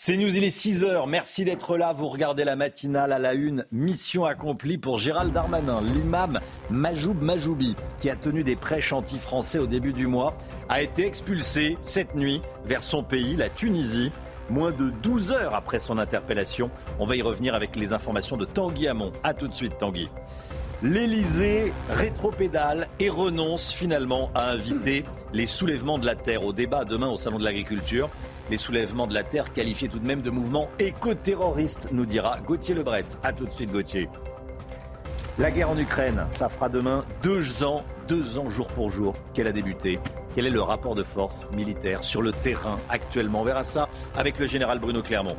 C'est News, il est 6h. Merci d'être là. Vous regardez la matinale à la une. Mission accomplie pour Gérald Darmanin. L'imam Majoub Majoubi, qui a tenu des prêches anti-français au début du mois, a été expulsé cette nuit vers son pays, la Tunisie. Moins de 12 heures après son interpellation. On va y revenir avec les informations de Tanguy Hamon. A tout de suite, Tanguy. L'Élysée rétropédale et renonce finalement à inviter les soulèvements de la terre au débat demain au Salon de l'Agriculture. Les soulèvements de la terre qualifiés tout de même de mouvement éco-terroriste, nous dira Gauthier Lebret. A tout de suite, Gauthier. La guerre en Ukraine, ça fera demain deux ans, deux ans jour pour jour qu'elle a débuté. Quel est le rapport de force militaire sur le terrain actuellement? On verra ça avec le général Bruno Clermont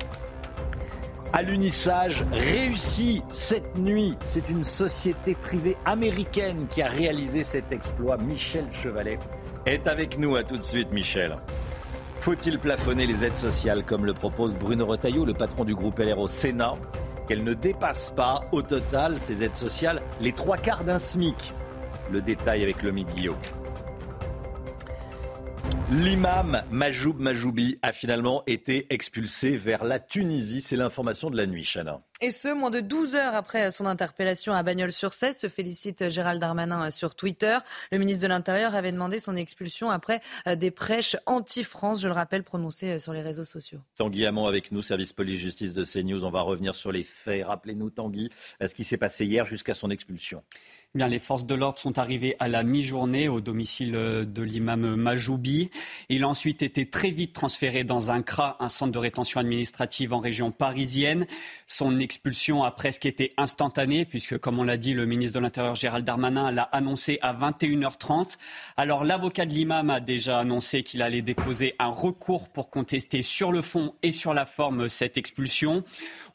à l'unissage réussi cette nuit. C'est une société privée américaine qui a réalisé cet exploit. Michel Chevalet est avec nous. À tout de suite, Michel. Faut-il plafonner les aides sociales comme le propose Bruno Retailleau, le patron du groupe LR au Sénat Qu'elles ne dépassent pas au total, ces aides sociales, les trois quarts d'un SMIC? Le détail avec le Guillaume. L'imam Majoub Majoubi a finalement été expulsé vers la Tunisie. C'est l'information de la nuit, Chana. Et ce, moins de 12 heures après son interpellation à Bagnols-sur-Cèze, se félicite Gérald Darmanin sur Twitter. Le ministre de l'Intérieur avait demandé son expulsion après euh, des prêches anti-France, je le rappelle, prononcées euh, sur les réseaux sociaux. Tanguy Hamon avec nous, service police-justice de CNews. On va revenir sur les faits. Rappelez-nous, Tanguy, ce qui s'est passé hier jusqu'à son expulsion. Eh bien, les forces de l'ordre sont arrivées à la mi-journée au domicile euh, de l'imam Majoubi. Il a ensuite été très vite transféré dans un CRA, un centre de rétention administrative en région parisienne. Son expulsion a presque été instantanée, puisque, comme on l'a dit, le ministre de l'Intérieur Gérald Darmanin l'a annoncé à 21h30. Alors, l'avocat de l'imam a déjà annoncé qu'il allait déposer un recours pour contester sur le fond et sur la forme cette expulsion.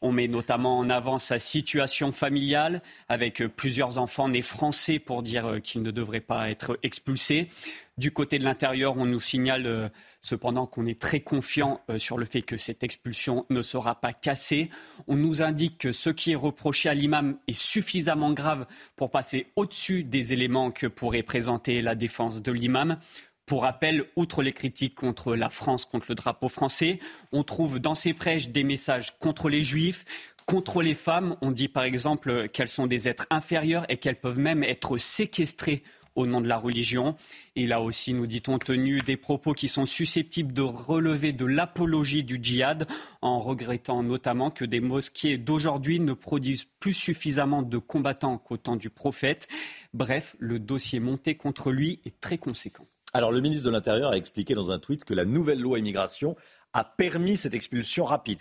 On met notamment en avant sa situation familiale, avec plusieurs enfants nés français pour dire euh, qu'ils ne devraient pas être expulsés. Du côté de l'intérieur, on nous signale euh, cependant qu'on est très confiant euh, sur le fait que cette expulsion ne sera pas cassée. On nous indique que ce qui est reproché à l'imam est suffisamment grave pour passer au-dessus des éléments que pourrait présenter la défense de l'imam. Pour rappel, outre les critiques contre la France, contre le drapeau français, on trouve dans ces prêches des messages contre les juifs, contre les femmes. On dit par exemple qu'elles sont des êtres inférieurs et qu'elles peuvent même être séquestrées au nom de la religion. Il a aussi, nous dit-on, tenu des propos qui sont susceptibles de relever de l'apologie du djihad, en regrettant notamment que des mosquées d'aujourd'hui ne produisent plus suffisamment de combattants qu'au temps du prophète. Bref, le dossier monté contre lui est très conséquent. Alors, le ministre de l'Intérieur a expliqué dans un tweet que la nouvelle loi immigration a permis cette expulsion rapide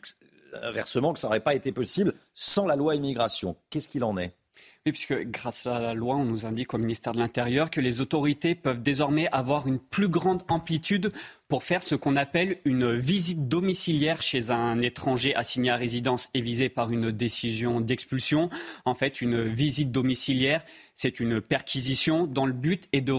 inversement que ça n'aurait pas été possible sans la loi immigration. Qu'est-ce qu'il en est? Oui, puisque grâce à la loi, on nous indique au ministère de l'Intérieur que les autorités peuvent désormais avoir une plus grande amplitude pour faire ce qu'on appelle une visite domiciliaire chez un étranger assigné à résidence et visé par une décision d'expulsion. En fait, une visite domiciliaire, c'est une perquisition dont le but est de,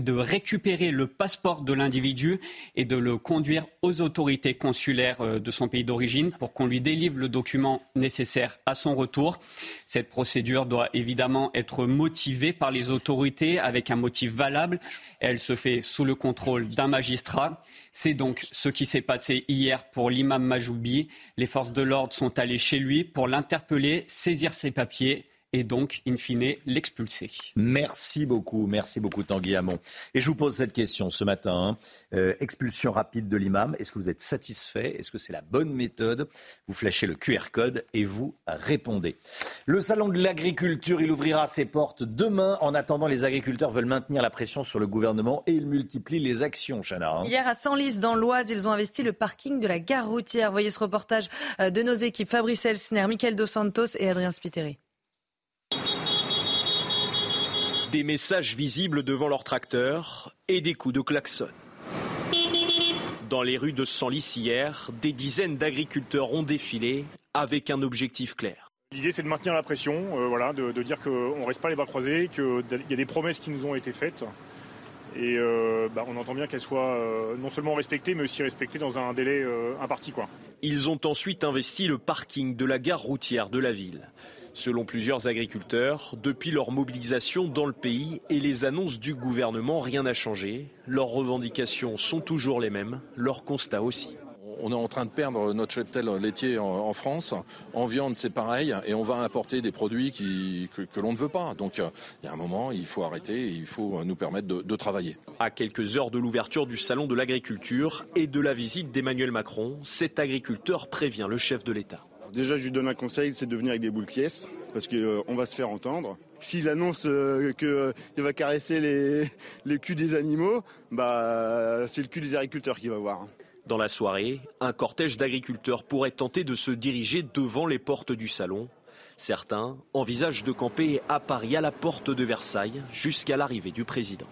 de récupérer le passeport de l'individu et de le conduire aux autorités consulaires euh, de son pays d'origine pour qu'on lui délivre le document nécessaire à son retour. Cette procédure doit évidemment être motivée par les autorités avec un motif valable. Elle se fait sous le contrôle d'un magistrat. C'est donc ce qui s'est passé hier pour l'imam Majoubi. Les forces de l'ordre sont allées chez lui pour l'interpeller, saisir ses papiers et donc, in fine, l'expulser. Merci beaucoup, merci beaucoup Tanguy Hamon. Et je vous pose cette question ce matin. Hein. Euh, expulsion rapide de l'imam, est-ce que vous êtes satisfait? Est-ce que c'est la bonne méthode? Vous flashez le QR code et vous répondez. Le salon de l'agriculture, il ouvrira ses portes demain. En attendant, les agriculteurs veulent maintenir la pression sur le gouvernement et ils multiplient les actions, Chana. Hein. Hier, à Senlis, dans l'Oise, ils ont investi le parking de la gare routière. Voyez ce reportage euh, de nos équipes Fabrice Elsner, Michael Dos Santos et Adrien Spiteri. Des messages visibles devant leur tracteur et des coups de klaxon. Dans les rues de Senlis hier, des dizaines d'agriculteurs ont défilé avec un objectif clair. L'idée, c'est de maintenir la pression, euh, voilà, de, dire qu'on ne reste pas les bras croisés, qu'il y a des promesses qui nous ont été faites. Et euh, bah, on entend bien qu'elles soient euh, non seulement respectées, mais aussi respectées dans un délai imparti. Quoi. Ils ont ensuite investi le parking de la gare routière de la ville. Selon plusieurs agriculteurs, depuis leur mobilisation dans le pays et les annonces du gouvernement, rien n'a changé. Leurs revendications sont toujours les mêmes, leurs constats aussi. On est en train de perdre notre cheptel laitier en, France. En viande, c'est pareil. Et on va importer des produits que, l'on ne veut pas. Donc, il y a un moment, il faut arrêter et il faut nous permettre de, de travailler. À quelques heures de l'ouverture du Salon de l'agriculture et de la visite d'Emmanuel Macron, cet agriculteur prévient le chef de l'État. Déjà, je lui donne un conseil, c'est de venir avec des boules pièces, parce qu'on euh, va se faire entendre. S'il annonce euh, qu'il euh, va caresser les, culs des animaux, bah, c'est le cul des agriculteurs qui va voir. Dans la soirée, un cortège d'agriculteurs pourrait tenter de se diriger devant les portes du salon. Certains envisagent de camper à Paris, à la porte de Versailles, jusqu'à l'arrivée du président.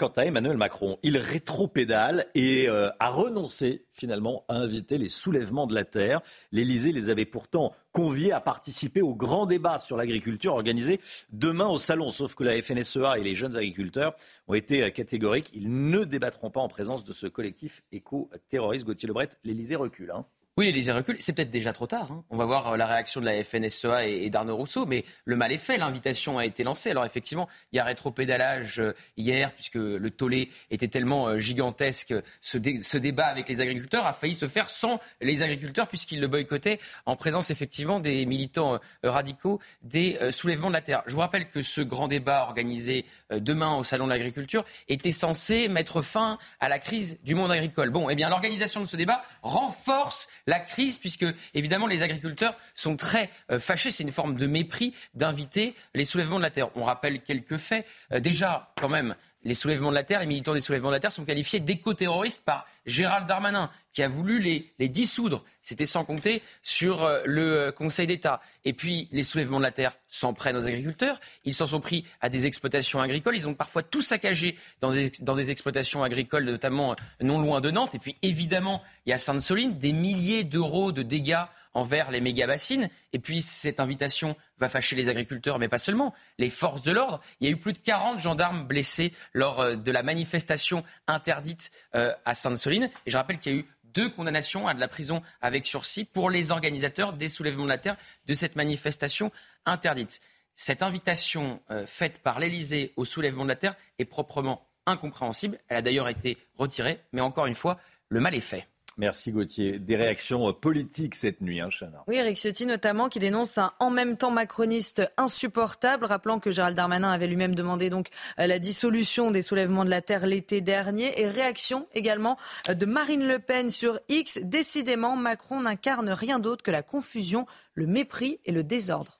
Quant à Emmanuel Macron, il rétropédale et euh, a renoncé finalement à inviter les soulèvements de la terre. L'Élysée les avait pourtant conviés à participer au grand débat sur l'agriculture organisé demain au salon. Sauf que la FNSEA et les jeunes agriculteurs ont été euh, catégoriques. Ils ne débattront pas en présence de ce collectif éco-terroriste. Gauthier Lebret, l'Élysée recule. Hein. Oui, l'Élysée recule. C'est peut-être déjà trop tard. Hein. On va voir euh, la réaction de la FNSEA et, d'Arnaud Rousseau, mais le mal est fait. L'invitation a été lancée. Alors effectivement, il y a rétropédalage euh, hier, puisque le tollé était tellement euh, gigantesque. Ce, ce, débat avec les agriculteurs a failli se faire sans les agriculteurs, puisqu'ils le boycottaient en présence effectivement des militants radicaux des soulèvements de la terre. Je vous rappelle que ce grand débat organisé demain au Salon de l'agriculture était censé mettre fin à la crise du monde agricole. Bon, eh bien, l'organisation de ce débat renforce la crise, puisque évidemment les agriculteurs sont très euh, fâchés. C'est une forme de mépris d'inviter les soulèvements de la terre. On rappelle quelques faits. Euh, déjà, quand même, les soulèvements de la terre, les militants des soulèvements de la terre sont qualifiés d'éco-terroristes par Gérald Darmanin, qui a voulu les, dissoudre. C'était sans compter sur euh, le euh, Conseil d'État. Et puis, les soulèvements de la terre s'en prennent aux agriculteurs. Ils s'en sont pris à des exploitations agricoles. Ils ont parfois tout saccagé dans des, dans des exploitations agricoles, notamment euh, non loin de Nantes. Et puis, évidemment, il y a Sainte-Soline, des milliers d'euros de dégâts envers les méga-bassines. Et puis, cette invitation va fâcher les agriculteurs, mais pas seulement, les forces de l'ordre. Il y a eu plus de 40 gendarmes blessés lors de la manifestation interdite à Sainte-Soline. Et je rappelle qu'il y a eu deux condamnations à de la prison avec sursis pour les organisateurs des soulèvements de la terre de cette manifestation interdite. Cette invitation euh, faite par l'Élysée au soulèvement de la terre est proprement incompréhensible. Elle a d'ailleurs été retirée, mais encore une fois, le mal est fait. Merci Gauthier. Des réactions euh, politiques cette nuit, hein, Chana. Oui, Eric Ciotti notamment, qui dénonce un en même temps macroniste insupportable, rappelant que Gérald Darmanin avait lui-même demandé donc euh, la dissolution des soulèvements de la terre l'été dernier. Et réaction également euh, de Marine Le Pen sur X. Décidément, Macron n'incarne rien d'autre que la confusion, le mépris et le désordre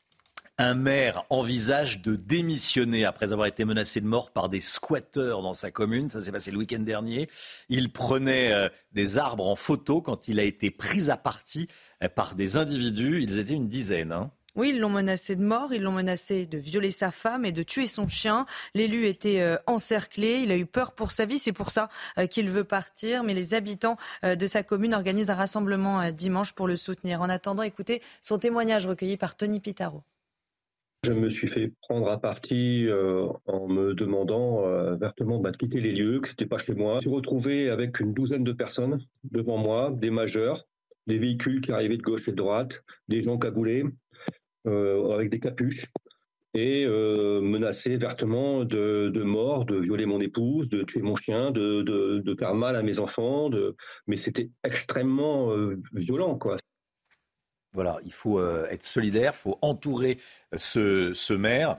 un maire envisage de démissionner après avoir été menacé de mort par des squatteurs dans sa commune. Ça s'est passé le week-end dernier. Il prenait euh, des arbres en photo quand il a été pris à partie euh, par des individus. Ils étaient une dizaine. Hein. Oui, ils l'ont menacé de mort, ils l'ont menacé de violer sa femme et de tuer son chien. L'élu était euh, encerclé, il a eu peur pour sa vie, c'est pour ça qu'il veut partir. Mais les habitants de sa commune organisent un rassemblement dimanche pour le soutenir. En attendant, écoutez son témoignage recueilli par Tony Pitaro. Je me suis fait prendre à partie euh, en me demandant euh, vertement de quitter les lieux, que c'était pas chez moi. Je me suis retrouvé avec une douzaine de personnes devant moi, des majeurs, des véhicules qui arrivaient de gauche et de droite, des gens cagoulés, euh, avec des capuches, et menacés vertement de, mort, de violer mon épouse, de tuer mon chien, de, de faire mal à mes enfants. De... Mais c'était extrêmement violent, quoi. Voilà, il faut euh, être solidaire, il faut entourer euh, ce, maire,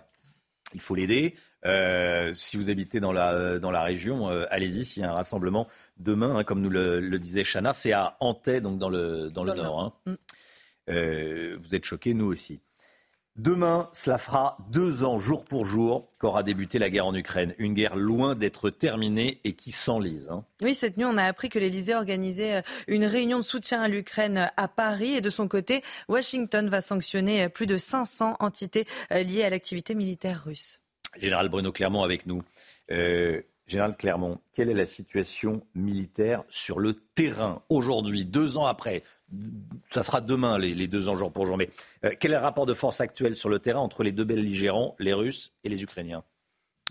il faut l'aider. Euh, si vous habitez dans la, dans la région, allez-y, s'il y a un rassemblement demain, hein, comme nous le, disait Chana, c'est à Antay, donc dans le, dans le Nord. Hein. Mm. vous êtes choqués, nous aussi. Demain, cela fera deux ans, jour pour jour, qu'aura débuté la guerre en Ukraine. Une guerre loin d'être terminée et qui s'enlise. Hein. Oui, cette nuit, on a appris que l'Elysée organisait euh, une réunion de soutien à l'Ukraine euh, à Paris. Et de son côté, Washington va sanctionner euh, plus de 500 entités liées à l'activité militaire russe. Général Bruno Clermont avec nous. Général Clermont, quelle est la situation militaire sur le terrain? Aujourd'hui, deux ans après Ça sera demain, les, deux ans jour pour jour. Mais euh, quel est le rapport de force actuel sur le terrain entre les deux belligérants, les Russes et les Ukrainiens?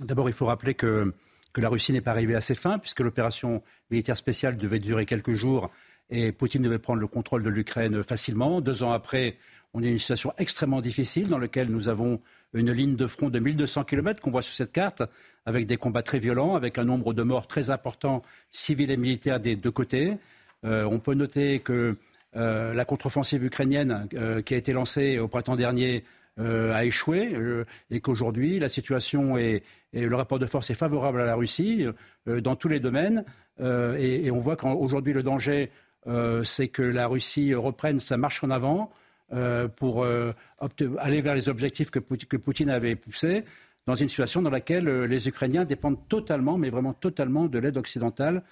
D'abord, il faut rappeler que, que la Russie n'est pas arrivée à ses fins, puisque l'opération militaire spéciale devait durer quelques jours et Poutine devait prendre le contrôle de l'Ukraine facilement. Deux ans après, on est dans une situation extrêmement difficile dans laquelle nous avons une ligne de front de 1200 km qu'on voit sur cette carte, avec des combats très violents, avec un nombre de morts très important, civils et militaires des deux côtés. Euh, on peut noter que euh, la contre-offensive ukrainienne euh, qui a été lancée au printemps dernier a échoué et qu'aujourd'hui la situation et le rapport de force est favorable à la Russie dans tous les domaines. Et, on voit qu'aujourd'hui le danger, c'est que la Russie reprenne sa marche en avant euh, pour euh, aller vers les objectifs que, Poutine avait poussés, dans une situation dans laquelle euh, les Ukrainiens dépendent totalement, mais vraiment totalement, de l'aide occidentale,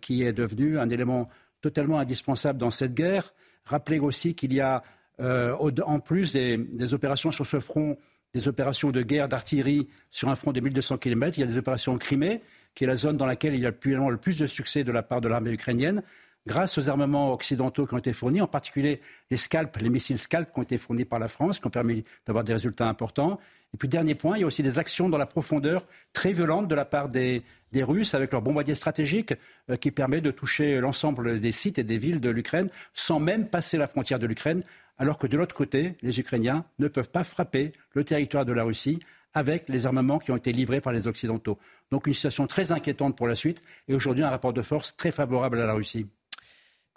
qui est devenue un élément totalement indispensable dans cette guerre. Rappelez aussi qu'il y a, en plus des, opérations sur ce front, des opérations de guerre d'artillerie sur un front de 1200 km. Il y a des opérations en Crimée, qui est la zone dans laquelle il y a le plus de succès de la part de l'armée ukrainienne grâce aux armements occidentaux qui ont été fournis, en particulier les scalps, les missiles scalp qui ont été fournis par la France, qui ont permis d'avoir des résultats importants. Et puis, dernier point, il y a aussi des actions dans la profondeur très violentes de la part des, Russes avec leur bombardier stratégique euh, qui permet de toucher l'ensemble des sites et des villes de l'Ukraine sans même passer la frontière de l'Ukraine, alors que de l'autre côté, les Ukrainiens ne peuvent pas frapper le territoire de la Russie avec les armements qui ont été livrés par les Occidentaux. Donc une situation très inquiétante pour la suite et aujourd'hui un rapport de force très favorable à la Russie.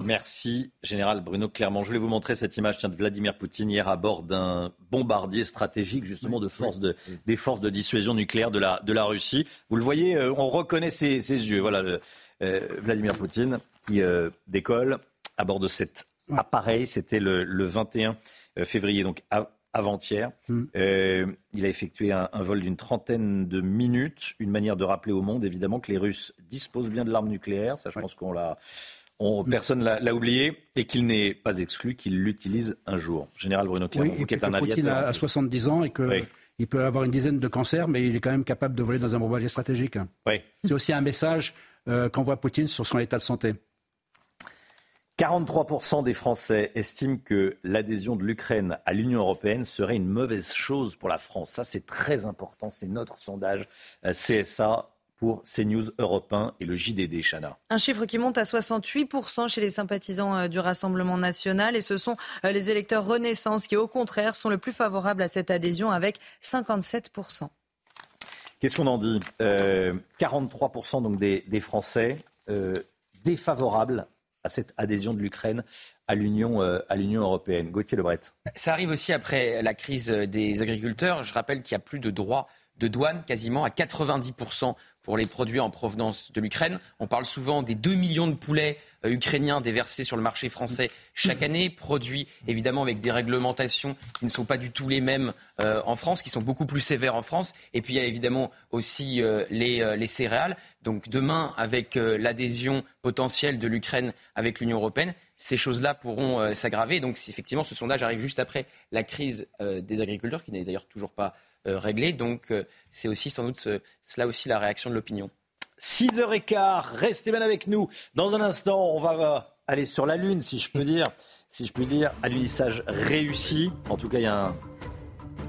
Merci, Général Bruno Clermont. Je voulais vous montrer cette image de Vladimir Poutine hier à bord d'un bombardier stratégique, justement, de force de, des forces de dissuasion nucléaire de la, de la Russie. Vous le voyez, euh, on reconnaît ses, yeux. Voilà, euh, Vladimir Poutine qui euh, décolle à bord de cet appareil. C'était le, 21 février, donc avant-hier. Mm. il a effectué un, un vol d'une trentaine de minutes, une manière de rappeler au monde, évidemment, que les Russes disposent bien de l'arme nucléaire. Ça, je pense qu'on l'a personne l'a oublié et qu'il n'est pas exclu qu'il l'utilise un jour. Général Bruno Clermont, vous qui êtes un aviateur. Poutine a 70 ans et qu'il peut avoir une dizaine de cancers, mais il est quand même capable de voler dans un bombardier stratégique. C'est aussi un message euh, qu'envoie Poutine sur son état de santé. 43% des Français estiment que l'adhésion de l'Ukraine à l'Union européenne serait une mauvaise chose pour la France. Ça, c'est très important. C'est notre sondage euh, CSA pour CNews Europe 1 et le JDD, Chana. Un chiffre qui monte à 68% chez les sympathisants euh, du Rassemblement national et ce sont euh, les électeurs Renaissance qui, au contraire, sont le plus favorables à cette adhésion avec 57%. Qu'est-ce qu'on en dit? 43% euh, donc des, Français défavorables à cette adhésion de l'Ukraine à l'Union à l'Union européenne. Gauthier Lebret. Ça arrive aussi après la crise des agriculteurs. Je rappelle qu'il n'y a plus de droits de douane quasiment à 90% pour les produits en provenance de l'Ukraine. On parle souvent des 2 millions de poulets euh, ukrainiens déversés sur le marché français chaque année, produits évidemment avec des réglementations qui ne sont pas du tout les mêmes euh, en France, qui sont beaucoup plus sévères en France. Et puis il y a évidemment aussi euh, les, les, céréales. Donc demain, avec l'adhésion potentielle de l'Ukraine avec l'Union européenne, ces choses-là pourront s'aggraver. Donc effectivement, ce sondage arrive juste après la crise des agriculteurs, qui n'est d'ailleurs toujours pas euh, réglé. Donc euh, c'est aussi sans doute euh, cela aussi la réaction de l'opinion. 6h15, restez bien avec nous. Dans un instant, on va aller sur la Lune, si je peux dire. Si je peux dire, alunissage réussi. En tout cas, il y a un,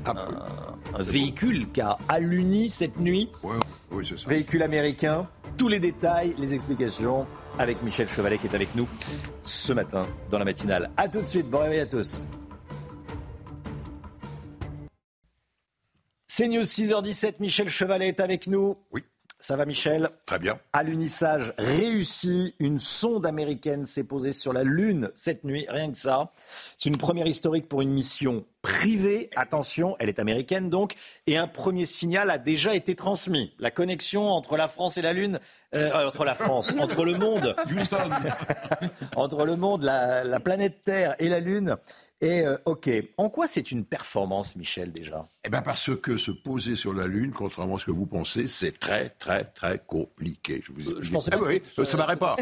un, véhicule qui a aluni cette nuit. oui, ça. Véhicule américain. Tous les détails, les explications avec Michel Chevalet qui est avec nous ce matin dans la matinale. A tout de suite, bon réveil à tous. C'est News 6h17, Michel Chevalet est avec nous. Oui. Ça va Michel? Très bien. À l'unissage réussi, une sonde américaine s'est posée sur la Lune cette nuit, rien que ça. C'est une première historique pour une mission privée. Attention, elle est américaine donc. Et un premier signal a déjà été transmis. La connexion entre la France et la Lune, euh, entre la France, entre le monde, entre le monde, la, la planète Terre et la Lune, et euh, OK, en quoi c'est une performance, Michel, déjà? Eh bien parce que se poser sur la Lune, contrairement à ce que vous pensez, c'est très, très, très compliqué. Je, vous... Euh, je pensais ah pas oui, ça m'arrête pas.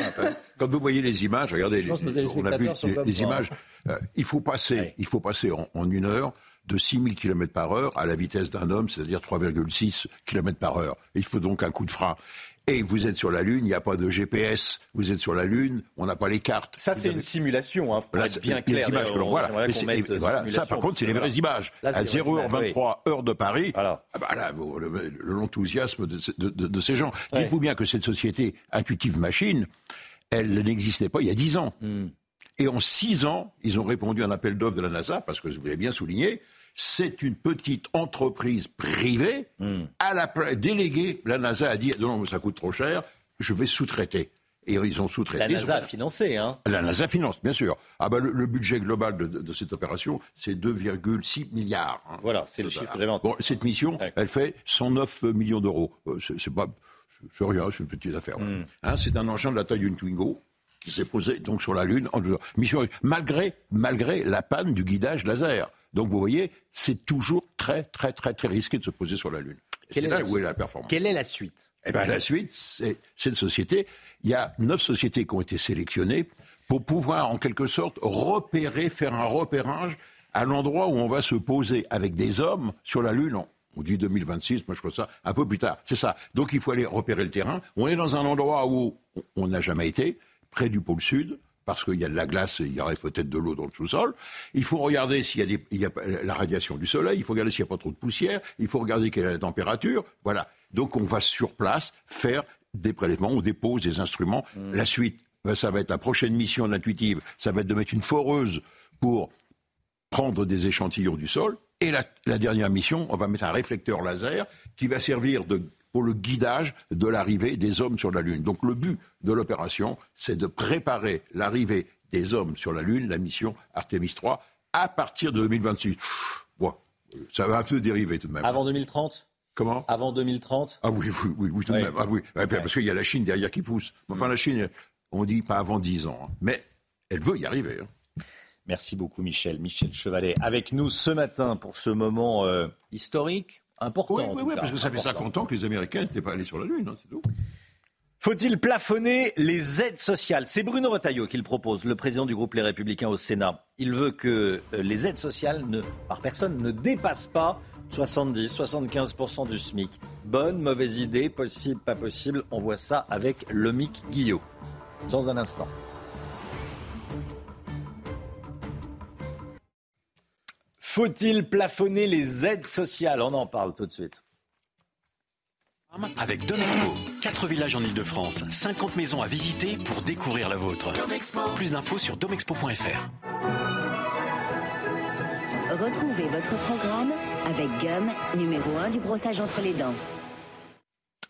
Quand vous voyez les images, regardez, on a vu les, images. il faut passer, il faut passer en, une heure de 6000 km par heure à la vitesse d'un homme, c'est-à-dire 3,6 km par heure. Il faut donc un coup de frein. Et vous êtes sur la Lune, il n'y a pas de GPS. Vous êtes sur la Lune, on n'a pas les cartes. Ça, c'est une simulation, hein, pour être bien les clair. images que l'on voit là. Mais voilà, ça, par contre, c'est les vraies images. Là, à les vraies images, 0h23, heure de Paris, Voilà. ah bah là, l'enthousiasme de, de- de- de ces gens. Ouais. Dites-vous bien que cette société intuitive machine, elle n'existait pas il y a 10 ans. Hmm. Et en 6 ans, ils ont répondu à un appel d'offres de la NASA, parce que vous l'avez bien souligné, c'est une petite entreprise privée, Hmm. à la déléguée, la NASA a dit, non, mais ça coûte trop cher, je vais sous-traiter. Et ils ont sous-traité. La NASA a financé, hein. La NASA finance, bien sûr. Ah bah, le, le budget global de, de- de cette opération, c'est 2,6 milliards. hein. Voilà, c'est le chiffre tête. Bon, cette mission, Ouais. elle fait 109 millions d'euros. Euh, c'est pas, c'est rien, c'est une petite affaire. voilà. Hmm. Hein, c'est un engin de la taille d'une Twingo qui s'est posé donc sur la Lune en mission malgré malgré la panne du guidage laser. Donc vous voyez, c'est toujours très très très très risqué de se poser sur la Lune. C'est est là la- où est la performance. Quelle est la suite? Eh ben, la suite, c'est cette société. Il y a neuf sociétés qui ont été sélectionnées pour pouvoir, en quelque sorte, repérer, faire un repérage à l'endroit où on va se poser avec des hommes sur la Lune. On- On dit 2026, moi je crois ça un peu plus tard. C'est ça. Donc il faut aller repérer le terrain. On est dans un endroit où on n'a jamais été, près du pôle Sud, parce qu'il y a de la glace et il y aurait peut-être de l'eau dans le sous-sol. Il faut regarder s'il y a, des, il y a la radiation du soleil, il faut regarder s'il n'y a pas trop de poussière, il faut regarder quelle est la température. Voilà. Donc on va sur place faire des prélèvements, on dépose des instruments. La suite, ben, ça va être la prochaine mission de l'intuitive, ça va être de mettre une foreuse pour prendre des échantillons du sol. Et la, la dernière mission, on va mettre un réflecteur laser qui va servir de, pour le guidage de l'arrivée des hommes sur la Lune. Donc le but de l'opération, c'est de préparer l'arrivée des hommes sur la Lune, la mission Artemis 3, à partir de 2026. Pff, Bon, ça va un peu dériver tout de même. Avant 2030 Comment? Avant 2030 Ah oui, oui, oui, oui, tout de même. Ah oui, Ouais, parce qu'il y a la Chine derrière qui pousse. Enfin, la Chine, on dit pas avant 10 ans. hein. Mais elle veut y arriver. hein. Merci beaucoup Michel. Michel Chevalet avec nous ce matin pour ce moment euh, historique, important. Oui, oui, oui, parce que ça fait important. 50 ans que les Américains n'étaient pas allés sur la Lune, hein, c'est tout. Faut-il plafonner les aides sociales? C'est Bruno Retailleau qui le propose, le président du groupe Les Républicains au Sénat. Il veut que euh, les aides sociales ne, par personne ne dépassent pas 70-75% du SMIC. Bonne, mauvaise idée, possible, pas possible. On voit ça avec Lomic Guillot. Dans un instant. Faut-il plafonner les aides sociales On en parle tout de suite. Avec Domexpo, 4 villages en Ile-de-France, 50 maisons à visiter pour découvrir la vôtre. Plus d'infos sur domexpo.fr. Retrouvez votre programme avec Gum, numéro 1 du brossage entre les dents.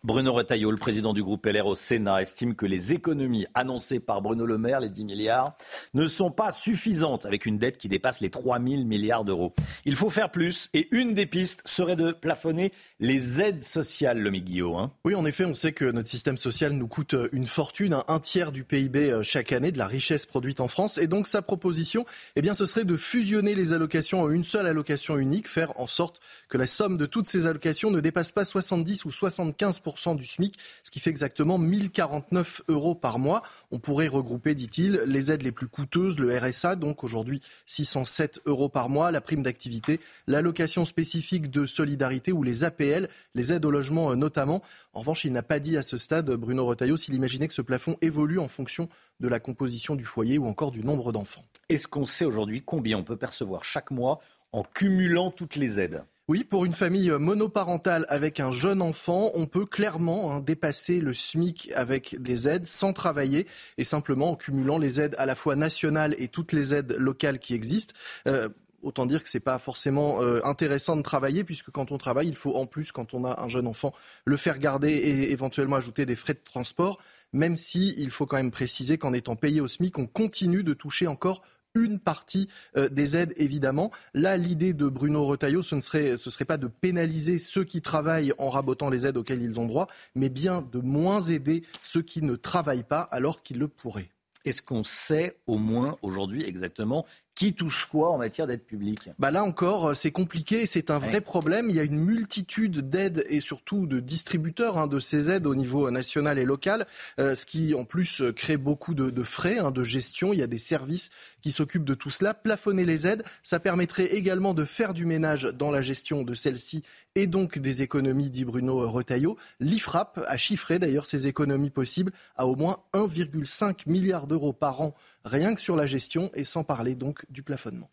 Bruno Retailleau, le président du groupe LR au Sénat, estime que les économies annoncées par Bruno Le Maire, les 10 milliards, ne sont pas suffisantes avec une dette qui dépasse les 3 000 milliards d'euros. Il faut faire plus et une des pistes serait de plafonner les aides sociales, le Guillot. Hein. Oui, en effet, on sait que notre système social nous coûte une fortune, un tiers du PIB euh, chaque année, de la richesse produite en France. Et donc, sa proposition, eh bien, ce serait de fusionner les allocations en une seule allocation unique, faire en sorte que la somme de toutes ces allocations ne dépasse pas 70 ou 75 du SMIC, ce qui fait exactement 1049 euros par mois. On pourrait regrouper, dit-il, les aides les plus coûteuses, le RSA, donc aujourd'hui 607 euros par mois, la prime d'activité, l'allocation spécifique de solidarité ou les APL, les aides au logement euh, notamment. En revanche, il n'a pas dit à ce stade, Bruno Retailleau, s'il imaginait que ce plafond évolue en fonction de la composition du foyer ou encore du nombre d'enfants. Est-ce qu'on sait aujourd'hui combien on peut percevoir chaque mois en cumulant toutes les aides? Oui, pour une famille monoparentale avec un jeune enfant, on peut clairement hein, dépasser le SMIC avec des aides sans travailler et simplement en cumulant les aides à la fois nationales et toutes les aides locales qui existent. Euh, Autant dire que c'est pas forcément euh, intéressant de travailler puisque quand on travaille, il faut en plus, quand on a un jeune enfant, le faire garder et éventuellement ajouter des frais de transport. Même si il faut quand même préciser qu'en étant payé au SMIC, on continue de toucher encore une partie euh, des aides, évidemment. Là, l'idée de Bruno Retailleau, ce ne serait, serait pas de pénaliser ceux qui travaillent en rabotant les aides auxquelles ils ont droit, mais bien de moins aider ceux qui ne travaillent pas alors qu'ils le pourraient. Est-ce qu'on sait au moins aujourd'hui exactement qui touche quoi en matière d'aide publique? Bah Là encore, euh, c'est compliqué, c'est un vrai problème. Il y a une multitude d'aides et surtout de distributeurs hein, de ces aides au niveau national et local, euh, ce qui en plus crée beaucoup de, frais hein, de gestion. Il y a des services qui s'occupent de tout cela. Plafonner les aides, ça permettrait également de faire du ménage dans la gestion de celles-ci et donc des économies, dit Bruno Retailleau. L'IFRAP a chiffré d'ailleurs ces économies possibles à au moins 1,5 milliard d'euros par an, rien que sur la gestion et sans parler donc du plafonnement.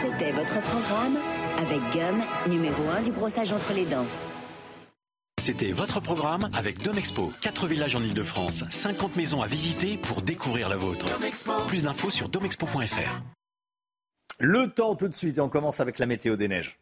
C'était votre programme avec Gum, numéro 1 du brossage entre les dents. C'était votre programme avec Domexpo. 4 villages en Ile-de-France, 50 maisons à visiter pour découvrir la vôtre. Plus d'infos sur domexpo.fr. Le temps tout de suite, on commence avec la météo des neiges.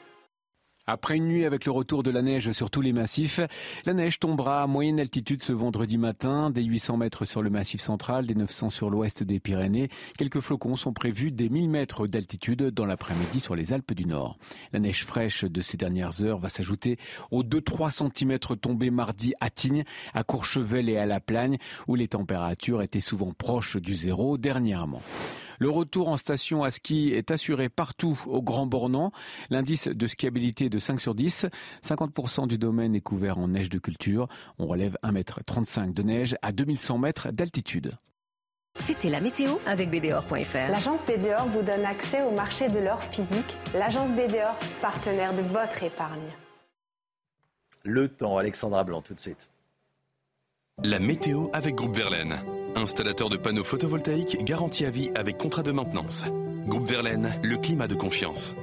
Après une nuit avec le retour de la neige sur tous les massifs, la neige tombera à moyenne altitude ce vendredi matin, des 800 mètres sur le massif central, des 900 sur l'ouest des Pyrénées. Quelques flocons sont prévus des 1000 mètres d'altitude dans l'après-midi sur les Alpes du Nord. La neige fraîche de ces dernières heures va s'ajouter aux 2-3 cm tombés mardi à Tignes, à Courchevel et à La Plagne, où les températures étaient souvent proches du zéro dernièrement. Le retour en station à ski est assuré partout au Grand Bornand. L'indice de skiabilité est de 5 sur 10. 50% du domaine est couvert en neige de culture. On relève 1,35 m de neige à 2100 mètres d'altitude. C'était la météo avec BDOR.fr. L'agence BDOR vous donne accès au marché de l'or physique. L'agence BDOR, partenaire de votre épargne. Le temps, Alexandra Blanc, tout de suite. La météo avec Groupe Verlaine. Installateur de panneaux photovoltaïques garantie à vie avec contrat de maintenance. Groupe Verlaine, le climat de confiance.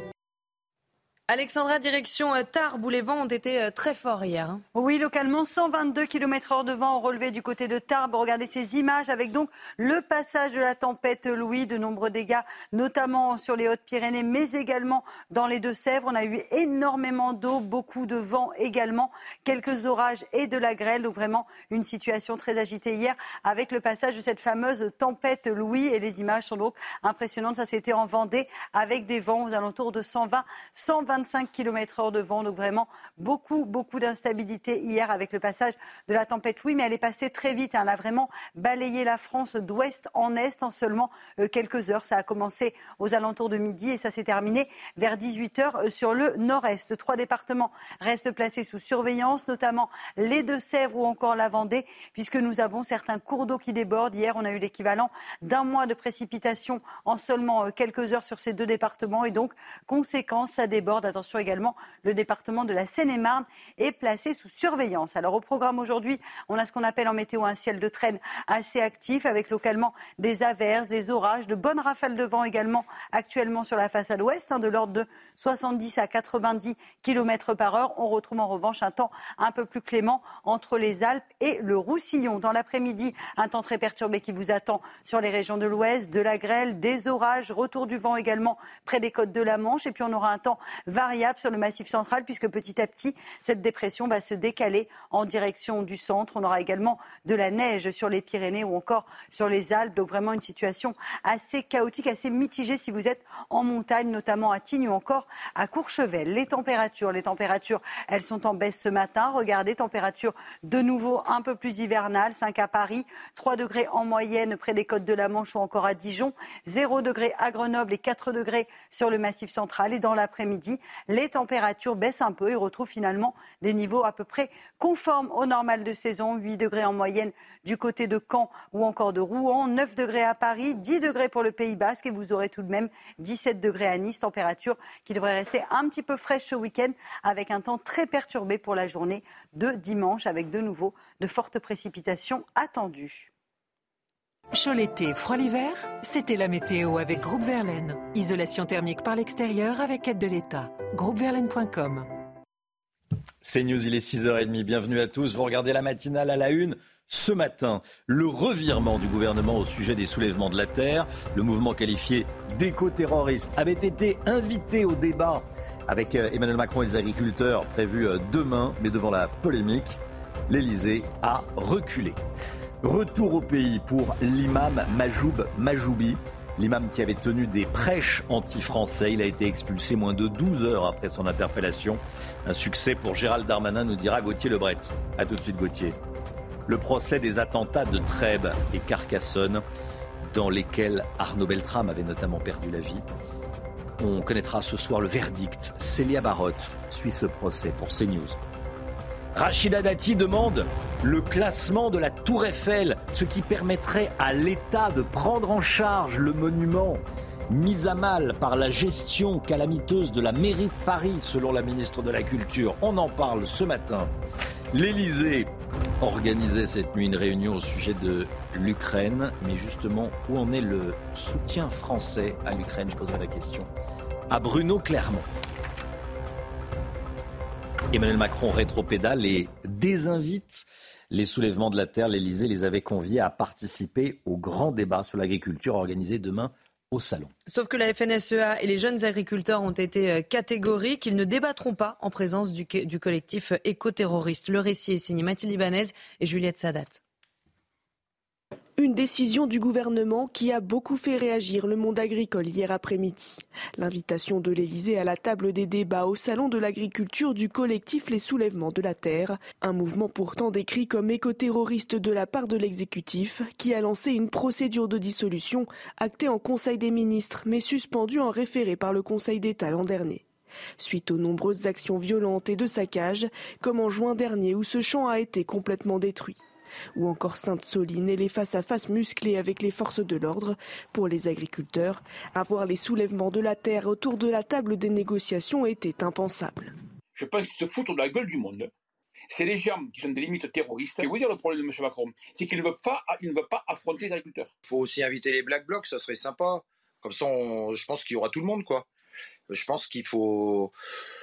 Alexandra, direction euh, Tarbes, où les vents ont été euh, très forts hier. Hein. Oui, localement, 122 km h de vent relevé du côté de Tarbes. Regardez ces images avec donc le passage de la tempête Louis, de nombreux dégâts, notamment sur les Hautes-Pyrénées, mais également dans les Deux-Sèvres. On a eu énormément d'eau, beaucoup de vent également, quelques orages et de la grêle. Donc vraiment une situation très agitée hier avec le passage de cette fameuse tempête Louis. Et les images sont donc impressionnantes. Ça, c'était en Vendée avec des vents aux alentours de 120, 120 25 km heure de vent. Donc vraiment beaucoup, beaucoup d'instabilité hier avec le passage de la tempête Louis. Mais elle est passée très vite. Hein. Elle a vraiment balayé la France d'ouest en est en seulement euh, quelques heures. Ça a commencé aux alentours de midi et ça s'est terminé vers 18 heures euh, sur le nord-est. Trois départements restent placés sous surveillance, notamment les Deux-Sèvres ou encore la Vendée, puisque nous avons certains cours d'eau qui débordent. Hier, on a eu l'équivalent d'un mois de précipitation en seulement euh, quelques heures sur ces deux départements. Et donc, conséquence, ça déborde Attention également, le département de la Seine-et-Marne est placé sous surveillance. Alors au programme aujourd'hui, on a ce qu'on appelle en météo un ciel de traîne assez actif avec localement des averses, des orages, de bonnes rafales de vent également actuellement sur la façade ouest, hein, de l'ordre de 70 à 90 km par heure. On retrouve en revanche un temps un peu plus clément entre les Alpes et le Roussillon. Dans l'après-midi, un temps très perturbé qui vous attend sur les régions de l'ouest, de la grêle, des orages, retour du vent également près des côtes de la Manche. Et puis on aura un temps variable sur le massif central puisque petit à petit, cette dépression va se décaler en direction du centre. On aura également de la neige sur les Pyrénées ou encore sur les Alpes. Donc vraiment une situation assez chaotique, assez mitigée si vous êtes en montagne, notamment à Tignes ou encore à Courchevel. Les températures, les températures, elles sont en baisse ce matin. Regardez, température de nouveau un peu plus hivernale. 5 à Paris, 3 degrés en moyenne près des côtes de la Manche ou encore à Dijon, 0 degrés à Grenoble et 4 degrés sur le massif central. Et dans l'après-midi, les températures baissent un peu et retrouvent finalement des niveaux à peu près conformes au normal de saison. 8 degrés en moyenne du côté de Caen ou encore de Rouen, 9 degrés à Paris, 10 degrés pour le Pays Basque et vous aurez tout de même 17 degrés à Nice, température qui devrait rester un petit peu fraîche ce week-end avec un temps très perturbé pour la journée de dimanche avec de nouveau de fortes précipitations attendues. Chaud l'été, froid l'hiver, c'était la météo avec Groupe Verlaine. Isolation thermique par l'extérieur avec aide de l'État. Groupeverlaine.com. C'est News, il est 6h30. Bienvenue à tous. Vous regardez la matinale à la une. Ce matin, le revirement du gouvernement au sujet des soulèvements de la terre, le mouvement qualifié d'éco-terroriste, avait été invité au débat avec euh, Emmanuel Macron et les agriculteurs prévu euh, demain, mais devant la polémique, l'Elysée a reculé. Retour au pays pour l'imam Majoub Majoubi, L'imam qui avait tenu des prêches anti-français, il a été expulsé moins de 12 heures après son interpellation. Un succès pour Gérald Darmanin, nous dira Gauthier Lebret. A tout de suite Gauthier. Le procès des attentats de Trèbes et Carcassonne, dans lesquels Arnaud Beltrame avait notamment perdu la vie. On connaîtra ce soir le verdict. Célia Barotte suit ce procès pour CNews. Rachida Dati demande le classement de la Tour Eiffel, ce qui permettrait à l'État de prendre en charge le monument mis à mal par la gestion calamiteuse de la mairie de Paris, selon la ministre de la Culture. On en parle ce matin. L'Élysée organisait cette nuit une réunion au sujet de l'Ukraine, mais justement, où en est le soutien français à l'Ukraine? Je poserai la question à Bruno Clermont. Emmanuel Macron rétropédale et désinvite les soulèvements de la terre. L'Elysée les avait conviés à participer au grand débat sur l'agriculture organisé demain au salon. Sauf que la FNSEA et les jeunes agriculteurs ont été euh, catégoriques. Ils ne débattront pas en présence du, du collectif éco-terroriste. Le récit est signé Mathilde Ibanez et Juliette Sadat. Une décision du gouvernement qui a beaucoup fait réagir le monde agricole hier après-midi. L'invitation de l'Elysée à la table des débats au salon de l'agriculture du collectif Les Soulèvements de la Terre, un mouvement pourtant décrit comme écoterroriste de la part de l'exécutif qui a lancé une procédure de dissolution actée en Conseil des ministres mais suspendue en référé par le Conseil d'État l'an dernier. Suite aux nombreuses actions violentes et de saccage, comme en juin dernier où ce champ a été complètement détruit ou encore Sainte-Soline et les face-à-face musclés avec les forces de l'ordre. Pour les agriculteurs, avoir les soulèvements de la terre autour de la table des négociations était impensable. Je pense qu'ils se foutent de la gueule du monde. C'est les gens qui sont des limites terroristes. Et vous dire le problème de M. Macron, c'est qu'il ne veut pas, il ne veut pas affronter les agriculteurs. Il faut aussi inviter les Black Blocs, ça serait sympa. Comme ça, je pense qu'il y aura tout le monde, quoi. Je pense qu'il faut.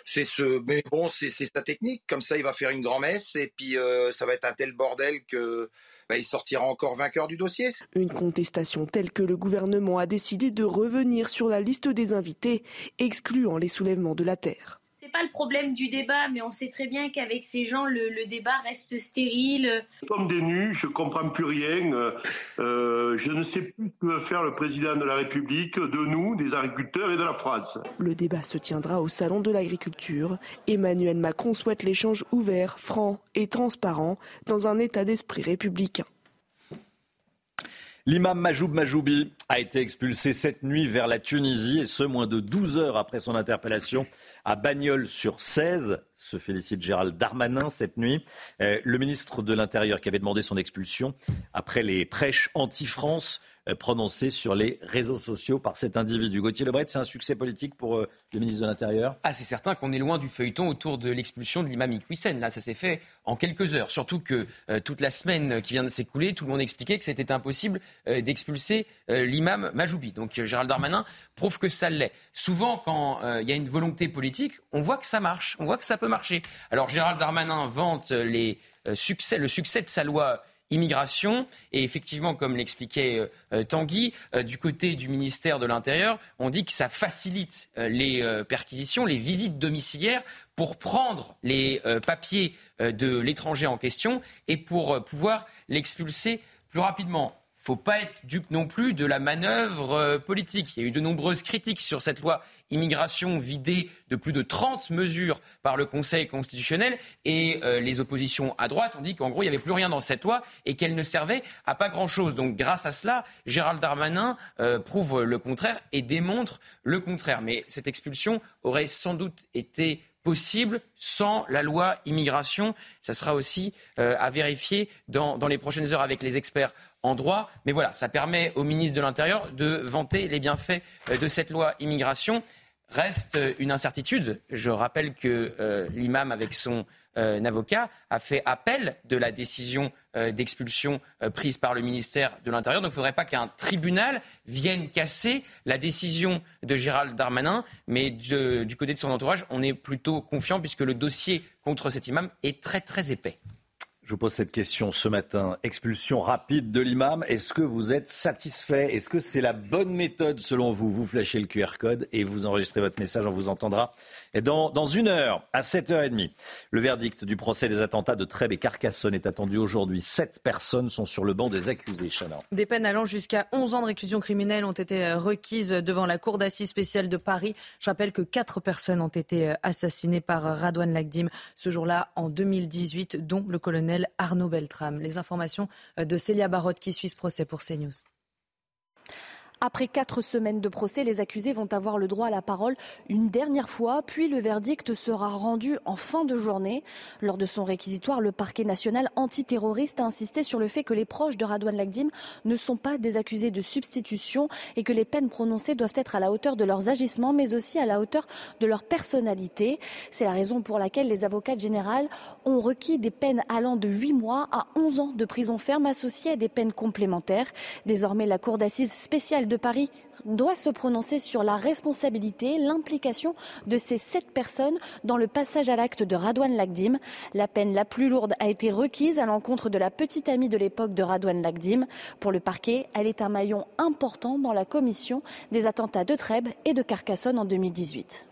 C'est ce. Mais bon, c'est sa technique. Comme ça, il va faire une grand-messe et puis euh, ça va être un tel bordel que. Bah, il sortira encore vainqueur du dossier. Une contestation telle que le gouvernement a décidé de revenir sur la liste des invités, excluant les soulèvements de la terre pas le problème du débat, mais on sait très bien qu'avec ces gens, le, débat reste stérile. Comme des nus, je comprends plus rien. Euh, je ne sais plus ce que veut faire le président de la République de nous, des agriculteurs et de la France. Le débat se tiendra au Salon de l'agriculture. Emmanuel Macron souhaite l'échange ouvert, franc et transparent dans un état d'esprit républicain. L'imam Majoub Majoubi a été expulsé cette nuit vers la Tunisie et ce moins de 12 heures après son interpellation à Bagnols sur 16. Se félicite Gérald Darmanin cette nuit. Euh, le ministre de l'Intérieur qui avait demandé son expulsion après les prêches anti-France euh, prononcé sur les réseaux sociaux par cet individu. Gauthier Lebret, c'est un succès politique pour euh, le ministre de l'Intérieur? Ah, c'est certain qu'on est loin du feuilleton autour de l'expulsion de l'imam Iqwisen. Là, ça s'est fait en quelques heures. Surtout que toute la semaine qui vient de s'écouler, tout le monde expliquait que c'était impossible d'expulser l'imam Majoubi. Donc Gérald Darmanin prouve que ça l'est. Souvent, quand il y a une volonté politique, on voit que ça marche, on voit que ça peut marcher. Alors Gérald Darmanin vante les, succès, le succès de sa loi immigration. Et effectivement, comme l'expliquait euh, euh, Tanguy, euh, du côté du ministère de l'Intérieur, on dit que ça facilite les perquisitions, les visites domiciliaires pour prendre les papiers de l'étranger en question et pour pouvoir l'expulser plus rapidement faut pas être dupe non plus de la manœuvre euh, politique. Il y a eu de nombreuses critiques sur cette loi immigration vidée de plus de 30 mesures par le Conseil constitutionnel et euh, les oppositions à droite ont dit qu'en gros il n'y avait plus rien dans cette loi et qu'elle ne servait à pas grand-chose. Donc grâce à cela, Gérald Darmanin euh, prouve le contraire et démontre le contraire. Mais cette expulsion aurait sans doute été possible sans la loi immigration. Ça sera aussi à vérifier dans, les prochaines heures avec les experts en droit. Mais voilà, ça permet au ministre de l'Intérieur de vanter les bienfaits euh, de cette loi immigration. Reste euh, une incertitude. Je rappelle que euh, l'imam, avec son avocat, a fait appel de la décision d'expulsion prise par le ministère de l'Intérieur. Donc il ne faudrait pas qu'un tribunal vienne casser la décision de Gérald Darmanin. Mais du côté de son entourage, on est plutôt confiant puisque le dossier contre cet imam est très très épais. Je vous pose cette question ce matin. Expulsion rapide de l'imam. Est-ce que vous êtes satisfait? Est-ce que c'est la bonne méthode selon vous? Vous flashez le QR code et vous enregistrez votre message. On vous entendra dans, dans une heure, à 7h30, le verdict du procès des attentats de Trèbes et Carcassonne est attendu aujourd'hui. Sept personnes sont sur le banc des accusés, Chana. Des peines allant jusqu'à 11 ans de réclusion criminelle ont été euh, requises devant la Cour d'assises spéciale de Paris. Je rappelle que quatre personnes ont été euh, assassinées par euh, Radouane Lagdim ce jour-là en 2018, dont le colonel Arnaud Beltrame. Les informations de Célia Barotte qui suit ce procès pour CNews. Après quatre semaines de procès, les accusés vont avoir le droit à la parole une dernière fois, puis le verdict sera rendu en fin de journée. Lors de son réquisitoire, le parquet national antiterroriste a insisté sur le fait que les proches de Radouane Lagdim ne sont pas des accusés de substitution et que les peines prononcées doivent être à la hauteur de leurs agissements, mais aussi à la hauteur de leur personnalité. C'est la raison pour laquelle les avocats généraux ont requis des peines allant de 8 mois à 11 ans de prison ferme associées à des peines complémentaires. Désormais, la Cour d'assises spéciale de Paris doit se prononcer sur la responsabilité, l'implication de ces sept personnes dans le passage à l'acte de Radouane Lagdim. La peine la plus lourde a été requise à l'encontre de la petite amie de l'époque de Radouane Lagdim. Pour le parquet, elle est un maillon important dans la commission des attentats de Trèbes et de Carcassonne en 2018.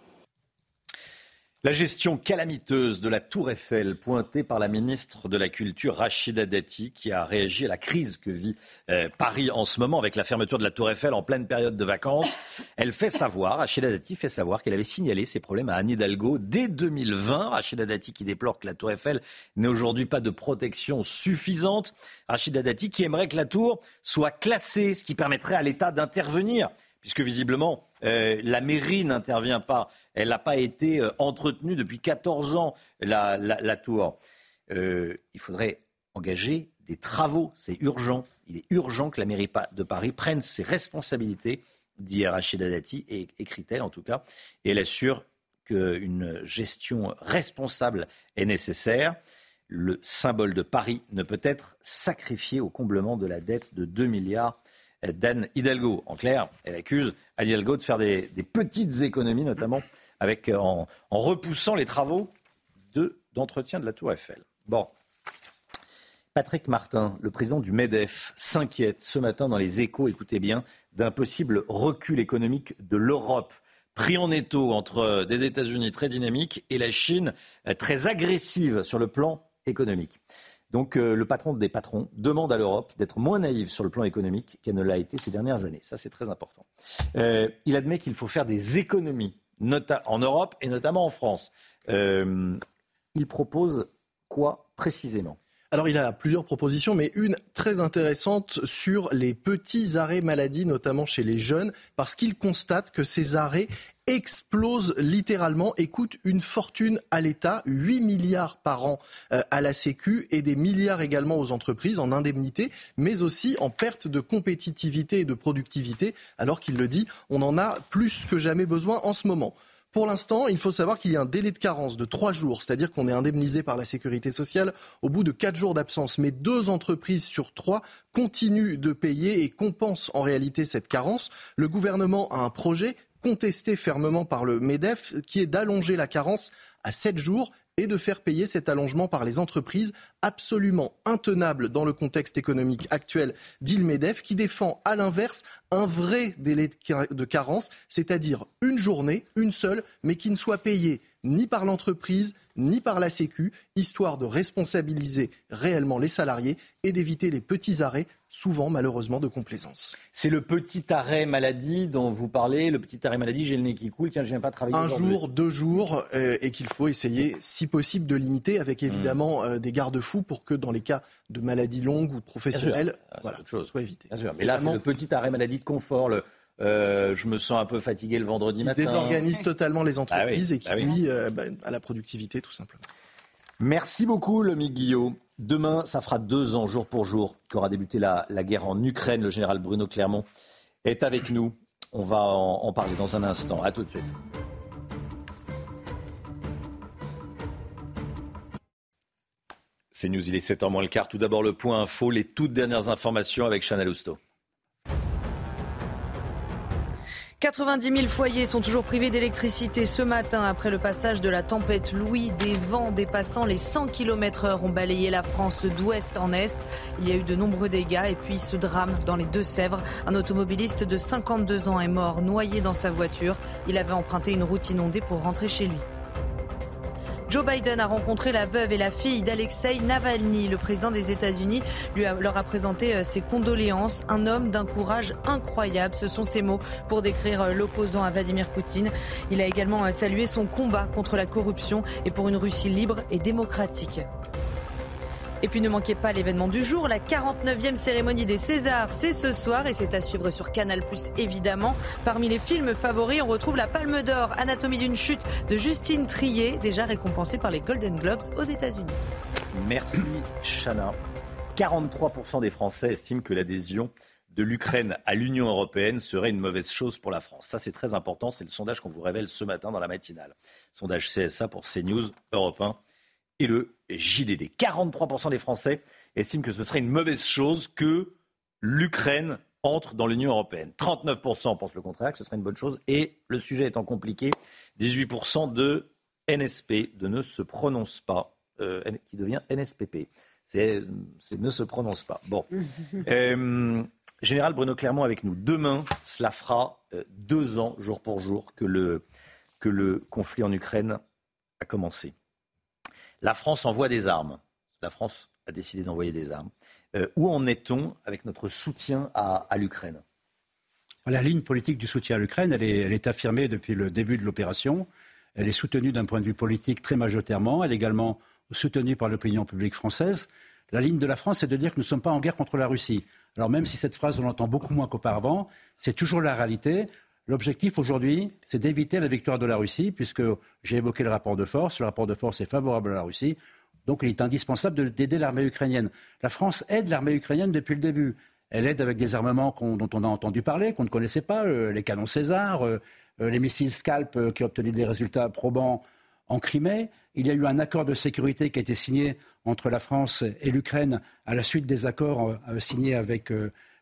La gestion calamiteuse de la Tour Eiffel, pointée par la ministre de la Culture Rachida Dati, qui a réagi à la crise que vit euh, Paris en ce moment avec la fermeture de la Tour Eiffel en pleine période de vacances. Elle fait savoir, Rachida Dati fait savoir qu'elle avait signalé ces problèmes à Anne Hidalgo dès 2020. Rachida Dati qui déplore que la Tour Eiffel n'ait aujourd'hui pas de protection suffisante. Rachida Dati qui aimerait que la tour soit classée, ce qui permettrait à l'État d'intervenir puisque visiblement euh, la mairie n'intervient pas. Elle n'a pas été euh, entretenue depuis 14 ans, la, tour. Euh, il faudrait engager des travaux, c'est urgent. Il est urgent que la mairie de Paris prenne ses responsabilités, dit Rachida Dati, et écrit-elle en tout cas, et elle assure qu'une gestion responsable est nécessaire. Le symbole de Paris ne peut être sacrifié au comblement de la dette de 2 milliards d'Anne Hidalgo. En clair, elle accuse Anne Hidalgo de faire des, petites économies, notamment euh, en, repoussant les travaux d'entretien de la Tour Eiffel. Bon. Patrick Martin, le président du MEDEF, s'inquiète ce matin dans les échos, écoutez bien, d'un possible recul économique de l'Europe pris en étau entre des États-Unis très dynamiques et la Chine euh, très agressive sur le plan économique. Donc euh, le patron des patrons demande à l'Europe d'être moins naïve sur le plan économique qu'elle ne l'a été ces dernières années. Ça, c'est très important. Euh, il admet qu'il faut faire des économies en Europe et notamment en France. Euh, il propose quoi précisément? Alors il a plusieurs propositions, mais une très intéressante sur les petits arrêts maladie, notamment chez les jeunes, parce qu'il constate que ces arrêts explose littéralement et coûte une fortune à l'État, 8 milliards par an euh, à la Sécu et des milliards également aux entreprises en indemnité, mais aussi en perte de compétitivité et de productivité, alors qu'il le dit, on en a plus que jamais besoin en ce moment. Pour l'instant, il faut savoir qu'il y a un délai de carence de trois jours, c'est-à-dire qu'on est indemnisé par la sécurité sociale au bout de quatre jours d'absence. Mais deux entreprises sur trois continuent de payer et compensent en réalité cette carence. Le gouvernement a un projet contesté fermement par le MEDEF, qui est d'allonger la carence à 7 jours et de faire payer cet allongement par les entreprises, absolument intenable dans le contexte économique actuel, dit le MEDEF, qui défend à l'inverse un vrai délai de carence, c'est-à-dire une journée, une seule, mais qui ne soit payée ni par l'entreprise, ni par la Sécu, histoire de responsabiliser réellement les salariés et d'éviter les petits arrêts, souvent malheureusement de complaisance. C'est le petit arrêt maladie dont vous parlez, le petit arrêt maladie, j'ai le nez qui coule, tiens, je viens pas travailler. Un jour, deux jours, euh, et qu'il faut essayer, si possible, de limiter, avec mmh. évidemment euh, des garde-fous pour que dans les cas de maladies longues ou professionnelles, voilà, chose. soit évité. Mais là, c'est le petit arrêt maladie de confort, le, euh, je me sens un peu fatigué le vendredi matin. Il désorganise totalement les entreprises ah et qui ah nuit euh, bah, à la productivité, tout simplement. Merci beaucoup, Lomi Guillot. Demain, ça fera deux ans, jour pour jour, qu'aura débuté la, guerre en Ukraine. Le général Bruno Clermont est avec nous. On va en, en parler dans un instant. À tout de suite. C'est News, il est 7h moins le quart. Tout d'abord, le point info, les toutes dernières informations avec Chanel Housteau. 90 000 foyers sont toujours privés d'électricité ce matin après le passage de la tempête Louis. Des vents dépassant les 100 km heure ont balayé la France d'ouest en est. Il y a eu de nombreux dégâts et puis ce drame dans les Deux-Sèvres. Un automobiliste de 52 ans est mort noyé dans sa voiture. Il avait emprunté une route inondée pour rentrer chez lui. Joe Biden a rencontré la veuve et la fille d'Alexei Navalny. Le président des États-Unis leur a présenté euh, ses condoléances. Un homme d'un courage incroyable, ce sont ses mots pour décrire euh, l'opposant à Vladimir Poutine. Il a également euh, salué son combat contre la corruption et pour une Russie libre et démocratique. Et puis ne manquez pas l'événement du jour, la 49e cérémonie des Césars, c'est ce soir et c'est à suivre sur Canal évidemment. Parmi les films favoris, on retrouve La Palme d'Or, Anatomie d'une chute de Justine Trier, déjà récompensée par les Golden Globes aux États-Unis. Merci Chana. 43% des Français estiment que l'adhésion de l'Ukraine à l'Union européenne serait une mauvaise chose pour la France. Ça, c'est très important. C'est le sondage qu'on vous révèle ce matin dans la matinale. Sondage CSA pour CNews Europe 1 et le JDD. 43% des Français estiment que ce serait une mauvaise chose que l'Ukraine entre dans l'Union européenne. 39% pensent le contraire, que ce serait une bonne chose. Et le sujet étant compliqué, 18% de NSP, de ne se prononce pas, euh, qui devient NSPP. C'est ne se prononce pas. Bon. Euh, Général Bruno Clermont avec nous. Demain, cela fera euh, deux ans, jour pour jour, que le, que le conflit en Ukraine a commencé. La France envoie des armes. La France a décidé d'envoyer des armes. Euh, où en est-on avec notre soutien à, l'Ukraine? La ligne politique du soutien à l'Ukraine, elle est, affirmée depuis le début de l'opération. Elle est soutenue d'un point de vue politique très majoritairement. Elle est également soutenue par l'opinion publique française. La ligne de la France, c'est de dire que nous ne sommes pas en guerre contre la Russie. Alors même si cette phrase, on l'entend beaucoup moins qu'auparavant, c'est toujours la réalité. L'objectif aujourd'hui, c'est d'éviter la victoire de la Russie, puisque j'ai évoqué le rapport de force. Le rapport de force est favorable à la Russie. Donc il est indispensable d'aider l'armée ukrainienne. La France aide l'armée ukrainienne depuis le début. Elle aide avec des armements dont on a entendu parler, qu'on ne connaissait pas, euh, les canons César, euh, euh, les missiles Scalp qui ont obtenu des résultats probants en Crimée. Il y a eu un accord de sécurité qui a été signé entre la France et l'Ukraine à la suite des accords signés avec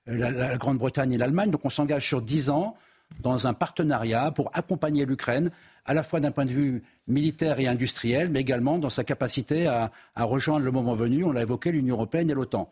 la, la Grande-Bretagne et l'Allemagne. Donc on s'engage sur dix ans dans un partenariat pour accompagner l'Ukraine, à la fois d'un point de vue militaire et industriel, mais également dans sa capacité à, rejoindre le moment venu, on l'a évoqué, l'Union européenne et l'OTAN.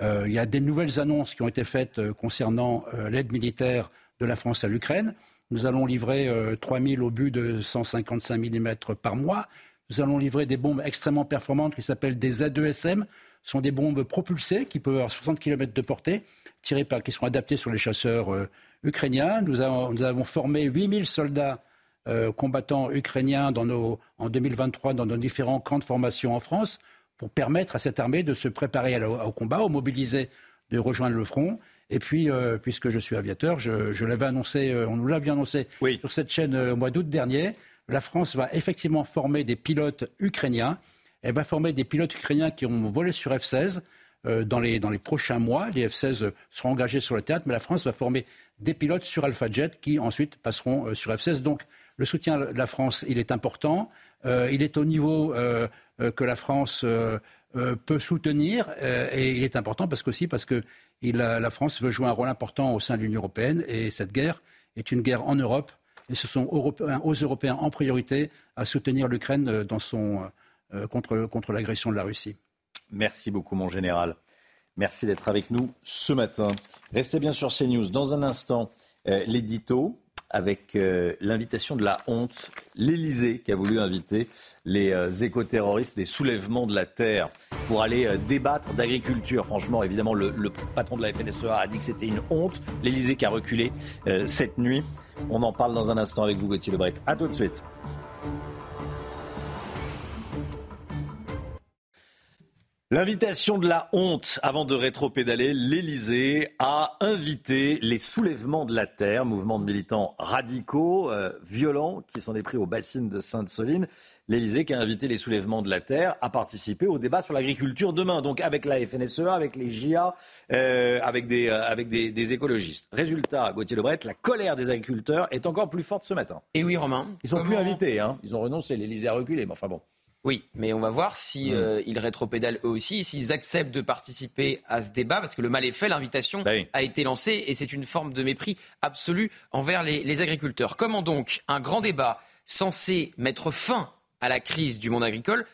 Euh, il y a des nouvelles annonces qui ont été faites euh, concernant euh, l'aide militaire de la France à l'Ukraine. Nous allons livrer 3000 obus de 155 mm par mois. Nous allons livrer des bombes extrêmement performantes qui s'appellent des Z2SM. Ce sont des bombes propulsées qui peuvent avoir 60 km de portée, tirées par, qui sont adaptées sur les chasseurs ukrainiens. Nous avons, formé 8000 soldats euh, combattants ukrainiens en 2023 dans nos différents camps de formation en France pour permettre à cette armée de se préparer au, combat, au mobiliser, de rejoindre le front. Et puis, euh, puisque je suis aviateur, je, l'avais annoncé, euh, on nous l'avait annoncé sur cette chaîne au mois d'août dernier, la France va effectivement former des pilotes ukrainiens. Elle va former des pilotes ukrainiens qui ont volé sur F-16. Dans, les, dans les prochains mois. Les F-16 seront engagés sur le théâtre, mais la France va former des pilotes sur Alpha Jet qui ensuite passeront euh, sur F-16. Donc le soutien de la France, il est important. Euh, il est au niveau euh, que la France peut soutenir et il est important parce parce que la France veut jouer un rôle important au sein de l'Union européenne et cette guerre est une guerre en Europe et ce sont aux Européens en priorité à soutenir l'Ukraine dans contre l'agression de la Russie. Merci beaucoup, mon général. Merci d'être avec nous ce matin. Restez bien sur CNews. Dans un instant, euh, l'édito avec euh, l'invitation de la honte, l'Élysée qui a voulu inviter les euh, écoterroristes des soulèvements de la terre pour aller débattre d'agriculture. Franchement, évidemment, le, patron de la FNSEA a dit que c'était une honte. L'Élysée qui a reculé cette nuit. On en parle dans un instant avec vous, Gauthier Lebret. À tout de suite. L'invitation de la honte avant de rétro-pédaler, l'Elysée a invité les soulèvements de la terre, mouvement de militants radicaux, euh, violents, qui s'en est pris aux bassines de Sainte-Soline. L'Elysée qui a invité les soulèvements de la terre à participer au débat sur l'agriculture demain, donc avec la FNSEA, avec les JA, euh, avec, des, euh, avec des, écologistes. Résultat, Gauthier Lebret, la colère des agriculteurs est encore plus forte ce matin. Et oui, Romain. Ils sont plus invités, hein. ils ont renoncé, l'Elysée a reculé, mais enfin bon. Oui, mais on va voir si Mm. euh, ils rétropédalent eux aussi, s'ils acceptent de participer à ce débat, parce que le mal est fait, l'invitation Bah oui. a été lancée, et c'est une forme de mépris absolu envers les, les agriculteurs. Comment donc un grand débat censé mettre fin à la crise du monde agricole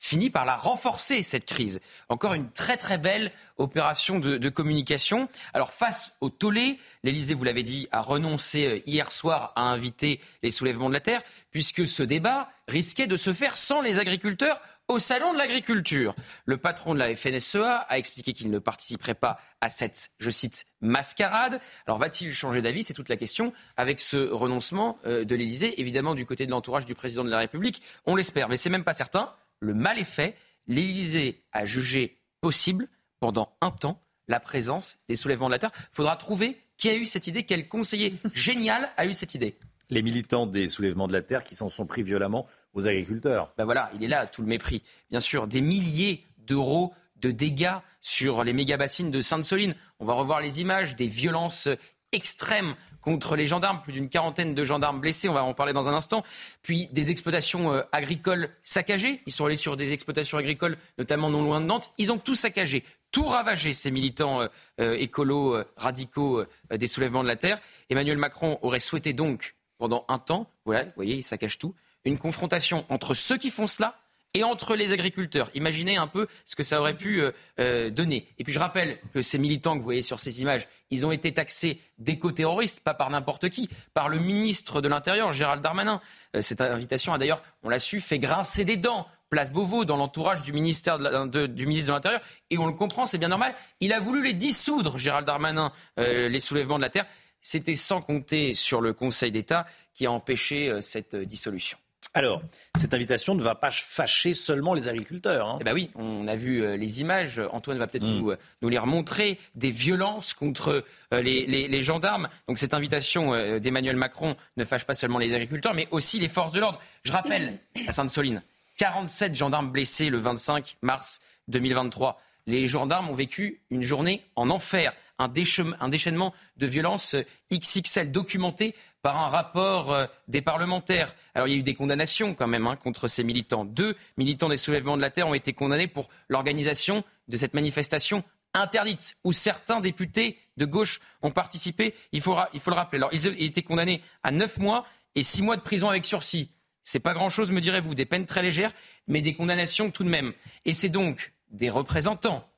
finit par la renforcer, cette crise. Encore une très très belle opération de, communication. Alors face au tollé, l'Elysée, vous l'avez dit, a renoncé euh, hier soir à inviter les soulèvements de la terre, puisque ce débat risquait de se faire sans les agriculteurs au salon de l'agriculture. Le patron de la FNSEA a expliqué qu'il ne participerait pas à cette, je cite, mascarade. Alors va-t-il changer d'avis? C'est toute la question. Avec ce renoncement euh, de l'Elysée, évidemment du côté de l'entourage du président de la République, on l'espère, mais c'est même pas certain. Le mal est fait. L'Élysée a jugé possible pendant un temps la présence des soulèvements de la terre. Il faudra trouver qui a eu cette idée, quel conseiller génial a eu cette idée. Les militants des soulèvements de la terre qui s'en sont pris violemment aux agriculteurs. Ben voilà, il est là, tout le mépris. Bien sûr, des milliers d'euros de dégâts sur les méga-bassines de Sainte-Soline. On va revoir les images des violences extrêmes contre les gendarmes, plus d'une quarantaine de gendarmes blessés, on va en parler dans un instant. Puis des exploitations euh, agricoles saccagées. Ils sont allés sur des exploitations agricoles, notamment non loin de Nantes. Ils ont tout saccagé, tout ravagé, ces militants euh, euh, écolos, euh, radicaux euh, des soulèvements de la terre. Emmanuel Macron aurait souhaité donc, pendant un temps, voilà, vous voyez, il saccage tout, une confrontation entre ceux qui font cela et entre les agriculteurs. Imaginez un peu ce que ça aurait pu euh, euh, donner. Et puis je rappelle que ces militants que vous voyez sur ces images, ils ont été taxés d'éco-terroristes, pas par n'importe qui, par le ministre de l'Intérieur, Gérald Darmanin. Euh, cette invitation a d'ailleurs, on l'a su, fait grincer des dents. Place Beauvau, dans l'entourage du, ministère du ministre de l'Intérieur. Et on le comprend, c'est bien normal. Il a voulu les dissoudre, Gérald Darmanin, les soulèvements de la terre. C'était sans compter sur le Conseil d'État qui a empêché cette dissolution. Alors, cette invitation ne va pas fâcher seulement les agriculteurs. hein. Eh ben oui, on a vu euh, les images. Antoine va peut-être Mm. nous, euh, nous les remontrer des violences contre euh, les, les- les gendarmes. Donc cette invitation d'Emmanuel Macron ne fâche pas seulement les agriculteurs, mais aussi les forces de l'ordre. Je rappelle à Sainte-Soline, 47 gendarmes blessés le 25 mars 2023. Les gendarmes ont vécu une journée en enfer, un, déchaînement de violence XXL documenté par un rapport euh, des parlementaires. Alors il y a eu des condamnations quand même hein, contre ces militants. Deux militants des soulèvements de la terre ont été condamnés pour l'organisation de cette manifestation interdite, où certains députés de gauche ont participé. Il faut, le rappeler. Alors ils ont été condamnés à neuf mois et six mois de prison avec sursis. C'est pas grand-chose, me direz-vous, des peines très légères, mais des condamnations tout de même. Et c'est donc des représentants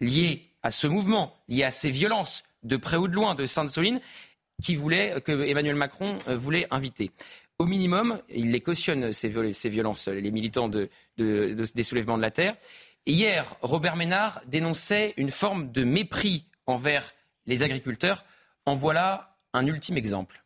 liés à ce mouvement, liés à ces violences, de près ou de loin, de Sainte-Soline, qui voulaient, que Emmanuel Macron euh, voulait inviter. Au minimum, il les cautionne, ces, viol- ces violences, les militants de- de- de- des soulèvements de la terre. Hier, Robert Ménard dénonçait une forme de mépris envers les agriculteurs. En voilà un ultime exemple.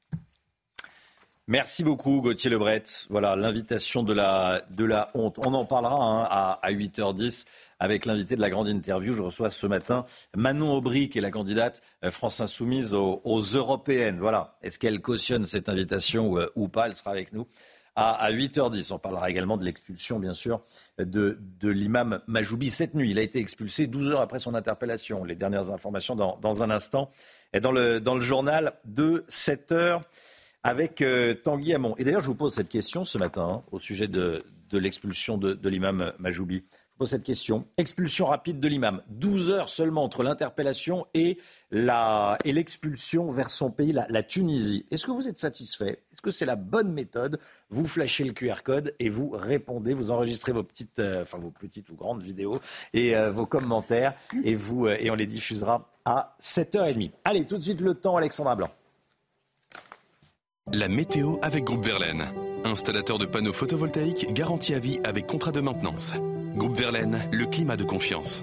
Merci beaucoup Gauthier Lebret. Voilà l'invitation de la, de la honte. On en parlera hein, à, à 8h10 avec l'invité de la grande interview. Je reçois ce matin Manon Aubry qui est la candidate euh, France Insoumise aux, européennes. Voilà. Est-ce qu'elle cautionne cette invitation ou, euh, pas? Elle sera avec nous à, à 8h10. On parlera également de l'expulsion, bien sûr, de, l'imam Majoubi cette nuit. Il a été expulsé 12 heures après son interpellation. Les dernières informations dans, un instant. Et dans le, journal de 7 heures avec euh, Tanguy Hamon. Et d'ailleurs, je vous pose cette question ce matin hein, au sujet de, l'expulsion de l'imam Majoubi. Je pose cette question. Expulsion rapide de l'imam. 12 heures seulement entre l'interpellation et, la, et l'expulsion vers son pays, la, la Tunisie. Est-ce que vous êtes satisfait? Est-ce que c'est la bonne méthode? Vous flashez le QR code et vous répondez, vous enregistrez vos petites, euh, enfin vos petites ou grandes vidéos et euh, vos commentaires et, vous, euh, et on les diffusera à 7h30. Allez, tout de suite le temps, Alexandra Blanc. La météo avec Groupe Verlaine. Installateur de panneaux photovoltaïques garantie à vie avec contrat de maintenance. Groupe Verlaine, le climat de confiance.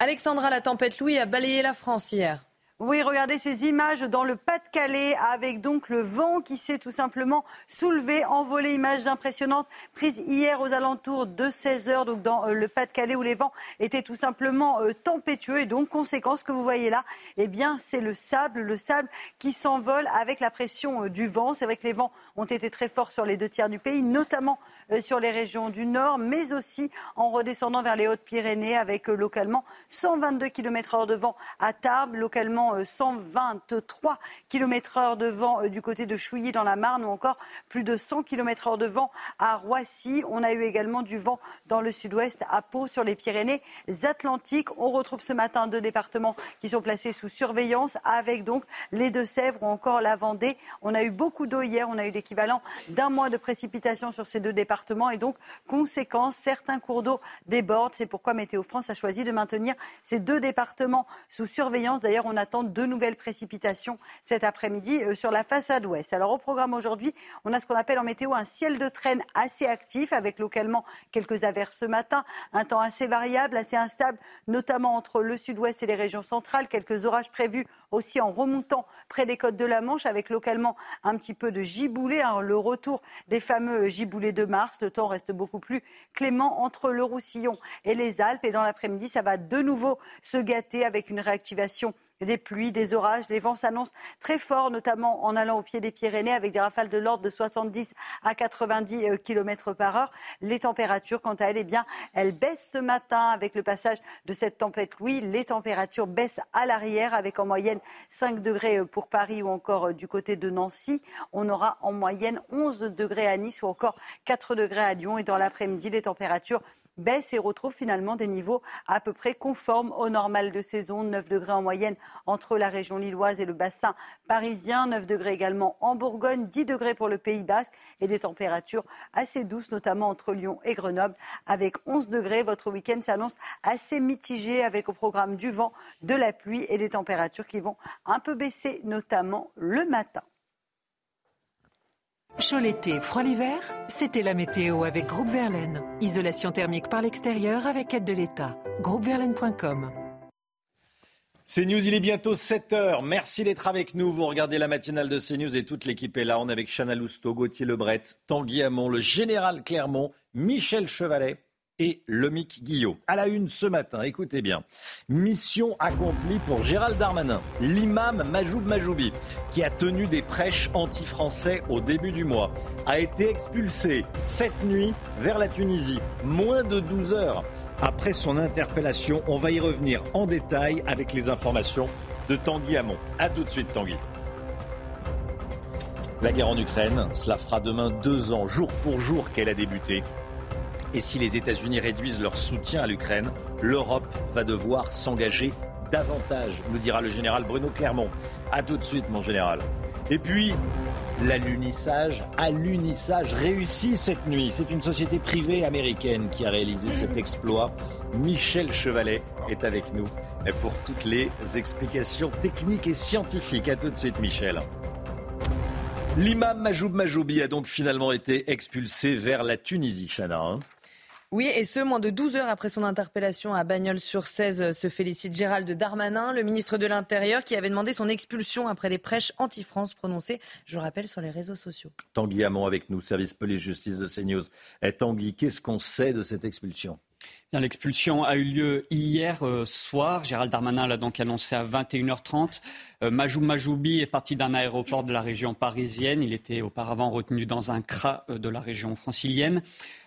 Alexandra, la tempête Louis a balayé la France hier. Oui, regardez ces images dans le Pas-de-Calais avec donc le vent qui s'est tout simplement soulevé, envolé. Images impressionnantes prises hier aux alentours de 16 heures, donc dans euh, le Pas-de-Calais où les vents étaient tout simplement euh, tempétueux. Et donc, conséquence que vous voyez là, eh bien, c'est le sable, le sable qui s'envole avec la pression euh, du vent. C'est vrai que les vents ont été très forts sur les deux tiers du pays, notamment sur les régions du nord, mais aussi en redescendant vers les Hautes-Pyrénées avec localement 122 km/h de vent à Tarbes, localement également 123 km heure de vent du côté de Chouilly dans la Marne ou encore plus de 100 km heure de vent à Roissy. On a eu également du vent dans le sud-ouest à Pau sur les Pyrénées-Atlantiques. On retrouve ce matin deux départements qui sont placés sous surveillance avec donc les Deux-Sèvres ou encore la Vendée. On a eu beaucoup d'eau hier. On a eu l'équivalent d'un mois de précipitations sur ces deux départements et donc, conséquence, certains cours d'eau débordent. C'est pourquoi Météo France a choisi de maintenir ces deux départements sous surveillance. D'ailleurs, on attend de nouvelles précipitations cet après-midi euh, sur la façade ouest. Alors, au programme aujourd'hui, on a ce qu'on appelle en météo un ciel de traîne assez actif avec localement quelques averses ce matin, un temps assez variable, assez instable, notamment entre le sud-ouest et les régions centrales. Quelques orages prévus aussi en remontant près des côtes de la Manche avec localement un petit peu de giboulée, hein, le retour des fameux giboulées de mars. Le temps reste beaucoup plus clément entre le Roussillon et les Alpes. Et dans l'après-midi, ça va de nouveau se gâter avec une réactivation des pluies, des orages. Les vents s'annoncent très forts, notamment en allant au pied des Pyrénées, avec des rafales de l'ordre de 70 à 90 euh, km par heure. Les températures, quant à elles, eh bien, elles baissent ce matin avec le passage de cette tempête Louis. Les températures baissent à l'arrière, avec en moyenne 5 degrés euh, pour Paris ou encore euh, du côté de Nancy. On aura en moyenne 11 degrés à Nice ou encore 4 degrés à Lyon. Et dans l'après-midi, les températures baisse et retrouve finalement des niveaux à peu près conformes au normal de saison. 9 degrés en moyenne entre la région lilloise et le bassin parisien. 9 degrés également en Bourgogne. 10 degrés pour le Pays basque et des températures assez douces, notamment entre Lyon et Grenoble. Avec 11 degrés, votre week-end s'annonce assez mitigé avec au programme du vent, de la pluie et des températures qui vont un peu baisser, notamment le matin. Chaud l'été, froid l'hiver, c'était la météo avec Groupe Verlaine. Isolation thermique par l'extérieur avec aide de l'État. Groupeverlaine.com CNews, il est bientôt 7h. Merci d'être avec nous. Vous regardez la matinale de CNews et toute l'équipe est là. On est avec Chana Lousteau, Gauthier Lebret, Tanguy Hamon, le général Clermont, Michel Chevalet et Lomic Guillot. À la une ce matin, écoutez bien. Mission accomplie pour Gérald Darmanin, l'imam Majoub Majoubi, qui a tenu des prêches anti-français au début du mois, a été expulsé cette nuit vers la Tunisie, moins de 12 heures après son interpellation. On va y revenir en détail avec les informations de Tanguy Hamon. A tout de suite Tanguy. La guerre en Ukraine, cela fera demain deux ans, jour pour jour, qu'elle a débuté. Et si les États-Unis réduisent leur soutien à l'Ukraine, l'Europe va devoir s'engager davantage, nous dira le général Bruno Clermont. A tout de suite, mon général. Et puis, l'alunissage, l'unissage réussi cette nuit. C'est une société privée américaine qui a réalisé cet exploit. Michel Chevalet est avec nous pour toutes les explications techniques et scientifiques. A tout de suite, Michel. L'imam Majoub Majoubi a donc finalement été expulsé vers la Tunisie, Chana. Oui, et ce, moins de 12 heures après son interpellation à Bagnols-sur-Cèze, se félicite Gérald Darmanin, le ministre de l'Intérieur, qui avait demandé son expulsion après des prêches anti-France prononcées, je le rappelle, sur les réseaux sociaux. Tanguy Hamon avec nous, service police-justice de CNews. Et eh, Tanguy, qu'est-ce qu'on sait de cette expulsion? L'expulsion a eu lieu hier euh, soir. Gérald Darmanin l'a donc annoncé à 21h30. Euh, Majou Majoubi est parti d'un aéroport de la région parisienne. Il était auparavant retenu dans un CRA euh, de la région francilienne.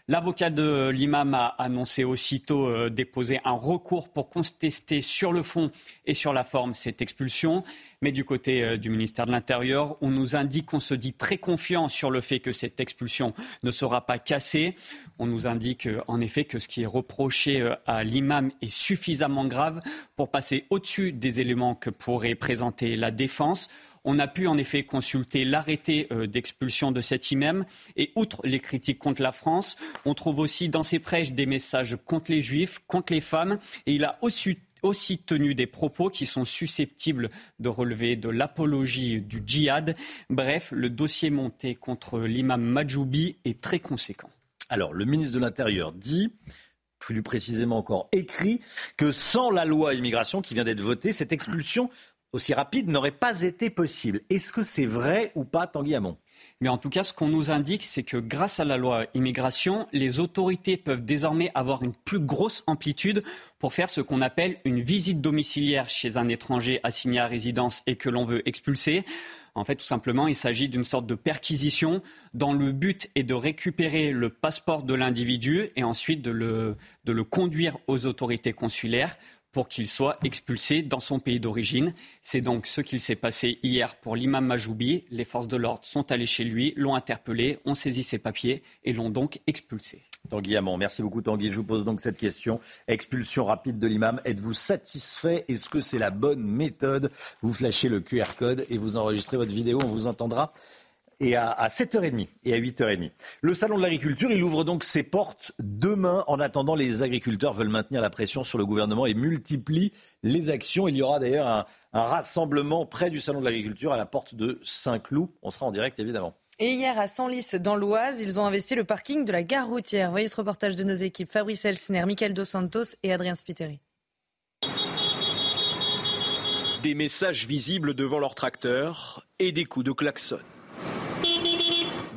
L'avocat de l'imam a annoncé aussitôt euh, déposer un recours pour contester sur le fond et sur la forme cette expulsion. Mais du côté euh, du ministère de l'Intérieur, on nous indique qu'on se dit très confiant sur le fait que cette expulsion ne sera pas cassée. On nous indique euh, en effet que ce qui est reproché à l'imam est suffisamment grave pour passer au-dessus des éléments que pourrait présenter la défense. On a pu en effet consulter l'arrêté euh, d'expulsion de cet imam et outre les critiques contre la France, on trouve aussi dans ses prêches des messages contre les juifs, contre les femmes et il a aussi aussi tenu des propos qui sont susceptibles de relever de l'apologie du djihad. Bref, le dossier monté contre l'imam Majoubi est très conséquent. Alors, le ministre de l'Intérieur dit, plus précisément encore écrit, que sans la loi immigration qui vient d'être votée, cette expulsion aussi rapide n'aurait pas été possible. Est-ce que c'est vrai ou pas, Tanguy Hamon? Mais en tout cas, ce qu'on nous indique, c'est que grâce à la loi immigration, les autorités peuvent désormais avoir une plus grosse amplitude pour faire ce qu'on appelle une visite domiciliaire chez un étranger assigné à résidence et que l'on veut expulser. En fait, tout simplement, il s'agit d'une sorte de perquisition dont le but est de récupérer le passeport de l'individu et ensuite de le, de le conduire aux autorités consulaires pour qu'il soit expulsé dans son pays d'origine. C'est donc ce qu'il s'est passé hier pour l'imam Majoubi. Les forces de l'ordre sont allées chez lui, l'ont interpellé, ont saisi ses papiers et l'ont donc expulsé. Tanguy Hamon, merci beaucoup Tanguy. Je vous pose donc cette question. Expulsion rapide de l'imam. Êtes-vous satisfait? Est-ce que c'est la bonne méthode? Vous flashez le QR code et vous enregistrez votre vidéo. On vous entendra et à, 7h30 et à 8h30. Le Salon de l'agriculture, il ouvre donc ses portes demain. En attendant, les agriculteurs veulent maintenir la pression sur le gouvernement et multiplient les actions. Il y aura d'ailleurs un, rassemblement près du Salon de l'agriculture à la porte de Saint-Cloud. On sera en direct évidemment. Et hier, à Senlis, dans l'Oise, ils ont investi le parking de la gare routière. Voyez ce reportage de nos équipes Fabrice Elsner, Michael Dos Santos et Adrien Spiteri. Des messages visibles devant leur tracteur et des coups de klaxon.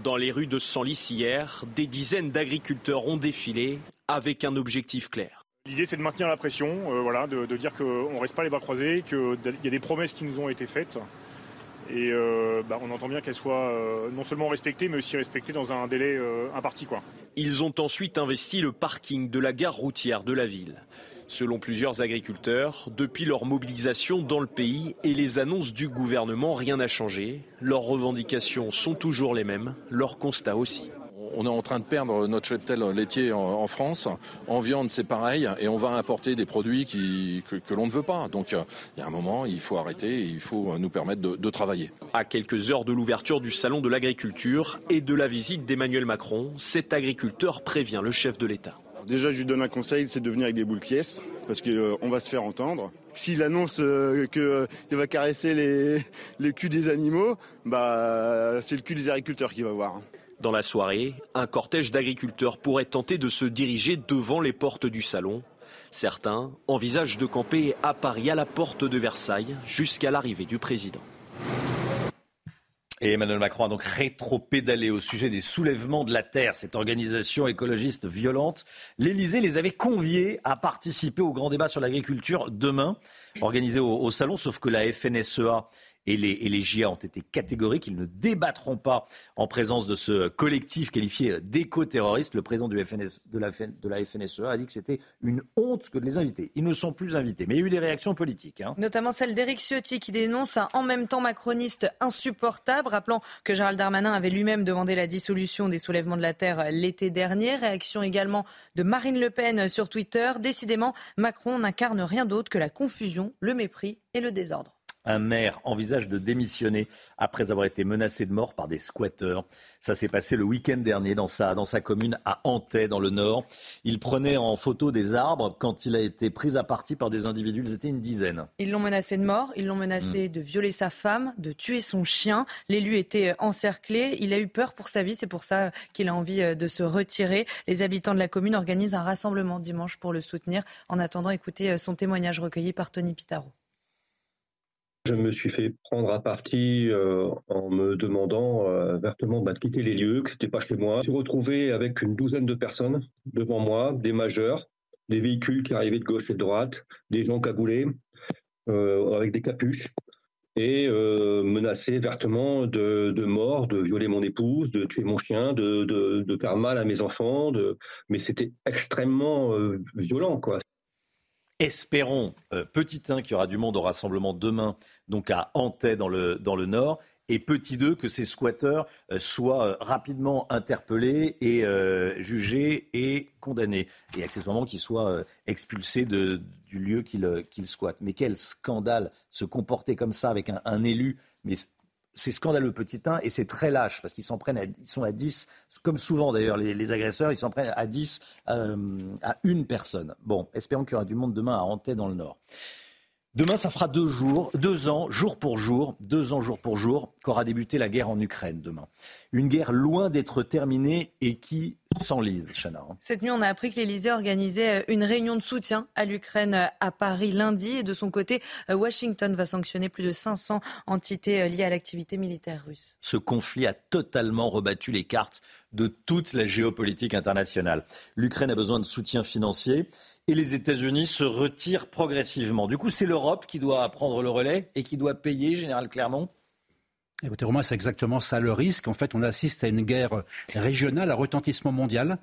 Dans les rues de Senlis hier, des dizaines d'agriculteurs ont défilé avec un objectif clair. L'idée, c'est de maintenir la pression, euh, voilà, de, dire qu'on ne reste pas les bras croisés, qu'il y a des promesses qui nous ont été faites. Et euh, bah, on entend bien qu'elles soient euh, non seulement respectées, mais aussi respectées dans un délai imparti. Quoi. Ils ont ensuite investi le parking de la gare routière de la ville. Selon plusieurs agriculteurs, depuis leur mobilisation dans le pays et les annonces du gouvernement, rien n'a changé. Leurs revendications sont toujours les mêmes, leurs constats aussi. On est en train de perdre notre cheptel laitier en, France. En viande, c'est pareil. Et on va importer des produits que, l'on ne veut pas. Donc, il y a un moment, il faut arrêter et il faut nous permettre de, de travailler. À quelques heures de l'ouverture du Salon de l'agriculture et de la visite d'Emmanuel Macron, cet agriculteur prévient le chef de l'État. Déjà, je lui donne un conseil, c'est de venir avec des boules pièces, parce qu'on euh, va se faire entendre. S'il annonce euh, qu'il euh, va caresser les, les culs des animaux, bah, c'est le cul des agriculteurs qu'il va voir. Dans la soirée, un cortège d'agriculteurs pourrait tenter de se diriger devant les portes du salon. Certains envisagent de camper à Paris à la porte de Versailles jusqu'à l'arrivée du président. Et Emmanuel Macron a donc rétro-pédalé au sujet des soulèvements de la terre, cette organisation écologiste violente. L'Élysée les avait conviés à participer au grand débat sur l'agriculture demain, organisé au, au, salon, sauf que la FNSEA et les, et les GIA ont été catégoriques. Ils ne débattront pas en présence de ce collectif qualifié d'éco-terroriste. Le président du FNS, de, la, de la FNSEA a dit que c'était une honte que de les inviter. Ils ne sont plus invités. Mais il y a eu des réactions politiques. Hein. Notamment celle d'Éric Ciotti qui dénonce un en même temps macroniste insupportable, rappelant que Gérald Darmanin avait lui-même demandé la dissolution des soulèvements de la Terre l'été dernier. Réaction également de Marine Le Pen sur Twitter. Décidément, Macron n'incarne rien d'autre que la confusion, le mépris et le désordre. Un maire envisage de démissionner après avoir été menacé de mort par des squatteurs. Ça s'est passé le week-end dernier dans sa, dans sa commune à Antay, dans le Nord. Il prenait en photo des arbres quand il a été pris à partie par des individus. Ils étaient une dizaine. Ils l'ont menacé de mort, ils l'ont menacé mm. de violer sa femme, de tuer son chien. L'élu était encerclé. Il a eu peur pour sa vie. C'est pour ça qu'il a envie euh, de se retirer. Les habitants de la commune organisent un rassemblement dimanche pour le soutenir. En attendant, écoutez euh, son témoignage recueilli par Tony Pitaro. Je me suis fait prendre à partie euh, en me demandant euh, vertement bah, de quitter les lieux, que ce n'était pas chez moi. Je me suis retrouvé avec une douzaine de personnes devant moi, des majeurs, des véhicules qui arrivaient de gauche et de droite, des gens cagoulés, euh, avec des capuches, et menacés vertement de, mort, de violer mon épouse, de tuer mon chien, de, de faire mal à mes enfants. Mais c'était extrêmement violent, quoi. Espérons, petit 1, qu'il y aura du monde au rassemblement demain donc à Antay dans le, dans le nord. Et petit 2, que ces squatteurs euh, soient euh, rapidement interpellés et euh, jugés et condamnés. Et accessoirement qu'ils soient expulsés du lieu qu'ils squattent. Mais quel scandale se comporter comme ça avec un, un élu. Mais c'est scandaleux, petit 1, et c'est très lâche, parce qu'ils s'en prennent, à, ils sont à 10, comme souvent d'ailleurs, les, agresseurs, ils s'en prennent à 10, à une personne. Bon, espérons qu'il y aura du monde demain à Antay dans le Nord. Demain, ça fera deux jours, deux ans, jour pour jour, deux ans jour pour jour, qu'aura débuté la guerre en Ukraine demain. Une guerre loin d'être terminée et qui s'enlise, Chana. Cette nuit, on a appris que l'Elysée organisait euh, une réunion de soutien à l'Ukraine euh, à Paris lundi. Et de son côté, euh, Washington va sanctionner plus de 500 entités liées à l'activité militaire russe. Ce conflit a totalement rebattu les cartes de toute la géopolitique internationale. L'Ukraine a besoin de soutien financier et les États-Unis se retirent progressivement. Du coup, c'est l'Europe qui doit prendre le relais et qui doit payer, Général Clermont? Écoutez, Romain, c'est exactement ça le risque. En fait, on assiste à une guerre régionale à retentissement mondial.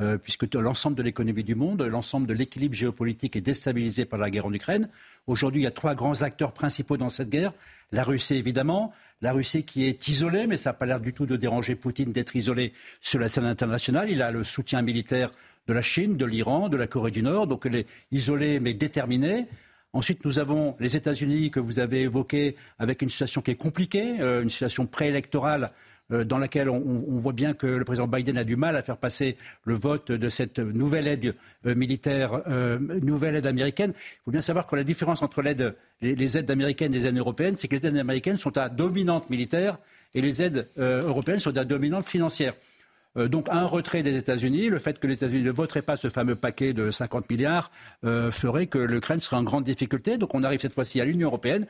euh, puisque l'ensemble de l'économie du monde, l'ensemble de l'équilibre géopolitique est déstabilisé par la guerre en Ukraine. Aujourd'hui, il y a trois grands acteurs principaux dans cette guerre. La Russie, évidemment. La Russie qui est isolée, mais ça n'a pas l'air du tout de déranger Poutine d'être isolé sur la scène internationale. Il a le soutien militaire de la Chine, de l'Iran, de la Corée du Nord, donc elle est isolée mais déterminée. Ensuite, nous avons les États-Unis que vous avez évoqués avec une situation qui est compliquée, euh, une situation préélectorale euh, dans laquelle on, voit bien que le président Biden a du mal à faire passer le vote de cette nouvelle aide euh, militaire, nouvelle aide américaine. Il faut bien savoir que la différence entre les, aides américaines et les aides européennes, c'est que les aides américaines sont à dominante militaire et les aides européennes sont à dominante financière. Euh, donc un retrait des États-Unis, le fait que les États-Unis ne voteraient pas ce fameux paquet de 50 milliards euh, ferait que l'Ukraine serait en grande difficulté. Donc on arrive cette fois-ci à l'Union européenne.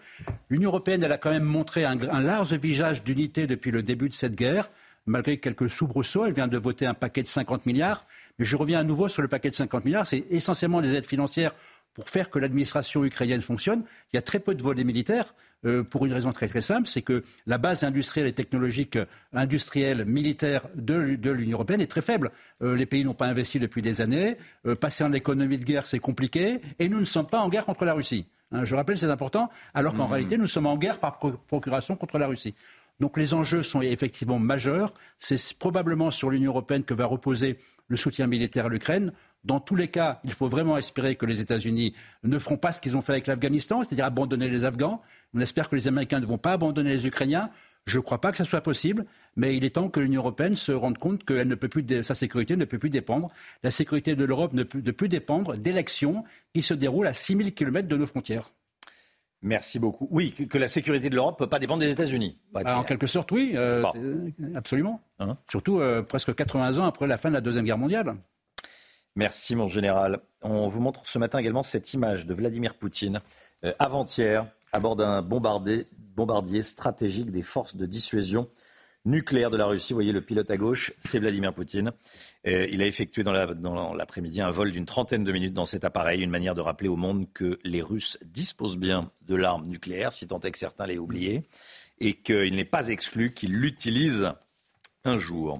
L'Union européenne, elle a quand même montré un, large visage d'unité depuis le début de cette guerre, malgré quelques soubresauts. Elle vient de voter un paquet de 50 milliards. Mais je reviens à nouveau sur le paquet de 50 milliards. C'est essentiellement des aides financières pour faire que l'administration ukrainienne fonctionne. Il y a très peu de volets militaires. Euh, pour une raison très très simple, c'est que la base industrielle et technologique, euh, industrielle, militaire de, l'Union européenne est très faible. Euh, les pays n'ont pas investi depuis des années. passer en économie de guerre, c'est compliqué. Et nous ne sommes pas en guerre contre la Russie. Hein, je rappelle, c'est important, alors qu'en mmh. réalité, nous sommes en guerre par procuration contre la Russie. Donc les enjeux sont effectivement majeurs. C'est probablement sur l'Union européenne que va reposer le soutien militaire à l'Ukraine. Dans tous les cas, il faut vraiment espérer que les États-Unis ne feront pas ce qu'ils ont fait avec l'Afghanistan, c'est-à-dire abandonner les Afghans. On espère que les Américains ne vont pas abandonner les Ukrainiens. Je ne crois pas que ce soit possible, mais il est temps que l'Union européenne se rende compte que ne peut plus sa sécurité ne peut plus dépendre. La sécurité de l'Europe ne peut plus dépendre d'élections qui se déroulent à 6000 km de nos frontières. Merci beaucoup. Oui, que, la sécurité de l'Europe ne peut pas dépendre des États-Unis. Bah, en quelque sorte, oui, euh, absolument. Hein? Surtout euh, presque 80 ans après la fin de la Deuxième Guerre mondiale. Merci, mon général. On vous montre ce matin également cette image de Vladimir Poutine, euh, avant-hier, à bord d'un bombardier stratégique des forces de dissuasion nucléaire de la Russie. Vous voyez le pilote à gauche, c'est Vladimir Poutine. il a effectué dans l'après-midi un vol d'une trentaine de minutes dans cet appareil, une manière de rappeler au monde que les Russes disposent bien de l'arme nucléaire, si tant est que certains l'aient oublié, et qu'il n'est pas exclu qu'ils l'utilisent un jour.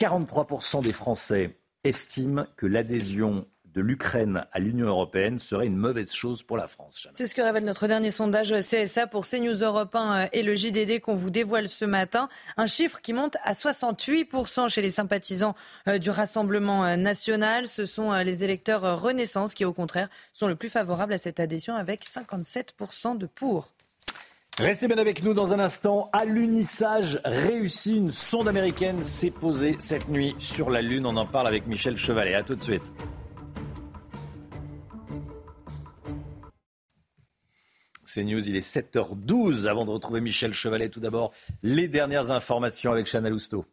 43% des Français estiment que l'adhésion de l'Ukraine à l'Union européenne serait une mauvaise chose pour la France. C'est ce que révèle notre dernier sondage CSA pour CNews Europe 1 et le JDD qu'on vous dévoile ce matin. Un chiffre qui monte à 68% chez les sympathisants euh, du Rassemblement euh, national. Ce sont euh, les électeurs Renaissance qui, au contraire, sont le plus favorables à cette adhésion avec 57% de pour. Restez bien avec nous dans un instant. À l'unissage réussi, une sonde américaine s'est posée cette nuit sur la Lune. On en parle avec Michel Chevalet. A tout de suite. C'est News, il est 7h12. Avant de retrouver Michel Chevalet, tout d'abord, les dernières informations avec Chana Lousteau.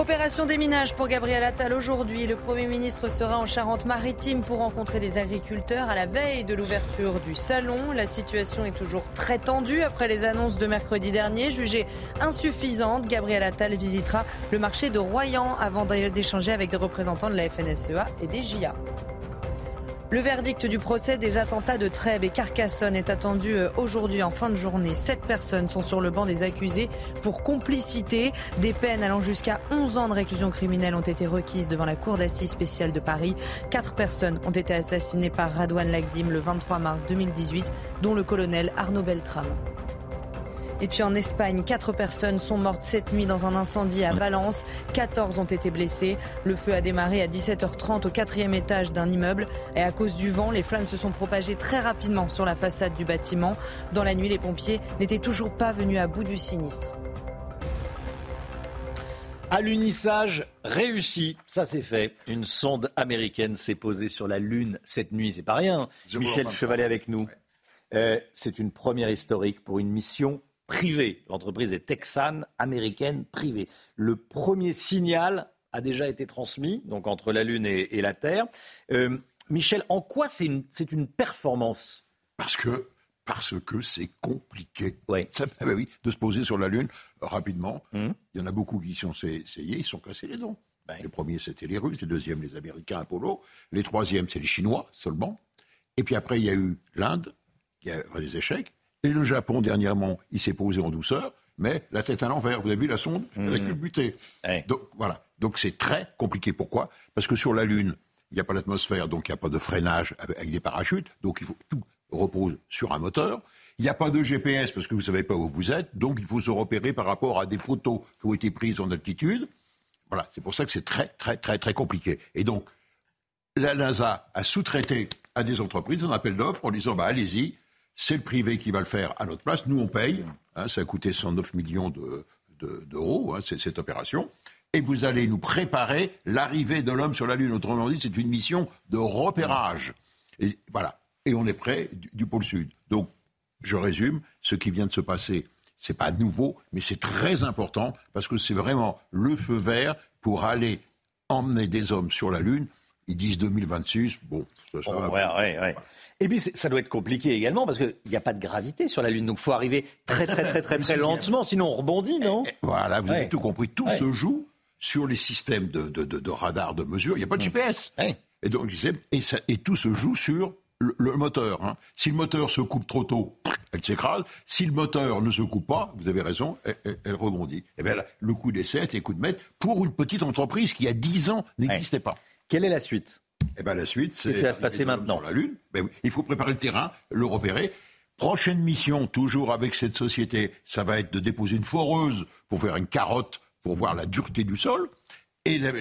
Opération déminage pour Gabriel Attal aujourd'hui. Le Premier ministre sera en Charente-Maritime pour rencontrer des agriculteurs à la veille de l'ouverture du salon. La situation est toujours très tendue après les annonces de mercredi dernier. Jugée insuffisante, Gabriel Attal visitera le marché de Royan avant d'échanger avec des représentants de la FNSEA et des JA. Le verdict du procès des attentats de Trèbes et Carcassonne est attendu euh, aujourd'hui en fin de journée. Sept personnes sont sur le banc des accusés pour complicité. Des peines allant jusqu'à 11 ans de réclusion criminelle ont été requises devant la Cour d'assises spéciale de Paris. Quatre personnes ont été assassinées par Radouane Lagdim le 23 mars 2018, dont le colonel Arnaud Beltrame. Et puis en Espagne, quatre personnes sont mortes cette nuit dans un incendie à Valence. 14 ont été blessés. Le feu a démarré à 17h30 au quatrième étage d'un immeuble. Et à cause du vent, les flammes se sont propagées très rapidement sur la façade du bâtiment. Dans la nuit, les pompiers n'étaient toujours pas venus à bout du sinistre. À l'unissage réussi, ça c'est fait. Une sonde américaine s'est posée sur la Lune cette nuit, c'est pas rien. Michel Chevalet avec nous. Euh, c'est une première historique pour une mission privée. L'entreprise est texane, américaine, privée. Le premier signal a déjà été transmis, donc entre la Lune et, la Terre. Euh, Michel, en quoi c'est une, une, performance? Parce que parce que c'est compliqué. Ouais. Ça, bah oui, de se poser sur la Lune rapidement. Hum. Il y en a beaucoup qui sont essayés, ils sont cassés les dents. Les premiers, c'était les Russes, les deuxièmes, les Américains, Apollo. Les troisièmes, c'est les Chinois seulement. Et puis après, il y a eu l'Inde, qui a eu des échecs. Et le Japon, dernièrement, il s'est posé en douceur, mais la tête à l'envers. Vous avez vu la sonde Elle a culbuté. Donc voilà. Donc c'est très compliqué. Pourquoi? Parce que sur la Lune, il n'y a pas d'atmosphère, donc il n'y a pas de freinage avec des parachutes. Donc il faut tout repose sur un moteur. Il n'y a pas de GPS parce que vous ne savez pas où vous êtes, donc il faut se repérer par rapport à des photos qui ont été prises en altitude. Voilà, c'est pour ça que c'est très, très, très, très compliqué. Et donc, la NASA a sous-traité à des entreprises un appel d'offres en disant bah, allez-y, c'est le privé qui va le faire à notre place, nous on paye. Hein, ça a coûté 109 millions d'euros, hein, cette opération. Et vous allez nous préparer l'arrivée de l'homme sur la Lune. Autrement dit, c'est une mission de repérage. Et voilà. Et on est près du, pôle Sud. Donc, je résume, ce qui vient de se passer, c'est pas nouveau, mais c'est très important parce que c'est vraiment le feu vert pour aller emmener des hommes sur la Lune ils disent 2026. Bon, ça, ça va. Ouais, ouais, Et puis, ça doit être compliqué également parce qu'il n'y a pas de gravité sur la Lune. Donc, il faut arriver très, très, très, très, très, lentement. Sinon, on rebondit, non? Voilà, vous avez tout compris. Tout se joue sur les systèmes de, de, de, radar, de mesure. Il n'y a pas de GPS. Et, donc, et, ça, et tout se joue sur le, moteur. Hein. Si le moteur se coupe trop tôt, elle s'écrase. Si le moteur ne se coupe pas, vous avez raison, elle, rebondit. Et eh bien, le coup d'essai est le coup de maître pour une petite entreprise qui, il y a 10 ans, n'existait pas. Quelle est la suite? Eh ben la suite, c'est. Qui va se passer maintenant la Lune. Ben il faut préparer le terrain, le repérer. Prochaine mission, toujours avec cette société, ça va être de déposer une foreuse pour faire une carotte pour voir la dureté du sol. Et la,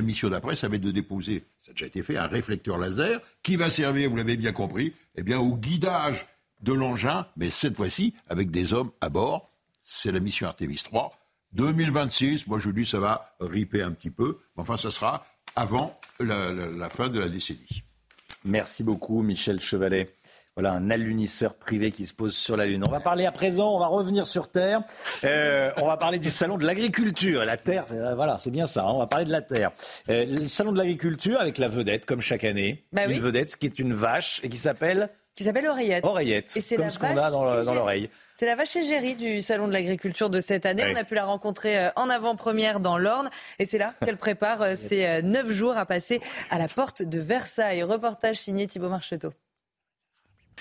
mission d'après, ça va être de déposer, ça a déjà été fait, un réflecteur laser qui va servir, vous l'avez bien compris, eh bien, au guidage de l'engin, mais cette fois-ci avec des hommes à bord. C'est la mission Artemis 3. 2026, moi je dis ça va riper un petit peu, mais enfin ça sera avant la, fin de la décennie. Merci beaucoup, Michel Chevalet. Voilà un alunisseur privé qui se pose sur la Lune. On va parler à présent, on va revenir sur Terre. Euh, on va parler du salon de l'agriculture. La Terre, c'est, euh, voilà, c'est bien ça. Hein. on va parler de la Terre. Euh, le salon de l'agriculture avec la vedette, comme chaque année. Bah une vedette qui est une vache et qui s'appelle qui s'appelle Oreillette. Oreillette, et c'est comme ce qu'on a dans l'oreille. C'est la vache égérie du Salon de l'agriculture de cette année. On a pu la rencontrer euh, en avant-première dans l'Orne. Et c'est là qu'elle prépare euh, ses euh, neuf jours à passer à la porte de Versailles. Reportage signé Thibault Marcheteau.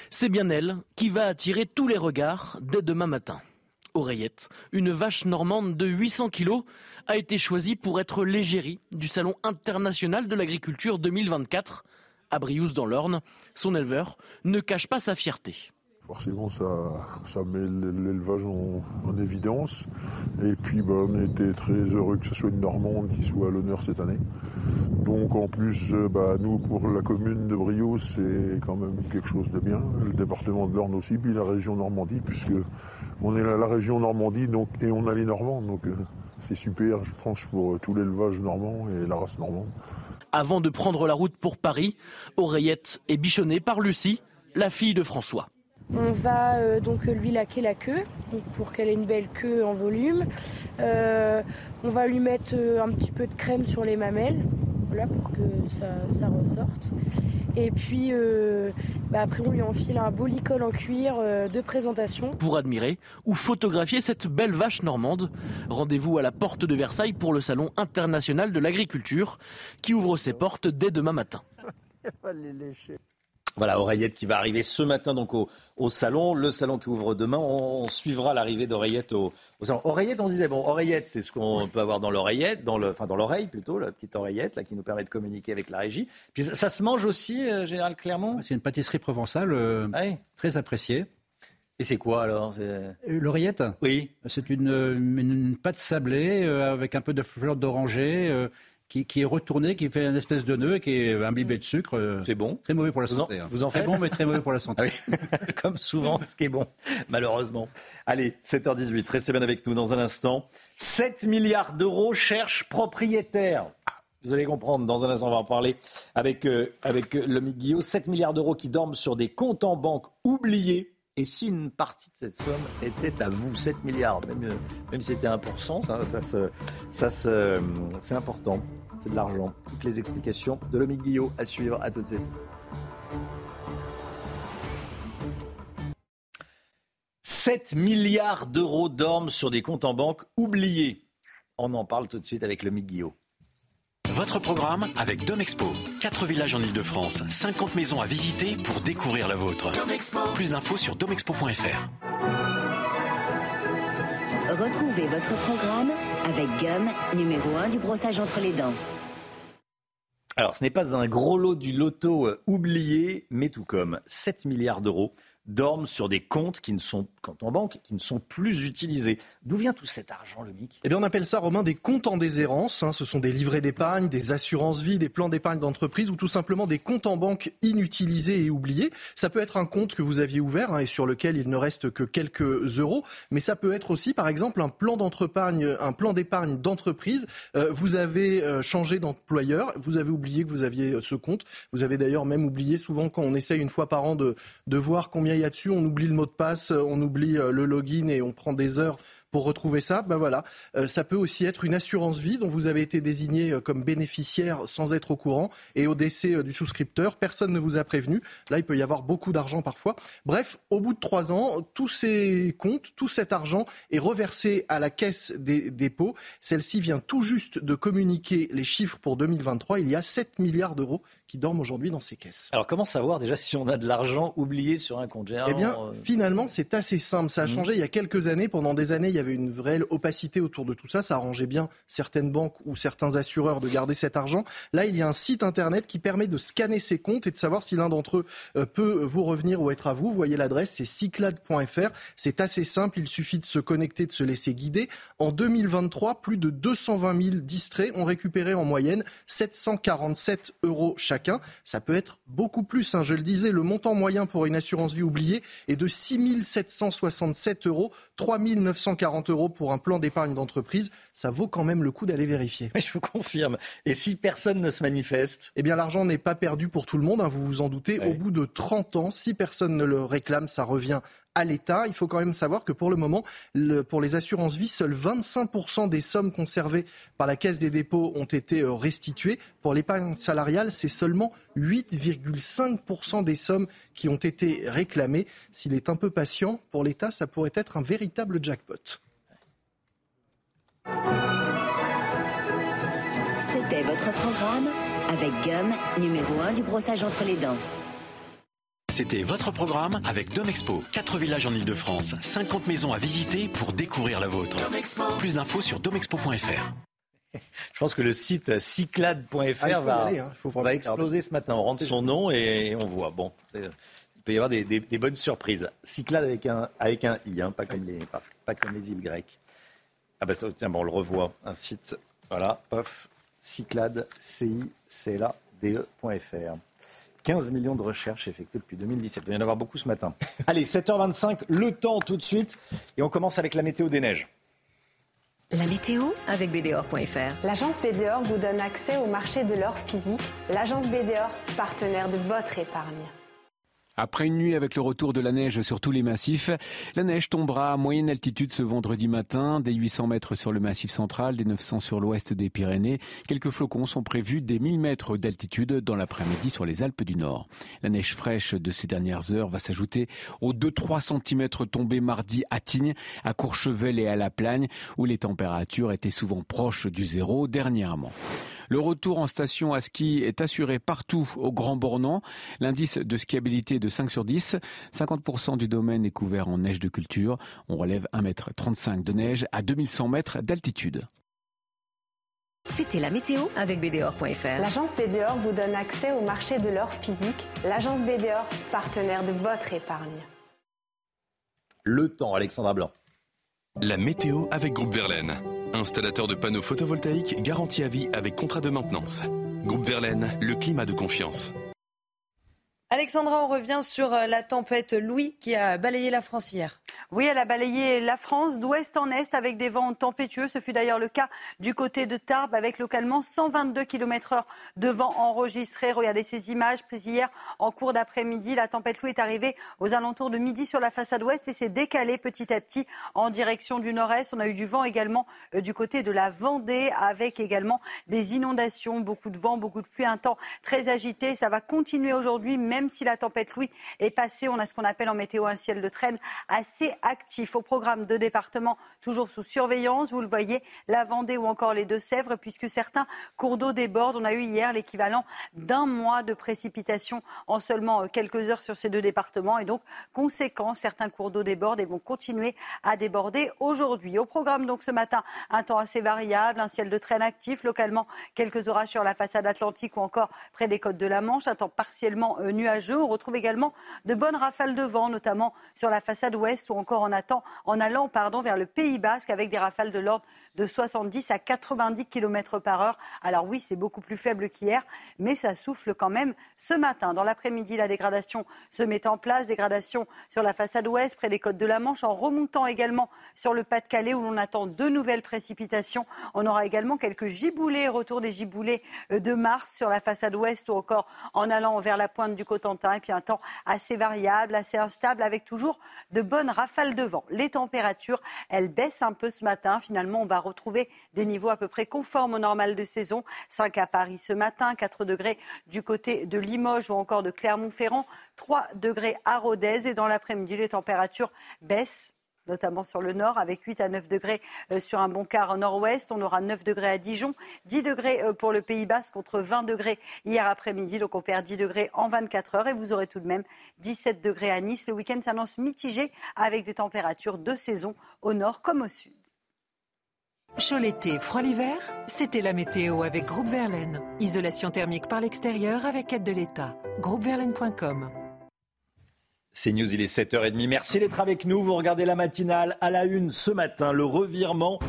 C'est bien elle qui va attirer tous les regards dès demain matin. Oreillette, une vache normande de 800 kilos, a été choisie pour être l'égérie du Salon international de l'agriculture 2024. À Briouze dans l'Orne, son éleveur ne cache pas sa fierté. Forcément, ça, met l'élevage en, évidence. Et puis, bah, on était très heureux que ce soit une Normande qui soit à l'honneur cette année. Donc, en plus, euh, bah, nous, pour la commune de Brio, c'est quand même quelque chose de bien. Le département de l'Orne aussi, puis la région Normandie, puisque on est la, région Normandie et on a les Normands. Donc, euh, c'est super, je pense, pour tout l'élevage normand et la race normande. Avant de prendre la route pour Paris, Oreillette est bichonnée par Lucie, la fille de François. On va euh, donc lui laquer la queue pour qu'elle ait une belle queue en volume. Euh, on va lui mettre euh, un petit peu de crème sur les mamelles voilà, pour que ça, ressorte. Et puis bah, après on lui enfile un beau licol en cuir de présentation. Pour admirer ou photographier cette belle vache normande, rendez-vous à la porte de Versailles pour le Salon international de l'agriculture qui ouvre ses portes dès demain matin. Voilà, Oreillette qui va arriver ce matin donc au, salon, le salon qui ouvre demain. On, suivra l'arrivée d'Oreillette au, salon. Oreillette, on se disait bon, Oreillette, c'est ce qu'on peut avoir dans l'oreillette, dans le, enfin dans l'oreille plutôt, la petite oreillette là qui nous permet de communiquer avec la régie. Puis ça, se mange aussi, euh, Général Clermont? C'est une pâtisserie provençale euh, très appréciée. Et c'est quoi alors? Euh, L'oreillette? Oui. C'est une, une, pâte sablée avec un peu de fleur d'oranger qui, est retourné, qui fait une espèce de nœud, qui est imbibé de sucre. Euh, c'est bon. Très mauvais pour la santé. Hein. Vous en, faites Très bon, mais très mauvais pour la santé. Ah Comme souvent, ce qui est bon, malheureusement. Allez, 7h18, restez bien avec nous dans un instant. 7 milliards d'euros cherchent propriétaires. Vous allez comprendre, dans un instant, on va en parler avec, euh, avec euh, le Guillaume. 7 milliards d'euros qui dorment sur des comptes en banque oubliés et si une partie de cette somme était à vous, 7 milliards, même, euh, même si c'était 1%, ça, ça, c'est important. C'est de l'argent. Toutes les explications de Lomique Guillot à suivre. À tout de suite. 7 milliards d'euros dorment sur des comptes en banque oubliés. On en parle tout de suite avec le Guillot. Votre programme avec Domexpo. 4 villages en Ile-de-France, 50 maisons à visiter pour découvrir la vôtre. Plus d'infos sur domexpo.fr. Retrouvez votre programme avec Gum, numéro 1 du brossage entre les dents. Alors, ce n'est pas un gros lot du loto euh, oublié, mais tout comme 7 milliards d'euros dorment sur des comptes qui ne sont, en banque, qui ne sont plus utilisés. D'où vient tout cet argent, Lomic Eh bien, on appelle ça, Romain, des comptes en déshérence. Hein. Ce sont des livrets d'épargne, des assurances-vie, des plans d'épargne d'entreprise ou tout simplement des comptes en banque inutilisés et oubliés. Ça peut être un compte que vous aviez ouvert hein, et sur lequel il ne reste que quelques euros, mais ça peut être aussi, par exemple, un plan un plan d'épargne d'entreprise. Euh, vous avez euh, changé d'employeur, vous avez oublié que vous aviez euh, ce compte. Vous avez d'ailleurs même oublié souvent quand on essaye une fois par an de, de voir combien on oublie le mot de passe, on oublie le login et on prend des heures pour retrouver ça, ben voilà, euh, ça peut aussi être une assurance vie dont vous avez été désigné euh, comme bénéficiaire sans être au courant et au décès euh, du souscripteur, personne ne vous a prévenu. Là, il peut y avoir beaucoup d'argent parfois. Bref, au bout de trois ans, tous ces comptes, tout cet argent est reversé à la caisse des dépôts. Celle-ci vient tout juste de communiquer les chiffres pour 2023. Il y a 7 milliards d'euros qui dorment aujourd'hui dans ces caisses. Alors comment savoir déjà si on a de l'argent oublié sur un compte Eh bien, finalement, c'est assez simple. Ça a mmh. changé il y a quelques années. Pendant des années, il y avait une réelle opacité autour de tout ça. Ça arrangeait bien certaines banques ou certains assureurs de garder cet argent. Là, il y a un site internet qui permet de scanner ces comptes et de savoir si l'un d'entre eux euh, peut vous revenir ou être à vous. Vous voyez l'adresse, c'est cyclade.fr. C'est assez simple. Il suffit de se connecter, de se laisser guider. En 2023, plus de 220 000 distraits ont récupéré en moyenne 747 euros chaque ça peut être beaucoup plus. Hein. Je le disais, le montant moyen pour une assurance vie oubliée est de 6 767 euros, 3 940 euros pour un plan d'épargne d'entreprise. Ça vaut quand même le coup d'aller vérifier. je vous confirme. Et si personne ne se manifeste? Eh bien, l'argent n'est pas perdu pour tout le monde, hein, vous vous en doutez. Au bout de 30 ans, si personne ne le réclame, ça revient à l'État. Il faut quand même savoir que pour le moment, pour les assurances vie, seuls 25% des sommes conservées par la Caisse des dépôts ont été euh, restituées. Pour l'épargne salariale, c'est seulement 8,5% des sommes qui ont été réclamées. S'il est un peu patient, pour l'État, ça pourrait être un véritable jackpot. C'était votre programme avec Gum, numéro 1 du brossage entre les dents. C'était votre programme avec Domexpo. 4 villages en Ile-de-France, 50 maisons à visiter pour découvrir la vôtre. Plus d'infos sur domexpo.fr. Je pense que le site cyclade.fr ah, va, hein. va exploser ce matin. On rentre son nom et on voit. Bon, il peut y avoir des, bonnes surprises. Cyclade avec un, avec un i, hein, pas, comme les, pas, comme les îles grecques. Ah ben tiens, bon, on le revoit. Un site, voilà, pof, cyclade, c i c l a d e.fr. 15 millions de recherches effectuées depuis 2017. Il va y en avoir beaucoup ce matin. Allez, 7h25, le temps tout de suite. Et on commence avec la météo des neiges. La météo avec BDOR.fr. L'agence BDOR vous donne accès au marché de l'or physique. L'agence BDOR, partenaire de votre épargne. Après une nuit avec le retour de la neige sur tous les massifs, la neige tombera à moyenne altitude ce vendredi matin, des 800 mètres sur le massif central, des 900 sur l'ouest des Pyrénées. Quelques flocons sont prévus des 1000 mètres d'altitude dans l'après-midi sur les Alpes du Nord. La neige fraîche de ces dernières heures va s'ajouter aux 2-3 cm tombés mardi à Tignes, à Courchevel et à La Plagne, où les températures étaient souvent proches du zéro dernièrement. Le retour en station à ski est assuré partout au Grand Bornand. L'indice de skiabilité de 5 sur 10. 50% du domaine est couvert en neige de culture. On relève 1,35 m de neige à 2100 mètres d'altitude. C'était la météo avec BDOR.fr. L'agence BDOR vous donne accès au marché de l'or physique. L'agence BDOR, partenaire de votre épargne. Le temps, Alexandra Blanc. La météo avec Groupe Verlaine. Installateur de panneaux photovoltaïques garantie à vie avec contrat de maintenance. Groupe Verlaine, le climat de confiance. Alexandra, on revient sur euh, la tempête Louis qui a balayé la France hier. Oui, elle a balayé la France d'ouest en est avec des vents tempétueux. Ce fut d'ailleurs le cas du côté de Tarbes avec localement 122 km heure de vent enregistré. Regardez ces images prises hier en cours d'après-midi. La tempête Louis est arrivée aux alentours de midi sur la façade ouest et s'est décalée petit à petit en direction du nord-est. On a eu du vent également euh, du côté de la Vendée avec également des inondations, beaucoup de vent, beaucoup de pluie, un temps très agité. Ça va continuer aujourd'hui, même même si la tempête Louis est passée, on a ce qu'on appelle en météo un ciel de traîne assez actif. Au programme de départements toujours sous surveillance, vous le voyez, la Vendée ou encore les Deux-Sèvres, puisque certains cours d'eau débordent. On a eu hier l'équivalent d'un mois de précipitations en seulement euh, quelques heures sur ces deux départements. Et donc, conséquent, certains cours d'eau débordent et vont continuer à déborder aujourd'hui. Au programme, donc, ce matin, un temps assez variable, un ciel de traîne actif, localement quelques orages sur la façade atlantique ou encore près des côtes de la Manche, un temps partiellement euh, On retrouve également de bonnes rafales de vent, notamment sur la façade ouest ou encore en, en allant vers le Pays Basque avec des rafales de l'ordre de 70 à 90 km par heure. Alors oui, c'est beaucoup plus faible qu'hier, mais ça souffle quand même ce matin. Dans l'après-midi, la dégradation se met en place. Dégradation sur la façade ouest, près des côtes de la Manche, en remontant également sur le Pas-de-Calais où l'on attend de nouvelles précipitations. On aura également quelques giboulées, retour des giboulées euh, de mars sur la façade ouest ou encore en allant vers la pointe du Cotentin. Et puis un temps assez variable, assez instable, avec toujours de bonnes rafales de vent. Les températures, elles baissent un peu ce matin. Finalement, on va retrouver des niveaux à peu près conformes au normal de saison. 5 à Paris ce matin, 4 degrés du côté de Limoges ou encore de Clermont-Ferrand, 3 degrés à Rodez. Et dans l'après-midi, les températures baissent notamment sur le nord, avec 8 à 9 degrés euh, sur un bon quart nord-ouest. On aura 9 degrés à Dijon, 10 degrés euh, pour le Pays Basque contre 20 degrés hier après-midi. Donc on perd 10 degrés en 24 heures et vous aurez tout de même 17 degrés à Nice. Le week-end s'annonce mitigé avec des températures de saison au nord comme au sud. Chaud l'été, froid l'hiver, c'était la météo avec Groupe Verlaine. Isolation thermique par l'extérieur avec aide de l'État. Groupeverlaine.com c'est News, il est 7h30. Merci d'être avec nous. Vous regardez la matinale à la une ce matin, le revirement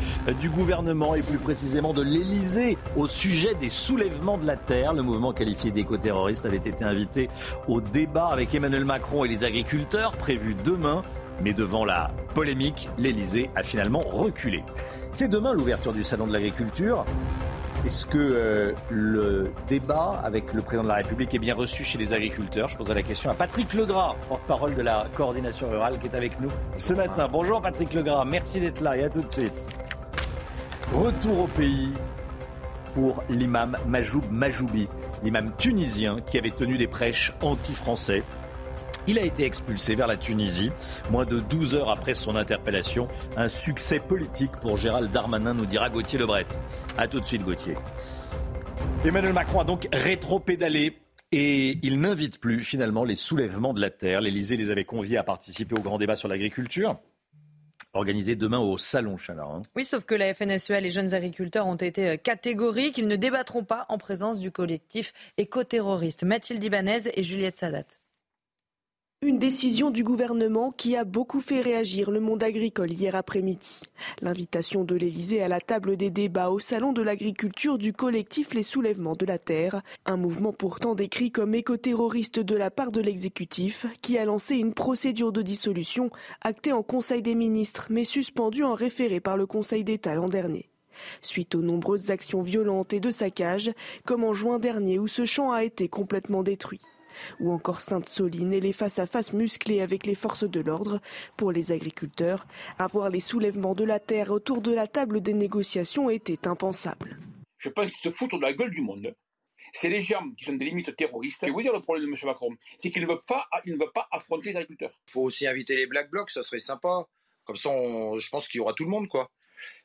du gouvernement et plus précisément de l'Elysée au sujet des soulèvements de la terre. Le mouvement qualifié d'éco-terroriste avait été invité au débat avec Emmanuel Macron et les agriculteurs prévu demain. Mais devant la polémique, l'Elysée a finalement reculé. C'est demain l'ouverture du Salon de l'agriculture. Est-ce que euh, le débat avec le président de la République est bien reçu chez les agriculteurs? Je pose la question à Patrick Legras, porte-parole de la coordination rurale, qui est avec nous ce matin. Bonjour Patrick Legras, merci d'être là et à tout de suite. Retour au pays pour l'imam Majoub Majoubi, l'imam tunisien qui avait tenu des prêches anti-français il a été expulsé vers la Tunisie, moins de 12 heures après son interpellation. Un succès politique pour Gérald Darmanin, nous dira Gauthier Lebret. A tout de suite, Gauthier. Emmanuel Macron a donc rétro-pédalé et il n'invite plus finalement les soulèvements de la terre. L'Élysée les avait conviés à participer au grand débat sur l'agriculture organisé demain au Salon Chalard. Hein. Oui, sauf que la FNSEA et les jeunes agriculteurs ont été euh, catégoriques. Ils ne débattront pas en présence du collectif éco-terroriste. Mathilde Ibanez et Juliette Sadat. Une décision du gouvernement qui a beaucoup fait réagir le monde agricole hier après-midi. L'invitation de l'Elysée à la table des débats au Salon de l'agriculture du collectif Les Soulèvements de la Terre, un mouvement pourtant décrit comme écoterroriste de la part de l'exécutif, qui a lancé une procédure de dissolution actée en Conseil des ministres, mais suspendue en référé par le Conseil d'État l'an dernier. Suite aux nombreuses actions violentes et de saccage, comme en juin dernier où ce champ a été complètement détruit ou encore Sainte-Soline et les face-à-face musclés avec les forces de l'ordre. Pour les agriculteurs, avoir les soulèvements de la terre autour de la table des négociations était impensable. Je pense qu'ils se foutent de la gueule du monde. C'est les gens qui sont des limites terroristes. Et vous dire le problème de M. Macron, c'est qu'il ne veut pas, il ne veut pas affronter les agriculteurs. Il faut aussi inviter les Black Blocs, ça serait sympa. Comme ça, je pense qu'il y aura tout le monde, quoi.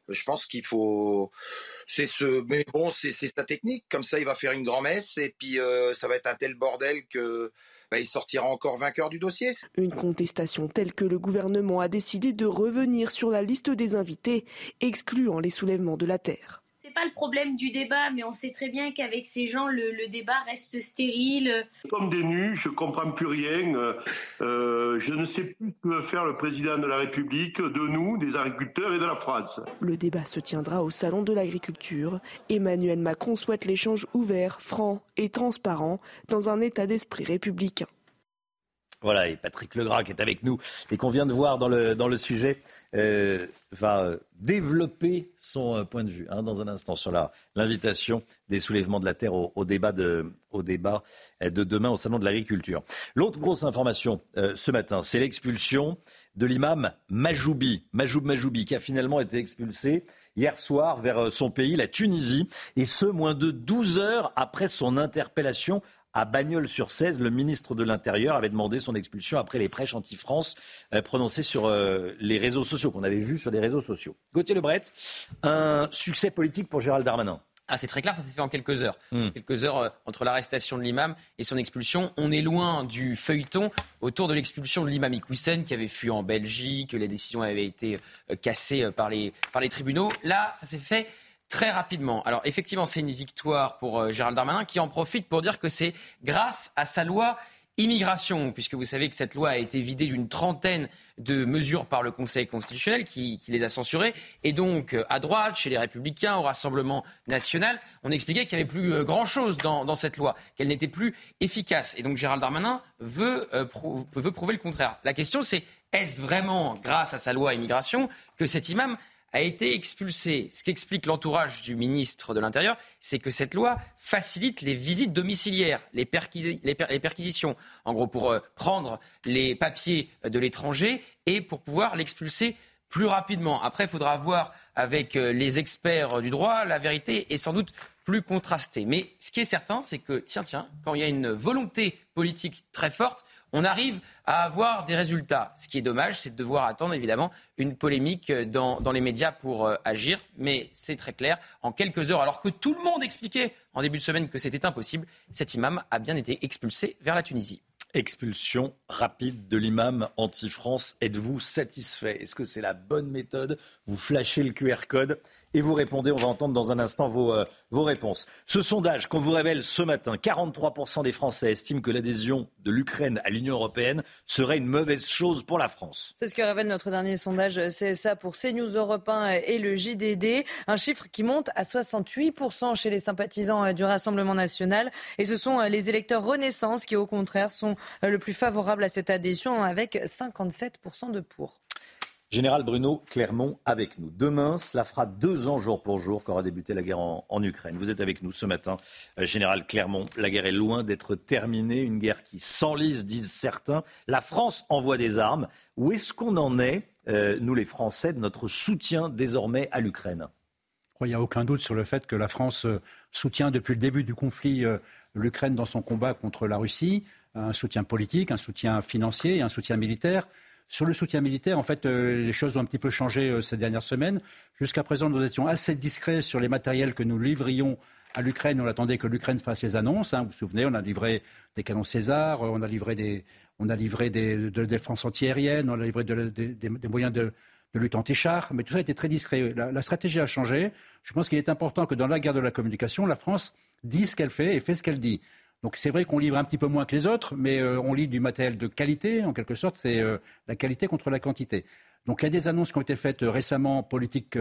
Je pense qu'il faut. C'est ce. Mais bon, c'est sa technique. Comme ça, il va faire une grand-messe et puis euh, ça va être un tel bordel que. Bah, il sortira encore vainqueur du dossier. Une contestation telle que le gouvernement a décidé de revenir sur la liste des invités, excluant les soulèvements de la terre pas le problème du débat, mais on sait très bien qu'avec ces gens, le, débat reste stérile. Comme des nus, je comprends plus rien. Euh, je ne sais plus ce que veut faire le président de la République de nous, des agriculteurs et de la France. Le débat se tiendra au Salon de l'agriculture. Emmanuel Macron souhaite l'échange ouvert, franc et transparent dans un état d'esprit républicain. Voilà, et Patrick Legras qui est avec nous et qu'on vient de voir dans le, dans le sujet euh, va euh, développer son euh, point de vue hein, dans un instant sur l'invitation des soulèvements de la terre au, débat, de, au débat de demain au Salon de l'agriculture. L'autre grosse information ce matin, c'est l'expulsion de l'imam Majoubi, Majoub Majoubi, qui a finalement été expulsé hier soir vers son pays, la Tunisie, et ce, moins de 12 heures après son interpellation à Bagnols-sur-Cèze. Le ministre de l'Intérieur avait demandé son expulsion après les prêches anti-France euh, prononcées sur euh, les réseaux sociaux, qu'on avait vus sur les réseaux sociaux. Gauthier Lebret, un succès politique pour Gérald Darmanin. Ah, c'est très clair, ça s'est fait en quelques heures. Hmm. Quelques heures euh, entre l'arrestation de l'imam et son expulsion. On est loin du feuilleton autour de l'expulsion de l'imam Iqwisen qui avait fui en Belgique, les décisions avaient été euh, cassées euh, par les, par les tribunaux. Là, ça s'est fait très rapidement. Alors effectivement, c'est une victoire pour Gérald Darmanin qui en profite pour dire que c'est grâce à sa loi Immigration, puisque vous savez que cette loi a été vidée d'une trentaine de mesures par le Conseil constitutionnel qui, les a censurées. Et donc, à droite, chez les Républicains, au Rassemblement national, on expliquait qu'il n'y avait plus euh, grand-chose dans, cette loi, qu'elle n'était plus efficace. Et donc, Gérald Darmanin veut, euh, veut prouver le contraire. La question, c'est est-ce vraiment grâce à sa loi immigration que cet imam a été expulsé. Ce qu'explique l'entourage du ministre de l'Intérieur, c'est que cette loi facilite les visites domiciliaires, les, perquisitions, en gros pour euh, prendre les papiers de l'étranger et pour pouvoir l'expulser plus rapidement. Après, il faudra voir avec euh, les experts du droit, la vérité est sans doute plus contrastée. Mais ce qui est certain, c'est que, tiens, tiens, quand il y a une volonté politique très forte, on arrive à avoir des résultats. Ce qui est dommage, c'est de devoir attendre évidemment une polémique dans, les médias pour euh, agir. Mais c'est très clair, en quelques heures, alors que tout le monde expliquait en début de semaine que c'était impossible, cet imam a bien été expulsé vers la Tunisie. Expulsion rapide de l'imam anti-France. Êtes-vous satisfait? Est-ce que c'est la bonne méthode? Vous flashez le QR code et vous répondez. On va entendre dans un instant vos, euh, vos réponses. Ce sondage qu'on vous révèle ce matin, 43% des Français estiment que l'adhésion de l'Ukraine à l'Union européenne serait une mauvaise chose pour la France. C'est ce que révèle notre dernier sondage CSA pour CNews Europe 1 et le JDD. Un chiffre qui monte à 68% chez les sympathisants du Rassemblement national. Et ce sont les électeurs Renaissance qui, au contraire, sont le plus favorables à cette adhésion avec 57% de pour. Général Bruno Clermont avec nous. Demain, cela fera deux ans jour pour jour qu'aura débuté la guerre en, Ukraine. Vous êtes avec nous ce matin, euh, Général Clermont. La guerre est loin d'être terminée, une guerre qui s'enlise, disent certains. La France envoie des armes. Où est-ce qu'on en est, euh, nous les Français, de notre soutien désormais à l'Ukraine? Il n'y a aucun doute sur le fait que la France euh, soutient depuis le début du conflit l'Ukraine dans son combat contre la Russie, un soutien politique, un soutien financier et un soutien militaire. Sur le soutien militaire, en fait, euh, les choses ont un petit peu changé euh, ces dernières semaines. Jusqu'à présent, nous étions assez discrets sur les matériels que nous livrions à l'Ukraine. On attendait que l'Ukraine fasse ses annonces. Hein. Vous vous souvenez, on a livré des canons César, on a livré des, on a de défense on a livré des moyens de, lutte anti-char, mais tout ça a été très discret. La, la stratégie a changé. Je pense qu'il est important que dans la guerre de la communication, la France dise ce qu'elle fait et fait ce qu'elle dit. Donc c'est vrai qu'on livre un petit peu moins que les autres, mais euh, on livre du matériel de qualité, en quelque sorte, c'est euh, la qualité contre la quantité. Donc il y a des annonces qui ont été faites euh, récemment, politiques,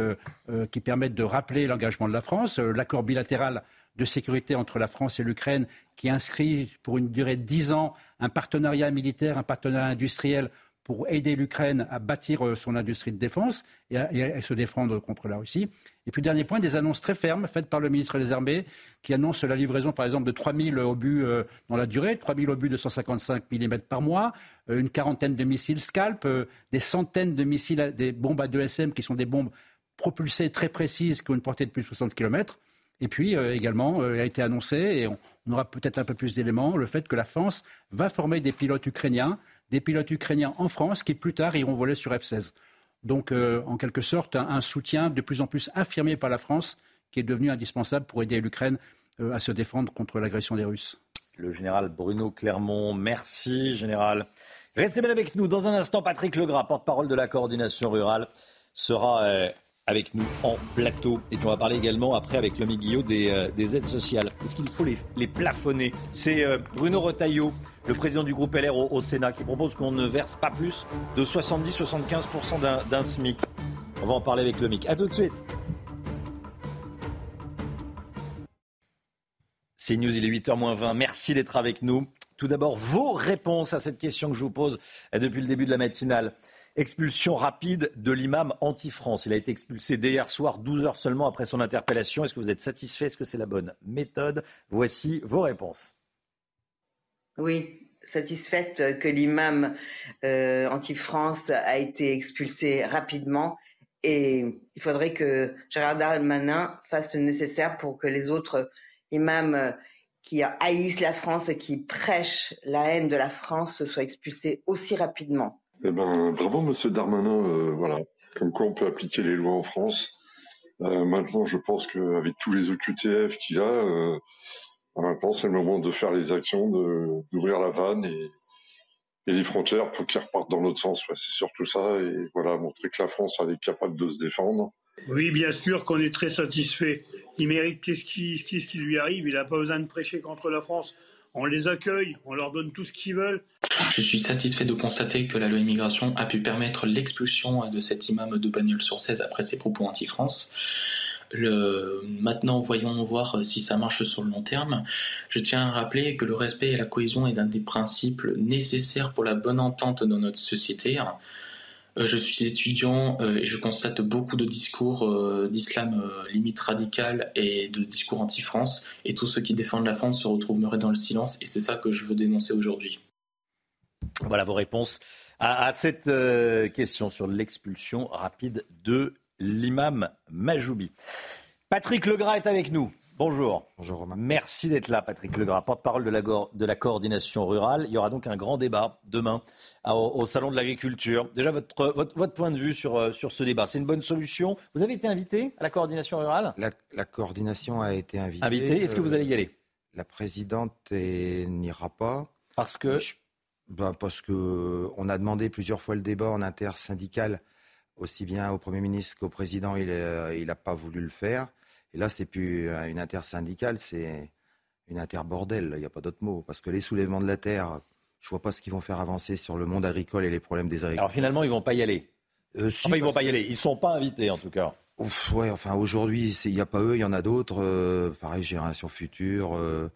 qui permettent de rappeler l'engagement de la France. L'accord bilatéral de sécurité entre la France et l'Ukraine, qui inscrit pour une durée de dix ans un partenariat militaire, un partenariat industriel pour aider l'Ukraine à bâtir son industrie de défense et à, se défendre contre la Russie. Et puis, dernier point, des annonces très fermes faites par le ministre des Armées qui annonce la livraison, par exemple, de 3 000 obus euh, dans la durée, 3 000 obus de 155 mm par mois, euh, une quarantaine de missiles Scalp, euh, des centaines de missiles, des bombes à 2SM qui sont des bombes propulsées très précises qui ont une portée de plus de 60 km. Et puis également, il a été annoncé, et on aura peut-être un peu plus d'éléments, le fait que la France va former des pilotes ukrainiens, des pilotes ukrainiens en France qui plus tard iront voler sur F-16. Donc, euh, en quelque sorte, un, soutien de plus en plus affirmé par la France qui est devenu indispensable pour aider l'Ukraine euh, à se défendre contre l'agression des Russes. Le général Bruno Clermont, merci général. Restez bien avec nous. Dans un instant, Patrick Legras, porte-parole de la coordination rurale, sera euh, avec nous en plateau. Et on va parler également après avec le Guillot des, des aides sociales. Est-ce qu'il faut les, plafonner? C'est Bruno Retailleau le président du groupe LR au, Sénat, qui propose qu'on ne verse pas plus de 70-75% d'un SMIC. On va en parler avec le MIC. A tout de suite. C'est News, il est 8h20. Merci d'être avec nous. Tout d'abord, vos réponses à cette question que je vous pose depuis le début de la matinale. Expulsion rapide de l'imam anti-France. Il a été expulsé dès hier soir, 12 heures seulement après son interpellation. Est-ce que vous êtes satisfait? Est-ce que c'est la bonne méthode? Voici vos réponses. Oui, satisfaite que l'imam euh, anti-France a été expulsé rapidement et il faudrait que Gérard Darmanin fasse le nécessaire pour que les autres imams qui haïssent la France et qui prêchent la haine de la France soient expulsés aussi rapidement. Eh ben, bravo, Monsieur Darmanin. Euh, voilà, comme quoi on peut appliquer les lois en France. Euh, maintenant, je pense qu'avec tous les OQTF qu'il a, euh, maintenant c'est le moment de faire les actions, d'ouvrir la vanne et, et les frontières pour qu'ils repartent dans l'autre sens. c'est surtout ça. Et voilà, montrer que la France elle est capable de se défendre. Oui, bien sûr qu'on est très satisfait. Il mérite qu'est-ce qui, ce qui lui arrive? Il n'a pas besoin de prêcher contre la France. On les accueille, on leur donne tout ce qu'ils veulent. Je suis satisfait de constater que la loi immigration a pu permettre l'expulsion de cet imam de Bagnols-sur-Cèze après ses propos anti-France. Maintenant, voyons voir si ça marche sur le long terme. Je tiens à rappeler que le respect et la cohésion est un des principes nécessaires pour la bonne entente dans notre société. Euh, je suis étudiant euh, et je constate beaucoup de discours euh, d'islam limite radical et de discours anti-France. Et tous ceux qui défendent la France se retrouveraient dans le silence. Et c'est ça que je veux dénoncer aujourd'hui. Voilà vos réponses à, cette question sur l'expulsion rapide de l'imam Majoubi. Patrick Legras est avec nous. Bonjour. Bonjour Romain. Merci d'être là, Patrick Legras, porte-parole de la, de la, coordination rurale. Il y aura donc un grand débat demain au, Salon de l'agriculture. Déjà, votre, votre, point de vue sur, euh, sur ce débat, c'est une bonne solution Vous avez été invité à la coordination rurale? La, coordination a été invitée. Invité, est-ce que vous allez y aller? La présidente n'ira pas. Parce que ben Parce qu'on a demandé plusieurs fois le débat en intersyndical, aussi bien au Premier ministre qu'au Président, il n'a euh, pas voulu le faire. Et là, c'est plus une intersyndicale, c'est une interbordel. Il n'y a pas d'autre mot. Parce que les soulèvements de la terre, je vois pas ce qu'ils vont faire avancer sur le monde agricole et les problèmes des agriculteurs. Alors finalement, ils vont pas y aller. Euh, enfin, ils vont pas y aller. Ils sont pas invités, en tout cas. Ouf, ouais, enfin, aujourd'hui, il n'y a pas eux, il y en a d'autres. Euh, pareil, Génération Future. Euh,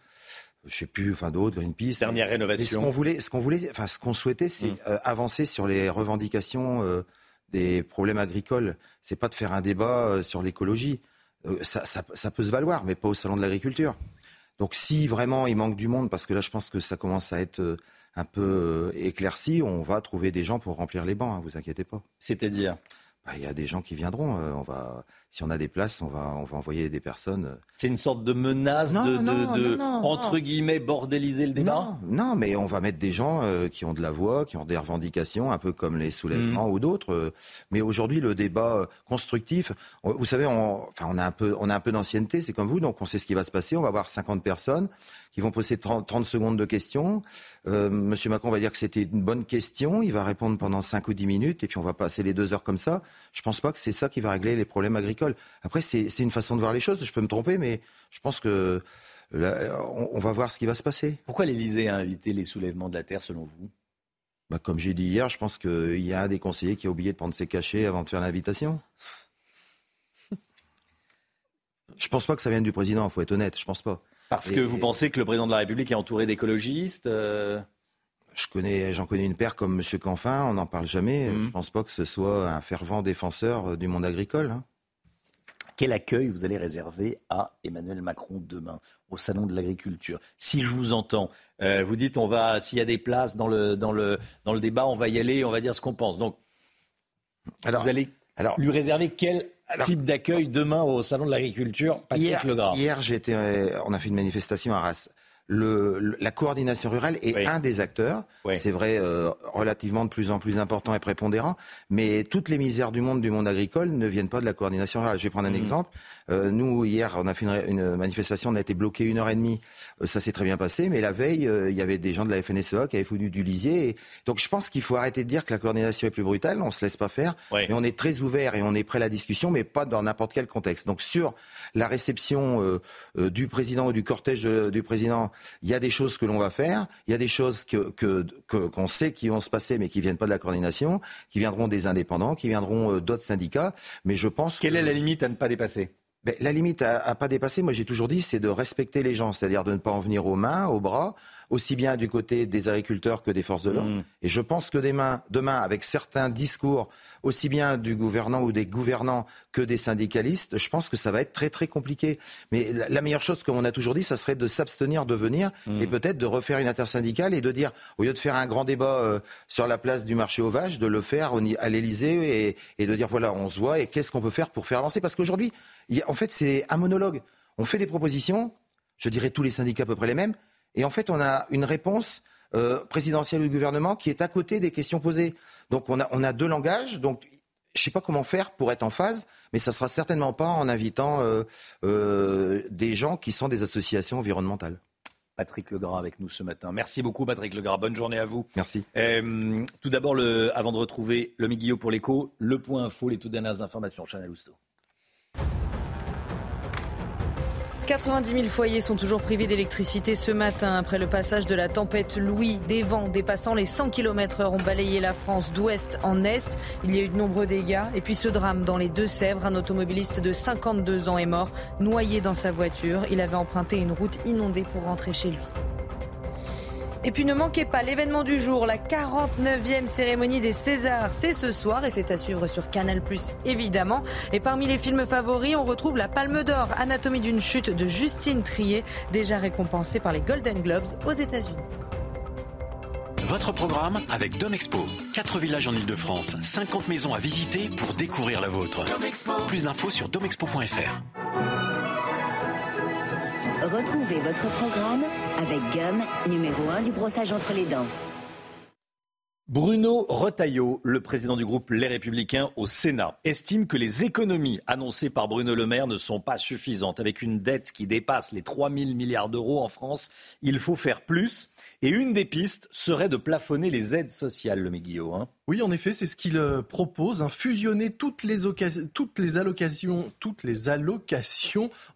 je sais plus, enfin d'autres, Greenpeace. Dernière rénovation. ce qu'on voulait, ce qu'on voulait, enfin ce qu'on souhaitait, c'est mm. euh, avancer sur les revendications des problèmes agricoles. C'est pas de faire un débat sur l'écologie. Euh, ça, peut se valoir, mais pas au salon de l'agriculture. Donc si vraiment il manque du monde, parce que là je pense que ça commence à être euh, un peu euh, éclairci, on va trouver des gens pour remplir les bancs, hein, vous inquiétez pas. C'est-à-dire? Bah, il y a des gens qui viendront. on va, si on a des places, on va, on va envoyer des personnes. C'est une sorte de menace de, entre guillemets, bordéliser le débat? Non, mais on va mettre des gens euh, qui ont de la voix, qui ont des revendications, un peu comme les soulèvements mm. ou d'autres. Euh. mais aujourd'hui, le débat euh, constructif, vous savez, on, enfin, on a un peu, on a un peu d'ancienneté, c'est comme vous, donc on sait ce qui va se passer. On va avoir 50 personnes qui vont poser 30, secondes de questions. Monsieur Macron va dire que c'était une bonne question. Il va répondre pendant 5 ou 10 minutes et puis on va passer les deux heures comme ça. Je pense pas que c'est ça qui va régler les problèmes agricoles. Après, c'est une façon de voir les choses. Je peux me tromper, mais je pense que on, va voir ce qui va se passer. Pourquoi l'Élysée a invité les soulèvements de la terre, selon vous? Bah, Comme j'ai dit hier, je pense qu'il y a un des conseillers qui a oublié de prendre ses cachets avant de faire l'invitation. je pense pas que ça vienne du président, il faut être honnête, je pense pas. Parce que vous pensez que le président de la République est entouré d'écologistes euh je connais, j'en connais une paire comme M. Canfin, on n'en parle jamais. Mmh. Je ne pense pas que ce soit un fervent défenseur du monde agricole. Hein. Quel accueil vous allez réserver à Emmanuel Macron demain au salon de l'agriculture? Si je vous entends, euh, vous dites on va s'il y a des places dans le dans le dans le débat, on va y aller, on va dire ce qu'on pense. Donc alors, vous allez alors, lui réserver quel type d'accueil demain au salon de l'agriculture Patrick hier, Legras. Hier, j'étais, euh, on a fait une manifestation à Arras le, la coordination rurale est un des acteurs. C'est vrai, euh, relativement de plus en plus important et prépondérant. Mais toutes les misères du monde, du monde agricole, ne viennent pas de la coordination rurale. Je vais prendre un mhm. exemple. Euh, nous, hier, on a fait une, manifestation, on a été bloqué une heure et demie. Euh, ça s'est très bien passé. Mais la veille, il y avait des gens de la FNSEA qui avaient foutu du lisier. donc, je pense qu'il faut arrêter de dire que la coordination est plus brutale. On se laisse pas faire. Mais on est très ouvert et on est prêt à la discussion, mais pas dans n'importe quel contexte. Donc, sur la réception du président ou du cortège du président il y a des choses que l'on va faire, il y a des choses que qu'on sait qui vont se passer, mais qui viennent pas de la coordination, qui viendront des indépendants, qui viendront euh, d'autres syndicats. Mais je pense quelle est la limite à ne pas dépasser? Ben, la limite à, ne pas dépasser, moi j'ai toujours dit, c'est de respecter les gens, c'est-à-dire de ne pas en venir aux mains, aux bras, aussi bien du côté des agriculteurs que des forces de l'ordre. Mmh. Et je pense que demain, demain, avec certains discours, aussi bien du gouvernant ou des gouvernants que des syndicalistes, je pense que ça va être très très compliqué. Mais la, meilleure chose, comme on a toujours dit, ça serait de s'abstenir de venir mmh. et peut-être de refaire une intersyndicale et de dire, au lieu de faire un grand débat euh, sur la place du marché aux vaches, de le faire à l'Elysée et, et de dire, voilà, on se voit et qu'est-ce qu'on peut faire pour faire avancer? Parce qu'aujourd'hui, en fait, c'est un monologue. On fait des propositions, je dirais tous les syndicats à peu près les mêmes. Et en fait, on a une réponse euh, présidentielle du gouvernement qui est à côté des questions posées. Donc on a, on a deux langages. Donc je ne sais pas comment faire pour être en phase, mais ça sera certainement pas en invitant euh, euh, des gens qui sont des associations environnementales. Patrick Legras avec nous ce matin. Merci beaucoup Patrick Legras. Bonne journée à vous. Merci. tout d'abord, avant de retrouver le Guillot pour l'écho, le point info, les toutes dernières informations. Chanel Housteau. 90 000 foyers sont toujours privés d'électricité ce matin après le passage de la tempête Louis. Des vents dépassant les 100 km heure ont balayé la France d'ouest en est. Il y a eu de nombreux dégâts. Et puis ce drame dans les Deux-Sèvres, un automobiliste de 52 ans est mort, noyé dans sa voiture. Il avait emprunté une route inondée pour rentrer chez lui. Et puis ne manquez pas l'événement du jour, la 49e cérémonie des Césars. C'est ce soir et c'est à suivre sur Canal évidemment. Et parmi les films favoris, on retrouve la Palme d'Or, Anatomie d'une chute de Justine Trier, déjà récompensée par les Golden Globes aux États-Unis. Votre programme avec Domexpo. 4 villages en Ile-de-France, 50 maisons à visiter pour découvrir la vôtre. Plus d'infos sur domexpo.fr. Retrouvez votre programme avec Gum, numéro 1 du brossage entre les dents. Bruno Retailleau, le président du groupe Les Républicains au Sénat, estime que les économies annoncées par Bruno Le Maire ne sont pas suffisantes. Avec une dette qui dépasse les 3 000 milliards d'euros en France, il faut faire plus. Et une des pistes serait de plafonner les aides sociales, le Méguillot. Hein. Oui, en effet, c'est ce qu'il euh, propose, hein, fusionner toutes les, allocations, toutes les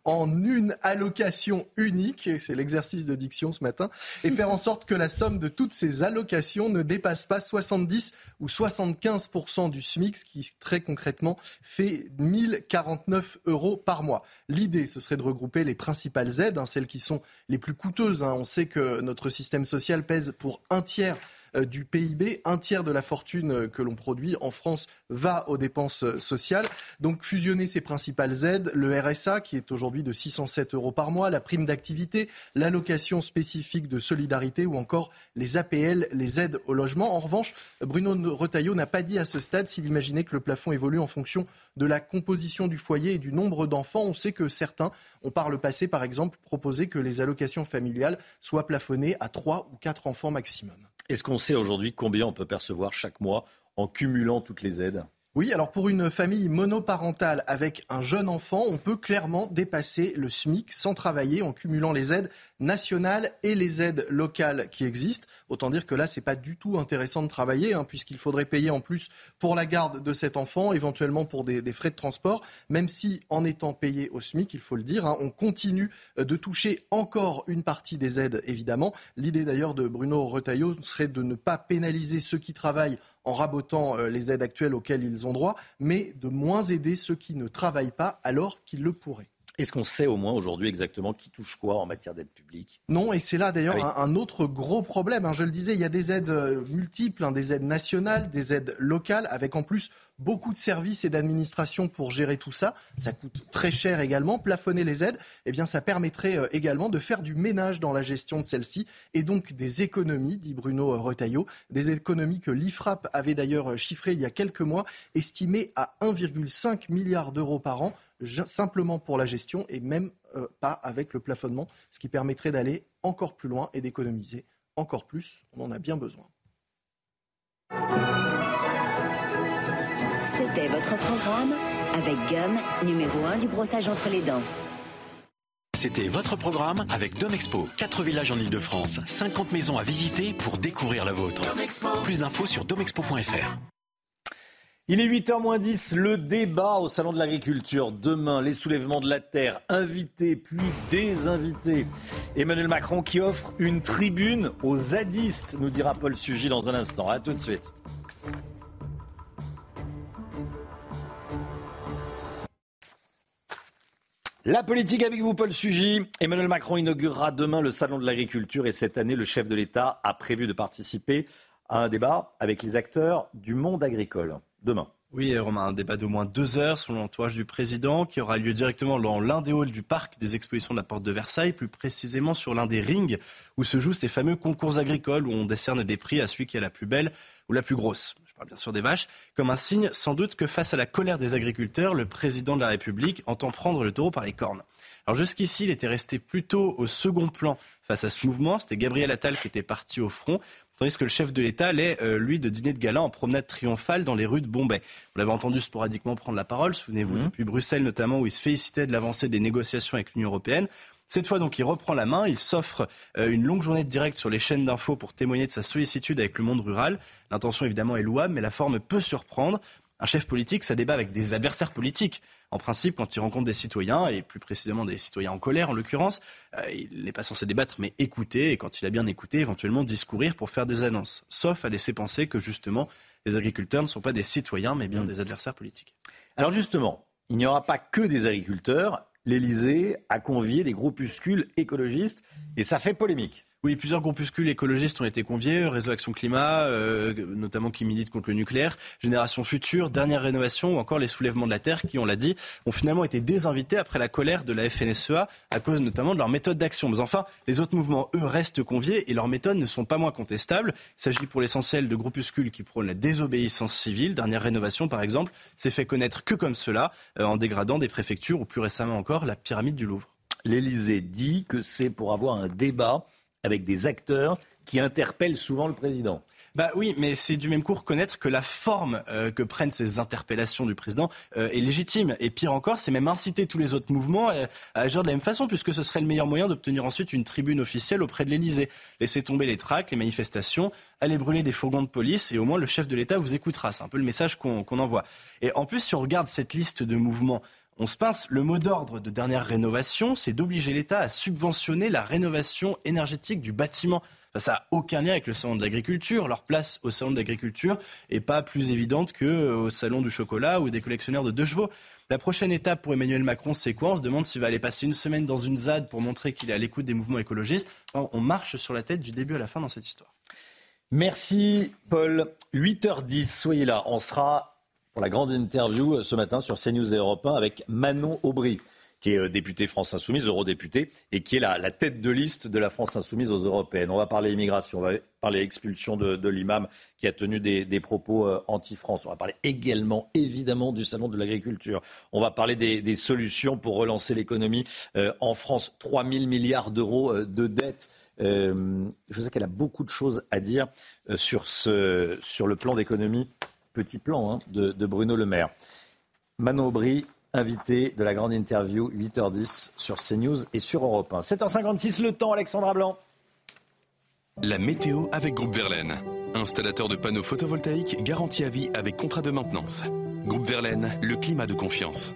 en une allocation unique. C'est l'exercice de diction ce matin, et faire en sorte que la somme de toutes ces allocations ne dépasse pas 70 ou 75% du SMIC, ce qui très concrètement fait 1049 euros par mois. L'idée, ce serait de regrouper les principales aides, hein, celles qui sont les plus coûteuses. On sait que notre système social pèse pour un tiers du PIB. Un tiers de la fortune euh, que l'on produit en France va aux dépenses euh, sociales. Donc fusionner ces principales aides, le RSA qui est aujourd'hui de 607 euros par mois, la prime d'activité, l'allocation spécifique de solidarité ou encore les APL, les aides au logement. En revanche, Bruno Retailleau n'a pas dit à ce stade s'il imaginait que le plafond évolue en fonction de la composition du foyer et du nombre d'enfants. On sait que certains ont par le passé, par exemple, proposé que les allocations familiales soient plafonnées à 3 ou 4 enfants maximum. Est-ce qu'on sait aujourd'hui combien on peut percevoir chaque mois en cumulant toutes les aides? Oui, alors pour une famille monoparentale avec un jeune enfant, on peut clairement dépasser le SMIC sans travailler en cumulant les aides nationales et les aides locales qui existent. Autant dire que là, c'est pas du tout intéressant de travailler, hein, puisqu'il faudrait payer en plus pour la garde de cet enfant, éventuellement pour des, frais de transport, même si en étant payé au SMIC, il faut le dire, hein, on continue euh, de toucher encore une partie des aides, évidemment. L'idée d'ailleurs de Bruno Retailleau serait de ne pas pénaliser ceux qui travaillent en rabotant euh, les aides actuelles auxquelles ils ont droit, mais de moins aider ceux qui ne travaillent pas alors qu'ils le pourraient. Est-ce qu'on sait au moins aujourd'hui exactement qui touche quoi en matière d'aide publique? Non, et c'est là d'ailleurs ah un, autre gros problème. Hein. Je le disais, il y a des aides euh, multiples, hein, des aides nationales, des aides locales, avec en plus beaucoup de services et d'administration pour gérer tout ça. Ça coûte très cher également. Plafonner les aides, eh bien, ça permettrait euh, également de faire du ménage dans la gestion de celles-ci et donc des économies, dit Bruno euh, Retailleau, des économies que l'IFRAP avait d'ailleurs euh, chiffrées il y a quelques mois, estimées à 1,5 milliard d'euros par an, simplement pour la gestion et même pas avec le plafonnement, ce qui permettrait d'aller encore plus loin et d'économiser encore plus. On en a bien besoin. C'était votre programme avec Gum, numéro 1 du brossage entre les dents. C'était votre programme avec Domexpo. 4 villages en Ile-de-France, 50 maisons à visiter pour découvrir la vôtre. Plus d'infos sur domexpo.fr. Il est 8h moins 10, le débat au Salon de l'Agriculture. Demain, les soulèvements de la terre, invités puis désinvités. Emmanuel Macron qui offre une tribune aux zadistes, nous dira Paul Sugy dans un instant. A tout de suite. La politique avec vous, Paul Sugy. Emmanuel Macron inaugurera demain le Salon de l'agriculture et cette année, le chef de l'État a prévu de participer à un débat avec les acteurs du monde agricole. Demain. Oui, Romain, un débat d'au moins deux heures sous l'entourage du président qui aura lieu directement dans l'un des halls du parc des expositions de la Porte de Versailles, plus précisément sur l'un des rings où se jouent ces fameux concours agricoles où on décerne des prix à celui qui a la plus belle ou la plus grosse bien sûr des vaches, comme un signe sans doute que face à la colère des agriculteurs, le président de la République entend prendre le taureau par les cornes. Alors jusqu'ici, il était resté plutôt au second plan face à ce mouvement. C'était Gabriel Attal qui était parti au front, tandis que le chef de l'État allait, euh, lui, de dîner de gala en promenade triomphale dans les rues de Bombay. Vous l'avez entendu sporadiquement prendre la parole, souvenez-vous, mmh. depuis Bruxelles notamment, où il se félicitait de l'avancée des négociations avec l'Union européenne. Cette fois, donc, il reprend la main, il s'offre euh, une longue journée de direct sur les chaînes d'infos pour témoigner de sa sollicitude avec le monde rural. L'intention, évidemment, est louable, mais la forme peut surprendre. Un chef politique, ça débat avec des adversaires politiques. En principe, quand il rencontre des citoyens, et plus précisément des citoyens en colère en l'occurrence, euh, il n'est pas censé débattre, mais écouter, et quand il a bien écouté, éventuellement discourir pour faire des annonces. Sauf à laisser penser que justement, les agriculteurs ne sont pas des citoyens, mais bien mmh. des adversaires politiques. Alors justement, il n'y aura pas que des agriculteurs. L'Élysée a convié des groupuscules écologistes, et ça fait polémique. Oui, plusieurs groupuscules écologistes ont été conviés, Réseau Action Climat, euh, notamment qui milite contre le nucléaire, Génération Future, Dernière Rénovation ou encore les Soulèvements de la Terre qui, on l'a dit, ont finalement été désinvités après la colère de la FNSEA à cause notamment de leur méthode d'action. Mais enfin, les autres mouvements, eux, restent conviés et leurs méthodes ne sont pas moins contestables. Il s'agit pour l'essentiel de groupuscules qui prônent la désobéissance civile. Dernière Rénovation, par exemple, s'est fait connaître que comme cela, euh, en dégradant des préfectures ou plus récemment encore la pyramide du Louvre. L'Élysée dit que c'est pour avoir un débat avec des acteurs qui interpellent souvent le président. Bah oui, mais c'est du même coup reconnaître que la forme euh, que prennent ces interpellations du président euh, est légitime. Et pire encore, c'est même inciter tous les autres mouvements à, agir de la même façon, puisque ce serait le meilleur moyen d'obtenir ensuite une tribune officielle auprès de l'Élysée. Laissez tomber les tracts, les manifestations, allez brûler des fourgons de police, et au moins le chef de l'État vous écoutera. C'est un peu le message qu'on envoie. Et en plus, si on regarde cette liste de mouvements, on se pince, le mot d'ordre de dernière rénovation, c'est d'obliger l'État à subventionner la rénovation énergétique du bâtiment. ça n'a aucun lien avec le salon de l'agriculture. Leur place au salon de l'agriculture n'est pas plus évidente qu'au salon du chocolat ou des collectionneurs de deux chevaux. La prochaine étape pour Emmanuel Macron, c'est quoi? On se demande s'il va aller passer une semaine dans une ZAD pour montrer qu'il est à l'écoute des mouvements écologistes. on marche sur la tête du début à la fin dans cette histoire. Merci Paul. 8h10, soyez là. On sera pour la grande interview euh, ce matin sur CNews et Europe 1 avec Manon Aubry, qui est euh, députée France Insoumise, eurodéputée, et qui est la, tête de liste de la France Insoumise aux Européennes. On va parler immigration, on va parler expulsion de, l'imam qui a tenu des, propos euh, anti-France. On va parler également, évidemment, du Salon de l'agriculture. On va parler des, solutions pour relancer l'économie en France. 3 000 milliards d'euros de dettes. je sais qu'elle a beaucoup de choses à dire sur, sur le plan d'économie petit plan hein, de, Bruno Le Maire. Manon Aubry, invité de la grande interview, 8h10 sur CNews et sur Europe 1. 7h56, le temps, Alexandra Blanc. La météo avec Groupe Verlaine. Installateur de panneaux photovoltaïques garantie à vie avec contrat de maintenance. Groupe Verlaine, le climat de confiance.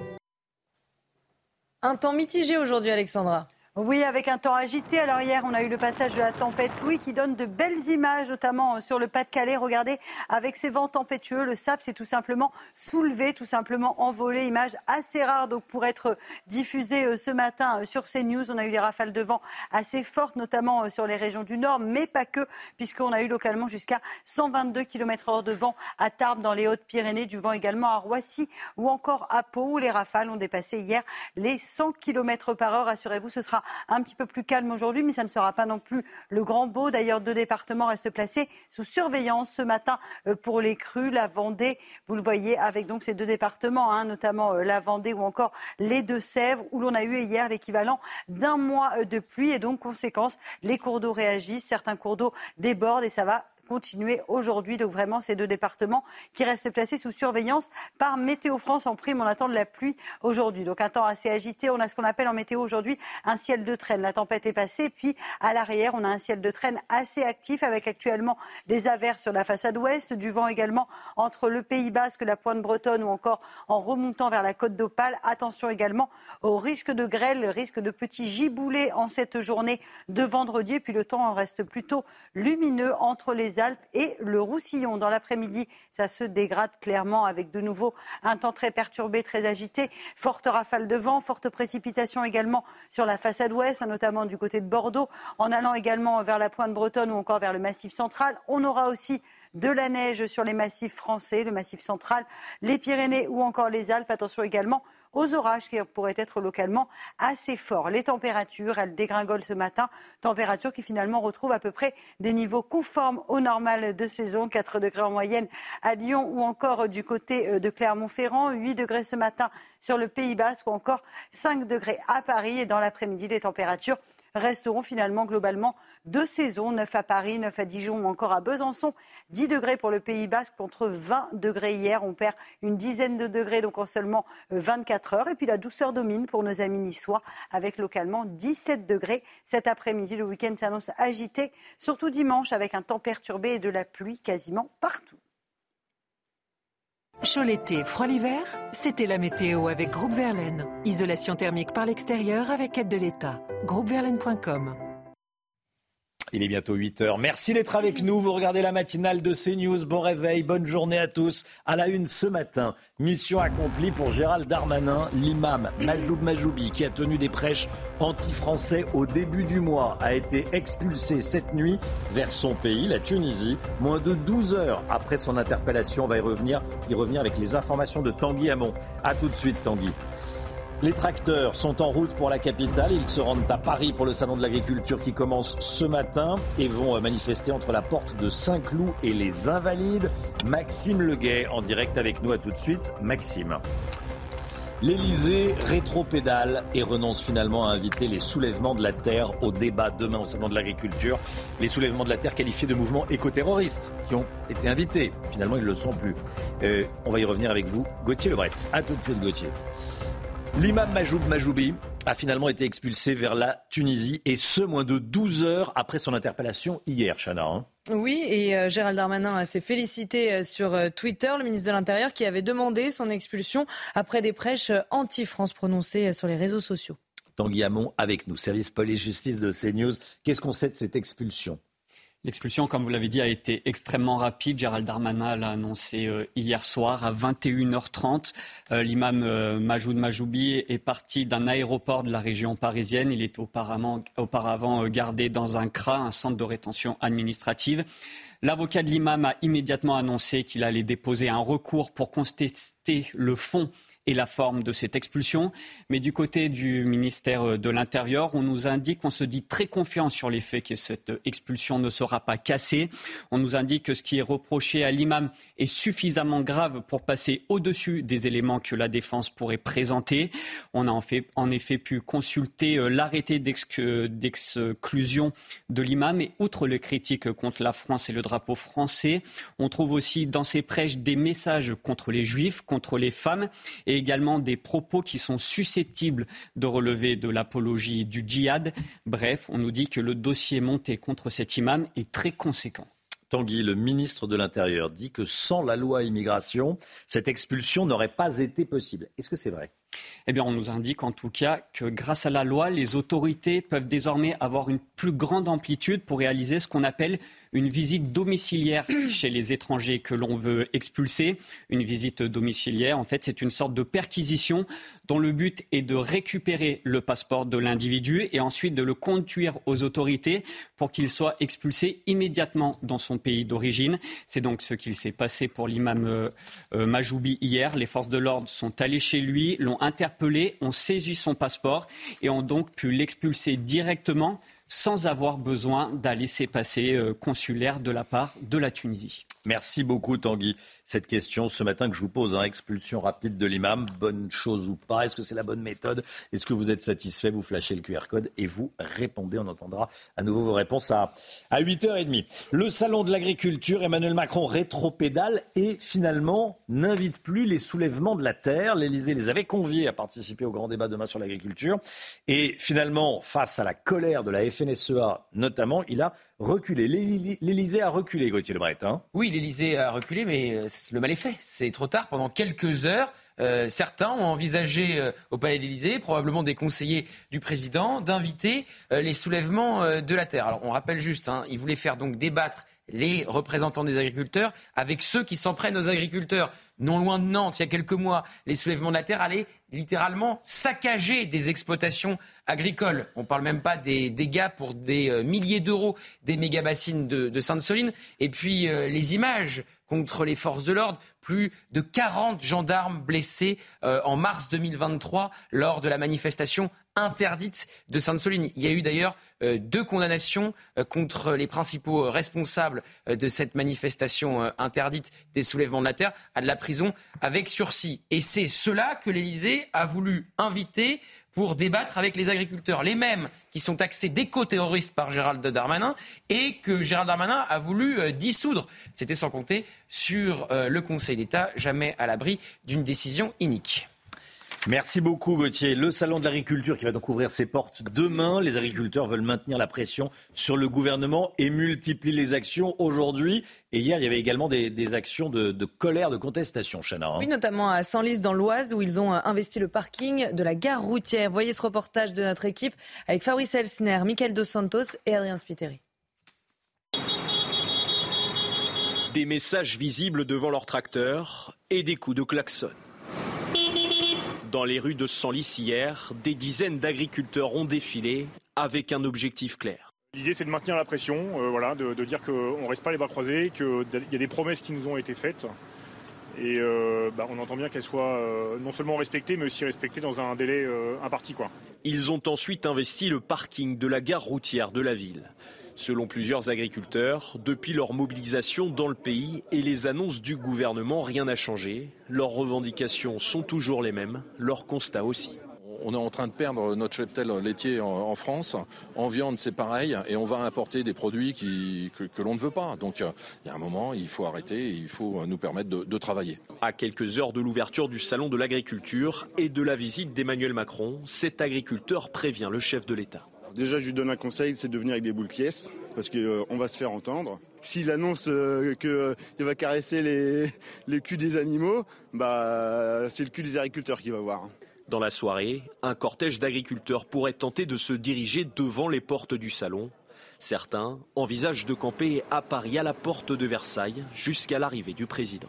Un temps mitigé aujourd'hui, Alexandra. Oui, avec un temps agité. Alors hier, on a eu le passage de la tempête Louis qui donne de belles images, notamment euh, sur le Pas-de-Calais. Regardez, avec ces vents tempétueux, le sable s'est tout simplement soulevé, tout simplement envolé. Image assez rare donc pour être diffusée euh, ce matin euh, sur CNews. On a eu des rafales de vent assez fortes, notamment sur les régions du Nord, mais pas que, puisqu'on a eu localement jusqu'à 122 km h de vent à Tarbes dans les Hautes-Pyrénées, du vent également à Roissy ou encore à Pau, où les rafales ont dépassé hier les 100 km par heure. Assurez-vous, ce sera un petit peu plus calme aujourd'hui, mais ça ne sera pas non plus le grand beau. D'ailleurs, deux départements restent placés sous surveillance ce matin euh, pour les crues, la Vendée. Vous le voyez avec donc ces deux départements, hein, notamment euh, la Vendée ou encore les Deux-Sèvres, où l'on a eu hier l'équivalent d'un mois euh, de pluie. Et donc, conséquence, les cours d'eau réagissent, certains cours d'eau débordent et ça va continuer aujourd'hui. Donc vraiment, ces deux départements qui restent placés sous surveillance par Météo France en prime. On attend de la pluie aujourd'hui. Donc un temps assez agité. On a ce qu'on appelle en météo aujourd'hui un ciel de traîne. La tempête est passée. Puis à l'arrière, on a un ciel de traîne assez actif avec actuellement des averses sur la façade ouest, du vent également entre le Pays Basque, la pointe bretonne ou encore en remontant vers la côte d'Opale. Attention également au risque de grêle, le risque de petits giboulées en cette journée de vendredi. Et puis le temps en reste plutôt lumineux entre les Alpes et le Roussillon. Dans l'après-midi, ça se dégrade clairement avec de nouveau un temps très perturbé, très agité, forte rafale de vent, forte précipitation également sur la façade ouest, notamment du côté de Bordeaux, en allant également vers la pointe bretonne ou encore vers le massif central. On aura aussi de la neige sur les massifs français, le massif central, les Pyrénées ou encore les Alpes. Attention également aux orages qui pourraient être localement assez forts. Les températures, elles dégringolent ce matin, températures qui finalement retrouvent à peu près des niveaux conformes au normal de saison, 4 degrés en moyenne à Lyon ou encore du côté euh, de Clermont-Ferrand, 8 degrés ce matin sur le Pays Basque ou encore 5 degrés à Paris et dans l'après-midi les températures resteront finalement globalement deux saisons, 9 à Paris, 9 à Dijon ou encore à Besançon, 10 degrés pour le Pays Basque contre 20 degrés hier. On perd une dizaine de degrés donc en seulement 24 heures. Et puis la douceur domine pour nos amis niçois avec localement 17 degrés. Cet après-midi, le week-end s'annonce agité, surtout dimanche avec un temps perturbé et de la pluie quasiment partout. Chaud l'été, froid l'hiver, c'était la météo avec Groupe Verlaine. Isolation thermique par l'extérieur avec aide de l'État. Groupeverlaine.com il est bientôt 8 heures. Merci d'être avec nous. Vous regardez la matinale de CNews. Bon réveil, bonne journée à tous. À la une ce matin, mission accomplie pour Gérald Darmanin. L'imam Majoub Majoubi, qui a tenu des prêches anti-français au début du mois, a été expulsé cette nuit vers son pays, la Tunisie, moins de 12 heures après son interpellation. On va y revenir, y revenir avec les informations de Tanguy Hamon. A tout de suite, Tanguy. Les tracteurs sont en route pour la capitale. Ils se rendent à Paris pour le salon de l'agriculture qui commence ce matin et vont manifester entre la porte de Saint-Cloud et les Invalides. Maxime Leguet en direct avec nous. À tout de suite, Maxime. L'Elysée rétropédale et renonce finalement à inviter les soulèvements de la terre au débat demain au salon de l'agriculture. Les soulèvements de la terre qualifiés de mouvements écoterroristes qui ont été invités. Finalement, ils ne le sont plus. Euh, on va y revenir avec vous, Gauthier Lebret. À tout de suite, Gauthier. L'imam Majoub Majoubi a finalement été expulsé vers la Tunisie et ce, moins de 12 heures après son interpellation hier, Chana. Hein. Oui, et euh, Gérald Darmanin s'est félicité euh, sur euh, Twitter, le ministre de l'Intérieur, qui avait demandé son expulsion après des prêches anti-France prononcées sur les réseaux sociaux. Tanguy Hamon avec nous, service police-justice de CNews. Qu'est-ce qu'on sait de cette expulsion? L'expulsion, comme vous l'avez dit, a été extrêmement rapide. Gérald Darmanin l'a annoncé euh, hier soir à 21h30. Euh, l'imam euh, Majoud Majoubi est parti d'un aéroport de la région parisienne. Il était auparavant, gardé dans un CRA, un centre de rétention administrative. L'avocat de l'imam a immédiatement annoncé qu'il allait déposer un recours pour contester le fond et la forme de cette expulsion. Mais du côté du ministère euh, de l'Intérieur, on nous indique qu'on se dit très confiant sur les faits que cette expulsion ne sera pas cassée. On nous indique que ce qui est reproché à l'imam est suffisamment grave pour passer au-dessus des éléments que la défense pourrait présenter. On a en, fait, en effet pu consulter euh, l'arrêté d'exclusion de l'imam et outre les critiques contre la France et le drapeau français, on trouve aussi dans ces prêches des messages contre les juifs, contre les femmes et également des propos qui sont susceptibles de relever de l'apologie du djihad. Bref, on nous dit que le dossier monté contre cet imam est très conséquent. Tanguy, le ministre de l'Intérieur, dit que sans la loi immigration, cette expulsion n'aurait pas été possible. Est-ce que c'est vrai? Eh bien, on nous indique en tout cas que grâce à la loi, les autorités peuvent désormais avoir une plus grande amplitude pour réaliser ce qu'on appelle une visite domiciliaire chez les étrangers que l'on veut expulser. Une visite domiciliaire, en fait, c'est une sorte de perquisition dont le but est de récupérer le passeport de l'individu et ensuite de le conduire aux autorités pour qu'il soit expulsé immédiatement dans son pays d'origine. C'est donc ce qu'il s'est passé pour l'imam euh, euh, Majoubi hier. Les forces de l'ordre sont allées chez lui, l'ont interpellé, ont saisi son passeport et ont donc pu l'expulser directement sans avoir besoin d'un laissez-passer euh, consulaire de la part de la Tunisie. Merci beaucoup Tanguy cette question ce matin que je vous pose. Hein, expulsion rapide de l'imam, bonne chose ou pas Est-ce que c'est la bonne méthode? Est-ce que vous êtes satisfait? Vous flashez le QR code et vous répondez. On entendra à nouveau vos réponses à, à 8h30. Le salon de l'agriculture, Emmanuel Macron rétropédale et finalement n'invite plus les soulèvements de la terre. L'Élysée les avait conviés à participer au grand débat demain sur l'agriculture. Et finalement, face à la colère de la FNSEA notamment, il a reculé. L'Élysée a reculé, Gauthier Lebret. Hein oui, l'Élysée a reculé, mais euh, le mal est fait? C'est trop tard. Pendant quelques heures, euh, certains ont envisagé euh, au Palais d'Élysée, probablement des conseillers du président, d'inviter euh, les soulèvements de la terre. Alors on rappelle juste, hein, ils voulaient faire donc débattre les représentants des agriculteurs avec ceux qui s'en prennent aux agriculteurs. Non loin de Nantes, il y a quelques mois, les soulèvements de la terre allaient littéralement saccager des exploitations agricoles. On ne parle même pas des dégâts pour des milliers d'euros des méga-bassines de, Sainte-Soline. Et puis les images contre les forces de l'ordre plus de 40 gendarmes blessés en mars 2023 lors de la manifestation interdite de Sainte-Soline. Il y a eu d'ailleurs euh, deux condamnations euh, contre les principaux responsables euh, de cette manifestation interdite des soulèvements de la terre à de la prison avec sursis. Et c'est cela que l'Élysée a voulu inviter pour débattre avec les agriculteurs, les mêmes qui sont taxés d'éco-terroristes par Gérald Darmanin et que Gérald Darmanin a voulu dissoudre. C'était sans compter sur le Conseil d'État, jamais à l'abri d'une décision inique. Merci beaucoup Gauthier. Le salon de l'agriculture qui va donc ouvrir ses portes demain. Les agriculteurs veulent maintenir la pression sur le gouvernement et multiplient les actions aujourd'hui. Et hier, il y avait également des, actions de, colère, de contestation, Chana. Hein. Oui, notamment à Senlis dans l'Oise où ils ont euh, investi le parking de la gare routière. Voyez ce reportage de notre équipe avec Fabrice Elsner, Michael Dos Santos et Adrien Spiteri. Des messages visibles devant leur tracteur et des coups de klaxon. Dans les rues de Senlis hier, des dizaines d'agriculteurs ont défilé avec un objectif clair. L'idée, c'est de maintenir la pression, euh, voilà, de, dire qu'on ne reste pas les bras croisés, qu'il y a des promesses qui nous ont été faites. Et euh, bah, on entend bien qu'elles soient euh, non seulement respectées, mais aussi respectées dans un délai imparti. Quoi. Ils ont ensuite investi le parking de la gare routière de la ville. Selon plusieurs agriculteurs, depuis leur mobilisation dans le pays et les annonces du gouvernement, rien n'a changé. Leurs revendications sont toujours les mêmes, leurs constats aussi. On est en train de perdre notre cheptel laitier en, France. En viande, c'est pareil. Et on va importer des produits que, l'on ne veut pas. Donc, euh, il y a un moment, il faut arrêter et il faut nous permettre de, de travailler. À quelques heures de l'ouverture du Salon de l'agriculture et de la visite d'Emmanuel Macron, cet agriculteur prévient le chef de l'État. Déjà, je lui donne un conseil, c'est de venir avec des boules pièces, parce qu'on euh, va se faire entendre. S'il annonce euh, qu'il euh, va caresser les, culs des animaux, bah, c'est le cul des agriculteurs qu'il va voir. Dans la soirée, un cortège d'agriculteurs pourrait tenter de se diriger devant les portes du salon. Certains envisagent de camper à Paris à la porte de Versailles jusqu'à l'arrivée du président.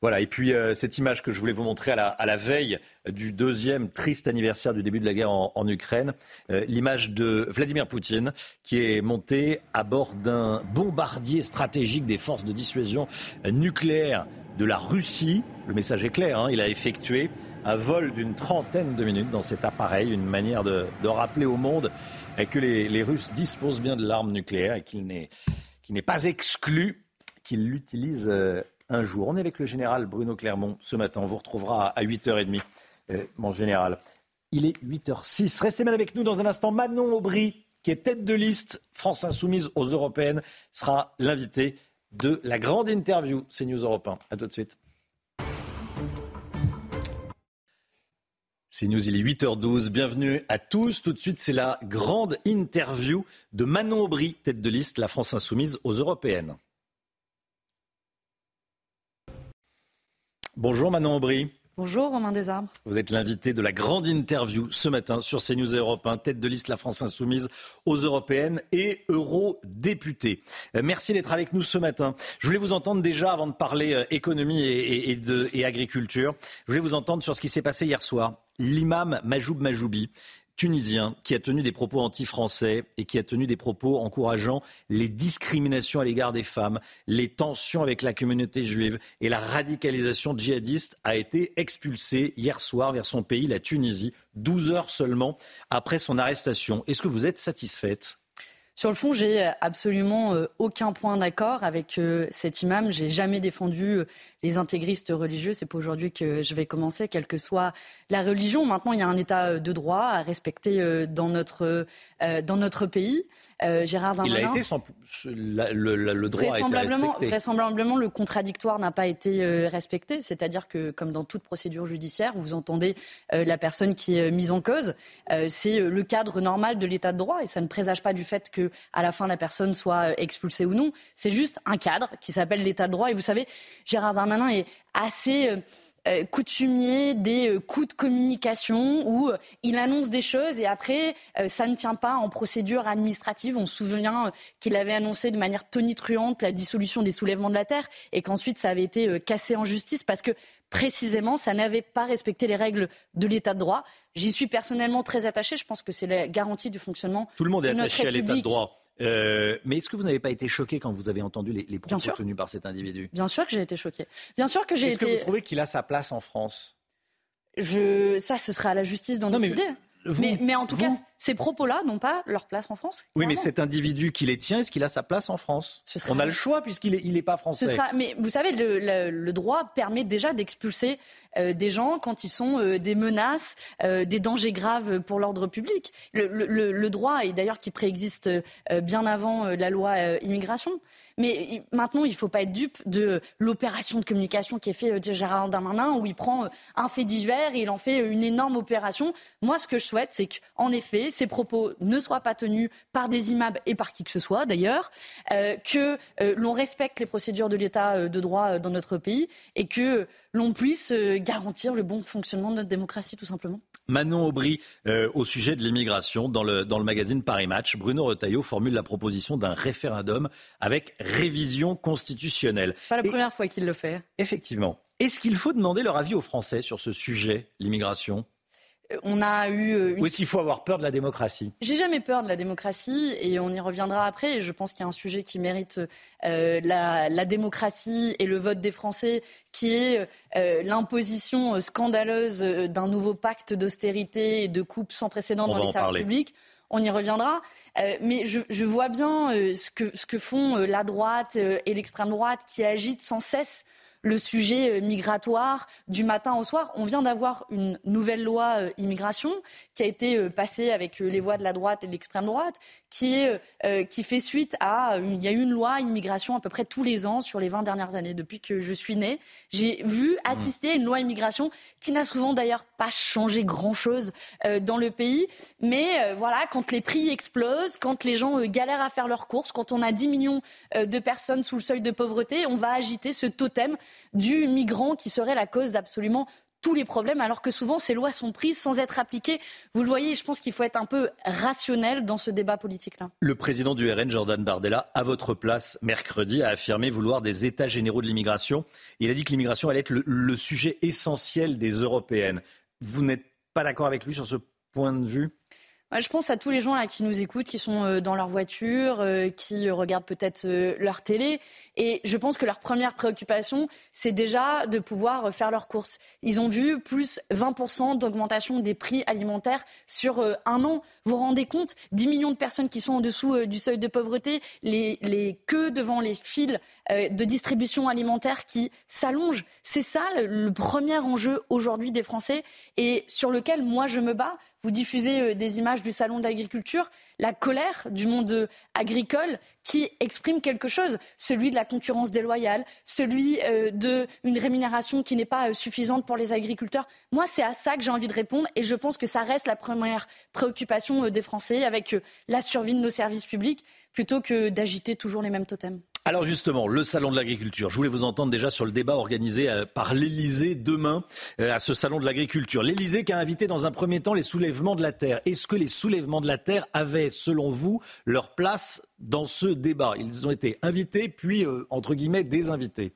Voilà, et puis euh, cette image que je voulais vous montrer à la, veille du deuxième triste anniversaire du début de la guerre en, Ukraine, euh, l'image de Vladimir Poutine qui est monté à bord d'un bombardier stratégique des forces de dissuasion nucléaire de la Russie. Le message est clair, hein, il a effectué un vol d'une trentaine de minutes dans cet appareil, une manière de, rappeler au monde que les, Russes disposent bien de l'arme nucléaire et qu'il n'est, pas exclu qu'ils l'utilisent euh, un jour. On est avec le général Bruno Clermont ce matin. On vous retrouvera à 8h30, euh, mon général. Il est 8h06. Restez bien avec nous dans un instant. Manon Aubry, qui est tête de liste France Insoumise aux Européennes, sera l'invité de la grande interview CNews Europe 1. A tout de suite. C'est News, il est 8h12. Bienvenue à tous. Tout de suite, c'est la grande interview de Manon Aubry, tête de liste, la France Insoumise aux Européennes. Bonjour Manon Aubry. Bonjour Romain Desarbres. Vous êtes l'invité de la grande interview ce matin sur CNews Europe 1, tête de liste La France Insoumise aux européennes et eurodéputés. Euh, merci d'être avec nous ce matin. Je voulais vous entendre déjà avant de parler euh, économie et, et agriculture. Je voulais vous entendre sur ce qui s'est passé hier soir. L'imam Majoub Majoubi tunisien qui a tenu des propos anti-français et qui a tenu des propos encourageant les discriminations à l'égard des femmes, les tensions avec la communauté juive et la radicalisation djihadiste a été expulsé hier soir vers son pays, la Tunisie, 12 heures seulement après son arrestation. Est-ce que vous êtes satisfaite? Sur le fond, j'ai absolument euh, aucun point d'accord avec euh, cet imam. J'ai jamais défendu euh, les intégristes religieux. C'est pas aujourd'hui que je vais commencer, quelle que soit la religion. Maintenant, il y a un état de droit à respecter dans notre dans notre pays. Gérard Darmanin. Il a été sans le, le, droit a été respecté. Vraisemblablement, le contradictoire n'a pas été respecté. C'est-à-dire que, comme dans toute procédure judiciaire, vous entendez la personne qui est mise en cause. C'est le cadre normal de l'état de droit et ça ne présage pas du fait que à la fin la personne soit euh, expulsée ou non. C'est juste un cadre qui s'appelle l'état de droit. Et vous savez, Gérard Darmanin est assez euh, euh, coutumier des coups de communication où il annonce des choses et après ça ne tient pas en procédure administrative. On se souvient qu'il avait annoncé de manière tonitruante la dissolution des soulèvements de la terre et qu'ensuite ça avait été cassé en justice parce que précisément ça n'avait pas respecté les règles de l'état de droit. J'y suis personnellement très attaché. Je pense que c'est la garantie du fonctionnement. Tout le monde est attaché à l'état de droit. Euh, mais est-ce que vous n'avez pas été choqué quand vous avez entendu les, les propos tenus par cet individu? Bien sûr que j'ai été choqué. Bien sûr que j'ai été. Est-ce que vous trouvez qu'il a sa place en France? Je... Ça, ce sera à la justice d'en décider mais, en tout cas, ces propos-là n'ont pas leur place en France. Oui, mais cet individu qui les tient, est-ce qu'il a sa place en France? On a le choix puisqu'il n'est il est pas français. Ce sera... Mais vous savez, le, droit permet déjà d'expulser euh, des gens quand ils sont euh, des menaces, euh, des dangers graves pour l'ordre public. Le, droit, et d'ailleurs qui préexiste bien avant la loi immigration, mais maintenant, il ne faut pas être dupe de l'opération de communication qui est faite de Gérard Darmanin, où il prend un fait divers et il en fait une énorme opération. Moi, ce que je souhaite, c'est qu'en effet, ces propos ne soient pas tenus par des immeubles et par qui que ce soit, d'ailleurs, euh, que euh, l'on respecte les procédures de l'État euh, de droit dans notre pays et que l'on puisse garantir le bon fonctionnement de notre démocratie, tout simplement. Manon Aubry, au sujet de l'immigration, dans le, dans le magazine Paris Match, Bruno Retailleau formule la proposition d'un référendum avec révision constitutionnelle. Pas la première fois qu'il le fait. Effectivement. Est-ce qu'il faut demander leur avis aux Français sur ce sujet, l'immigration? On a eu. Euh, Ou est-ce qu'il faut avoir peur de la démocratie? J'ai jamais peur de la démocratie et on y reviendra après. Et je pense qu'il y a un sujet qui mérite euh, la, démocratie et le vote des Français, qui est euh, l'imposition scandaleuse d'un nouveau pacte d'austérité et de coupe sans précédent dans les services publics. On y reviendra. mais je, vois bien ce, que, ce que font la droite et l'extrême droite qui agitent sans cesse le sujet euh, migratoire du matin au soir. On vient d'avoir une nouvelle loi euh, immigration qui a été euh, passée avec les voix de la droite et de l'extrême droite, qui, est, qui fait suite à... il y a eu une loi immigration à peu près tous les ans sur les 20 dernières années. Depuis que je suis née, j'ai vu assister à une loi immigration qui n'a souvent d'ailleurs pas changé grand-chose dans le pays. Mais voilà, quand les prix explosent, quand les gens galèrent à faire leurs courses, quand on a 10 millions de personnes sous le seuil de pauvreté, on va agiter ce totem du migrant qui serait la cause d'absolument tous les problèmes, alors que souvent ces lois sont prises sans être appliquées. Vous le voyez, je pense qu'il faut être un peu rationnel dans ce débat politique-là. Le président du RN, Jordan Bardella, à votre place mercredi, a affirmé vouloir des États généraux de l'immigration. Il a dit que l'immigration allait être le sujet essentiel des Européennes. Vous n'êtes pas d'accord avec lui sur ce point de vue? Je pense à tous les gens qui nous écoutent, qui sont euh, dans leur voiture, euh, qui regardent peut-être euh, leur télé. Et je pense que leur première préoccupation, c'est déjà de pouvoir faire leurs courses. Ils ont vu plus 20% d'augmentation des prix alimentaires sur un an. Vous vous rendez compte 10 millions de personnes qui sont en dessous du seuil de pauvreté, les, les queues devant les fils de distribution alimentaire qui s'allongent. C'est ça le premier enjeu aujourd'hui des Français et sur lequel moi je me bats vous diffusez euh, des images du salon de l'agriculture, la colère du monde euh, agricole qui exprime quelque chose, celui de la concurrence déloyale, celui euh, d'une rémunération qui n'est pas suffisante pour les agriculteurs. Moi, c'est à ça que j'ai envie de répondre et je pense que ça reste la première préoccupation des Français avec la survie de nos services publics plutôt que d'agiter toujours les mêmes totems. Alors justement, le salon de l'agriculture. Je voulais vous entendre déjà sur le débat organisé euh, par l'Elysée demain euh, à ce salon de l'agriculture. L'Elysée qui a invité dans un premier temps les soulèvements de la terre. Est-ce que les soulèvements de la terre avaient, selon vous, leur place dans ce débat? Ils ont été invités, puis euh, entre guillemets désinvités.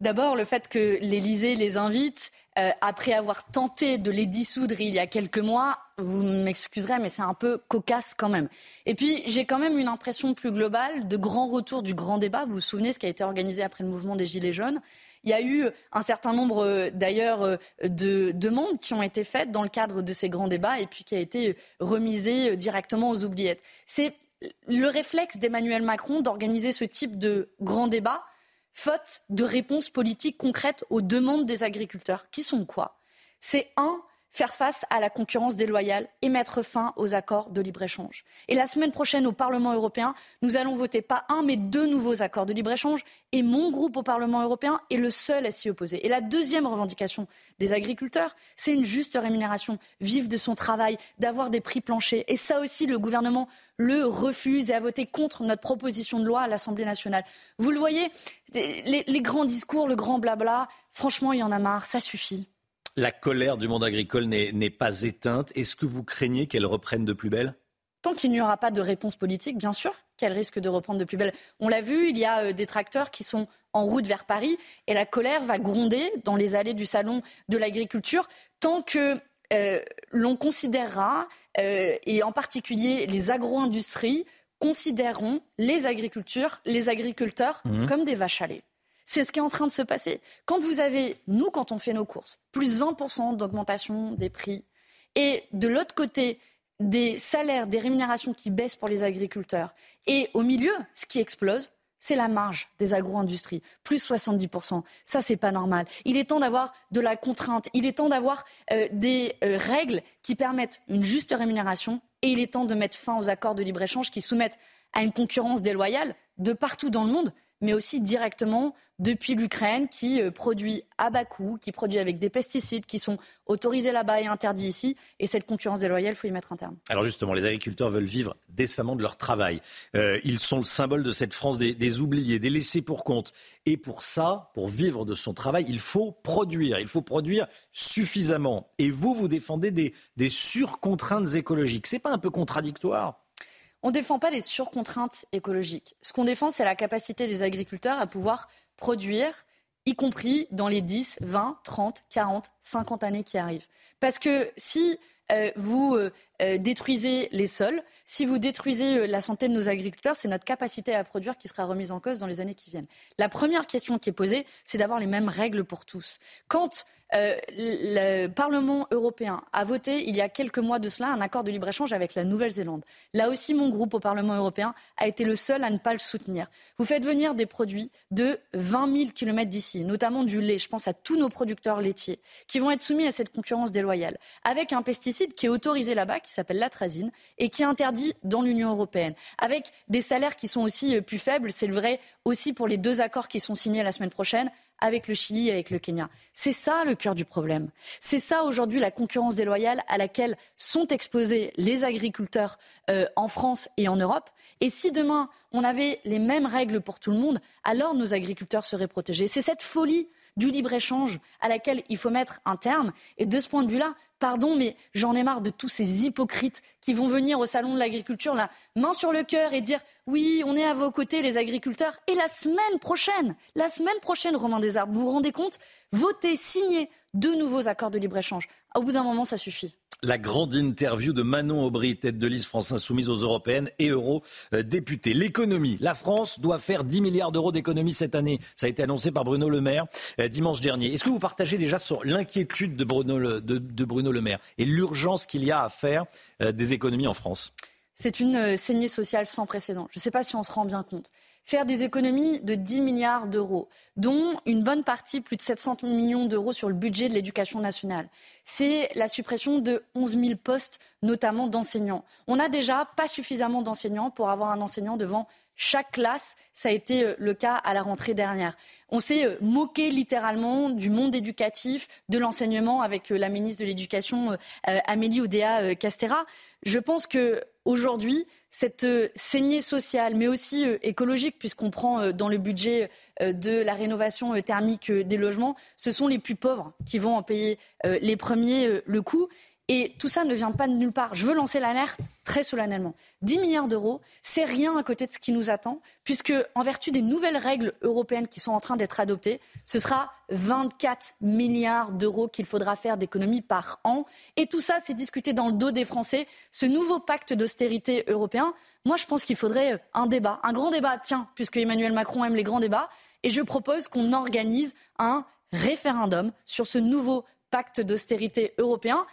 D'abord, le fait que l'Élysée les invite, euh, après avoir tenté de les dissoudre il y a quelques mois, vous m'excuserez, mais c'est un peu cocasse quand même. Et puis, j'ai quand même une impression plus globale de grand retour du grand débat. Vous vous souvenez ce qui a été organisé après le mouvement des Gilets jaunes? Il y a eu un certain nombre euh, d'ailleurs euh, de demandes qui ont été faites dans le cadre de ces grands débats et puis qui a été remisé directement aux oubliettes. C'est le réflexe d'Emmanuel Macron d'organiser ce type de grand débat faute de réponses politiques concrètes aux demandes des agriculteurs, qui sont quoi? C'est un, faire face à la concurrence déloyale et mettre fin aux accords de libre-échange. Et la semaine prochaine au Parlement européen, nous allons voter pas un mais deux nouveaux accords de libre-échange et mon groupe au Parlement européen est le seul à s'y opposer. Et la deuxième revendication des agriculteurs, c'est une juste rémunération, vivre de son travail, d'avoir des prix planchers. Et ça aussi, le gouvernement le refuse et a voté contre notre proposition de loi à l'Assemblée nationale. Vous le voyez, les, les grands discours, le grand blabla, franchement, il y en a marre, ça suffit. La colère du monde agricole n'est pas éteinte. Est-ce que vous craignez qu'elle reprenne de plus belle? Tant qu'il n'y aura pas de réponse politique, bien sûr qu'elle risque de reprendre de plus belle. On l'a vu, il y a euh, des tracteurs qui sont en route vers Paris et la colère va gronder dans les allées du salon de l'agriculture tant que euh, l'on considérera, euh, et en particulier les agro-industries, considéreront les, agriculteurs, les agriculteurs mmh. comme des vaches à lait. C'est ce qui est en train de se passer. Quand vous avez, nous, quand on fait nos courses, plus 20% d'augmentation des prix, et de l'autre côté, des salaires, des rémunérations qui baissent pour les agriculteurs, et au milieu, ce qui explose, c'est la marge des agro-industries, plus 70%. Ça, c'est pas normal. Il est temps d'avoir de la contrainte. Il est temps d'avoir euh, des euh, règles qui permettent une juste rémunération. Et il est temps de mettre fin aux accords de libre-échange qui soumettent à une concurrence déloyale de partout dans le monde mais aussi directement depuis l'Ukraine qui euh, produit à bas coût, qui produit avec des pesticides qui sont autorisés là-bas et interdits ici. Et cette concurrence déloyale, il faut y mettre un terme. Alors justement, les agriculteurs veulent vivre décemment de leur travail. Euh, ils sont le symbole de cette France des, oubliés, des laissés pour compte. Et pour ça, pour vivre de son travail, il faut produire. Il faut produire suffisamment. Et vous, vous défendez des, des surcontraintes écologiques. C'est pas un peu contradictoire? On ne défend pas les surcontraintes écologiques. Ce qu'on défend, c'est la capacité des agriculteurs à pouvoir produire, y compris dans les 10, 20, 30, 40, 50 années qui arrivent. Parce que si euh, vous euh, euh, détruisez les sols, si vous détruisez la santé de nos agriculteurs, c'est notre capacité à produire qui sera remise en cause dans les années qui viennent. La première question qui est posée, c'est d'avoir les mêmes règles pour tous. Quand euh, le Parlement européen a voté il y a quelques mois de cela un accord de libre-échange avec la Nouvelle-Zélande. Là aussi, mon groupe au Parlement européen a été le seul à ne pas le soutenir. Vous faites venir des produits de 20 000 kilomètres d'ici, notamment du lait. Je pense à tous nos producteurs laitiers qui vont être soumis à cette concurrence déloyale avec un pesticide qui est autorisé là-bas, qui s'appelle l'atrazine et qui est interdit dans l'Union européenne, avec des salaires qui sont aussi euh, plus faibles. C'est le vrai aussi pour les deux accords qui sont signés la semaine prochaine avec le Chili et avec le Kenya. C'est ça le cœur du problème. C'est ça aujourd'hui la concurrence déloyale à laquelle sont exposés les agriculteurs euh, en France et en Europe. Et si demain on avait les mêmes règles pour tout le monde, alors nos agriculteurs seraient protégés. C'est cette folie du libre-échange à laquelle il faut mettre un terme. Et de ce point de vue-là, pardon, mais j'en ai marre de tous ces hypocrites qui vont venir au salon de l'agriculture, la main sur le cœur et dire oui, on est à vos côtés, les agriculteurs. Et la semaine prochaine, la semaine prochaine, Romain Desarbes, vous vous rendez compte Voter, signer deux nouveaux accords de libre-échange. Au bout d'un moment, ça suffit la grande interview de Manon Aubry, tête de liste France Insoumise aux européennes et eurodéputée. L'économie. La France doit faire 10 milliards d'euros d'économie cette année. Ça a été annoncé par Bruno Le Maire euh, dimanche dernier. Est-ce que vous partagez déjà l'inquiétude de Bruno, Le, de, Bruno Le Maire et l'urgence qu'il y a à faire euh, des économies en France? C'est une euh, saignée sociale sans précédent. Je ne sais pas si on se rend bien compte faire des économies de 10 milliards d'euros, dont une bonne partie, plus de 700 millions d'euros sur le budget de l'éducation nationale. C'est la suppression de 11 000 postes, notamment d'enseignants. On n'a déjà pas suffisamment d'enseignants pour avoir un enseignant devant chaque classe. Ça a été euh, le cas à la rentrée dernière. On s'est euh, moqué littéralement du monde éducatif, de l'enseignement avec euh, la ministre de l'Éducation, Amélie Oudéa Castera. Je pense que aujourd'hui, cette euh, saignée sociale, mais aussi euh, écologique, puisqu'on prend euh, dans le budget de la rénovation thermique des logements, ce sont les plus pauvres qui vont en payer les premiers le coût. Tout ça ne vient pas de nulle part. Je veux lancer l'alerte très solennellement. 10 milliards d'euros, c'est rien à côté de ce qui nous attend, puisque en vertu des nouvelles règles européennes qui sont en train d'être adoptées, ce sera 24 milliards d'euros qu'il faudra faire d'économies par an. Et tout ça, c'est discuté dans le dos des Français. Ce nouveau pacte d'austérité européen, moi, je pense qu'il faudrait un débat, un grand débat, tiens, puisque Emmanuel Macron aime les grands débats. Et je propose qu'on organise un référendum sur ce nouveau pacte d'austérité européen.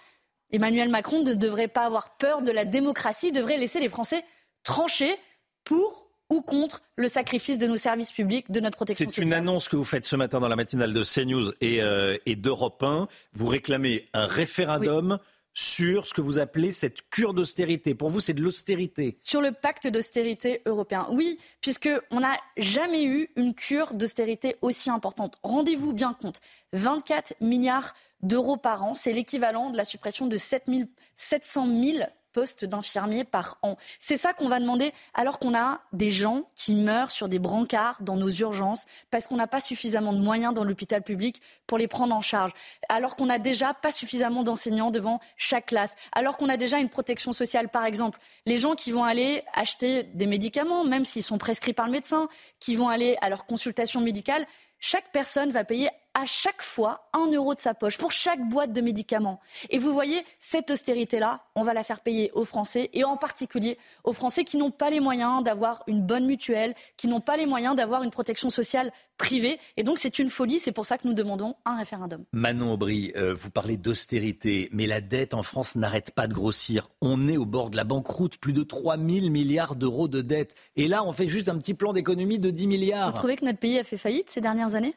Emmanuel Macron ne devrait pas avoir peur de la démocratie, il devrait laisser les Français trancher pour ou contre le sacrifice de nos services publics, de notre protection sociale. C'est une annonce que vous faites ce matin dans la matinale de CNews et, euh, et d'Europe 1. Vous réclamez un référendum. Sur ce que vous appelez cette cure d'austérité. Pour vous, c'est de l'austérité. Sur le pacte d'austérité européen. Oui, puisqu'on n'a jamais eu une cure d'austérité aussi importante. Rendez-vous bien compte. 24 milliards d'euros par an. C'est l'équivalent de la suppression de 7 700 000 postes d'infirmiers par an. C'est ça qu'on va demander alors qu'on a des gens qui meurent sur des brancards dans nos urgences parce qu'on n'a pas suffisamment de moyens dans l'hôpital public pour les prendre en charge, alors qu'on n'a déjà pas suffisamment d'enseignants devant chaque classe, alors qu'on a déjà une protection sociale, par exemple. Les gens qui vont aller acheter des médicaments, même s'ils sont prescrits par le médecin, qui vont aller à leur consultation médicale, chaque personne va payer à chaque fois un euro de sa poche pour chaque boîte de médicaments. Et vous voyez, cette austérité-là, on va la faire payer aux Français et en particulier aux Français qui n'ont pas les moyens d'avoir une bonne mutuelle, qui n'ont pas les moyens d'avoir une protection sociale privée. Et donc c'est une folie, c'est pour ça que nous demandons un référendum. Manon Aubry, euh, vous parlez d'austérité, mais la dette en France n'arrête pas de grossir. On est au bord de la banqueroute, plus de 3 000 milliards d'euros de dette. Et là, on fait juste un petit plan d'économie de 10 milliards. Vous trouvez que notre pays a fait faillite ces dernières années?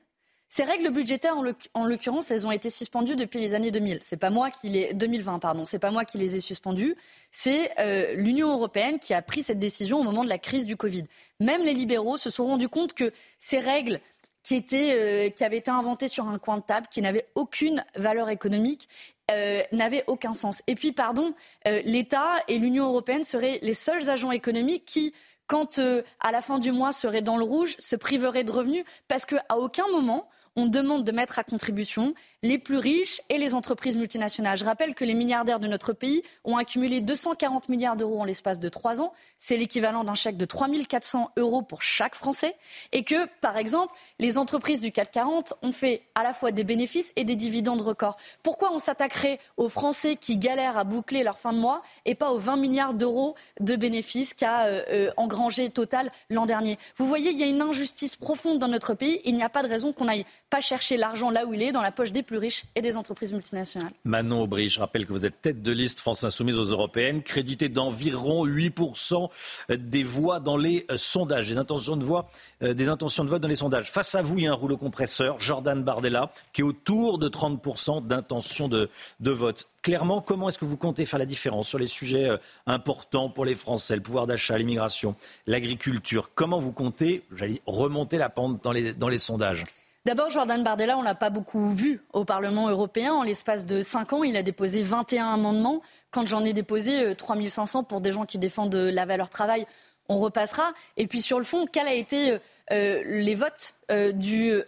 Ces règles budgétaires, en l'occurrence, elles ont été suspendues depuis les années 2000. C'est pas moi qui les 2020, pardon. C'est pas moi qui les ai suspendues. C'est euh, l'Union européenne qui a pris cette décision au moment de la crise du Covid. Même les libéraux se sont rendus compte que ces règles qui, étaient, euh, qui avaient été inventées sur un coin de table, qui n'avaient aucune valeur économique, euh, n'avaient aucun sens. Et puis, pardon, l'État et l'Union européenne seraient les seuls agents économiques qui quand à la fin du mois seraient dans le rouge, se priveraient de revenus parce qu'à aucun moment on demande de mettre à contribution les plus riches et les entreprises multinationales. Je rappelle que les milliardaires de notre pays ont accumulé 240 milliards d'euros en l'espace de trois ans. C'est l'équivalent d'un chèque de 3 400 euros pour chaque Français. Et que, par exemple, les entreprises du CAC 40 ont fait à la fois des bénéfices et des dividendes records. Pourquoi on s'attaquerait aux Français qui galèrent à boucler leur fin de mois et pas aux 20 milliards d'euros de bénéfices qu'a euh, euh, engrangé Total l'an dernier? Vous voyez, il y a une injustice profonde dans notre pays. Il n'y a pas de raison qu'on n'aille pas chercher l'argent là où il est, dans la poche des plus riches et des entreprises multinationales. Manon Aubry, je rappelle que vous êtes tête de liste France Insoumise aux Européennes, crédité d'environ 8% des voix dans les euh, sondages, des intentions de voix, euh, des intentions de vote dans les sondages. Face à vous, il y a un rouleau compresseur, Jordan Bardella, qui est autour de 30% d'intention de, de vote clairement, comment est-ce que vous comptez faire la différence sur les sujets euh, importants pour les Français, le pouvoir d'achat, l'immigration, l'agriculture? Comment vous comptez remonter la pente dans les, dans les sondages? D'abord, Jordan Bardella, on ne l'a pas beaucoup vu au Parlement européen. En l'espace de cinq ans, il a déposé 21 amendements. Quand j'en ai déposé 3500 euh, pour des gens qui défendent euh, la valeur travail, on repassera. Et puis sur le fond, quels ont été euh, les votes du,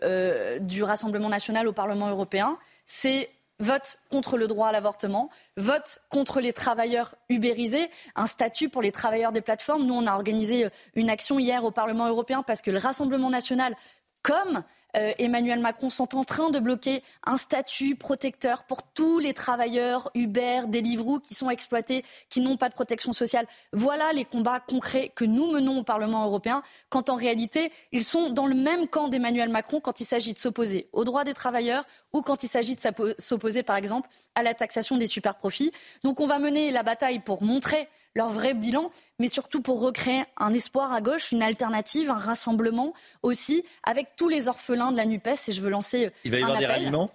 du Rassemblement national au Parlement européen? C'est vote contre le droit à l'avortement, vote contre les travailleurs ubérisés, un statut pour les travailleurs des plateformes. Nous, on a organisé une action hier au Parlement européen parce que le Rassemblement national, comme euh, Emmanuel Macron sont en train de bloquer un statut protecteur pour tous les travailleurs Uber, Deliveroo qui sont exploités, qui n'ont pas de protection sociale. Voilà les combats concrets que nous menons au Parlement européen, quand en réalité, ils sont dans le même camp d'Emmanuel Macron quand il s'agit de s'opposer aux droits des travailleurs ou quand il s'agit de s'opposer, par exemple, à la taxation des superprofits. Donc on va mener la bataille pour montrer leur vrai bilan, mais surtout pour recréer un espoir à gauche, une alternative, un rassemblement aussi, avec tous les orphelins de la NUPES. Et je veux lancer. Euh, Il va y avoir des ralliements?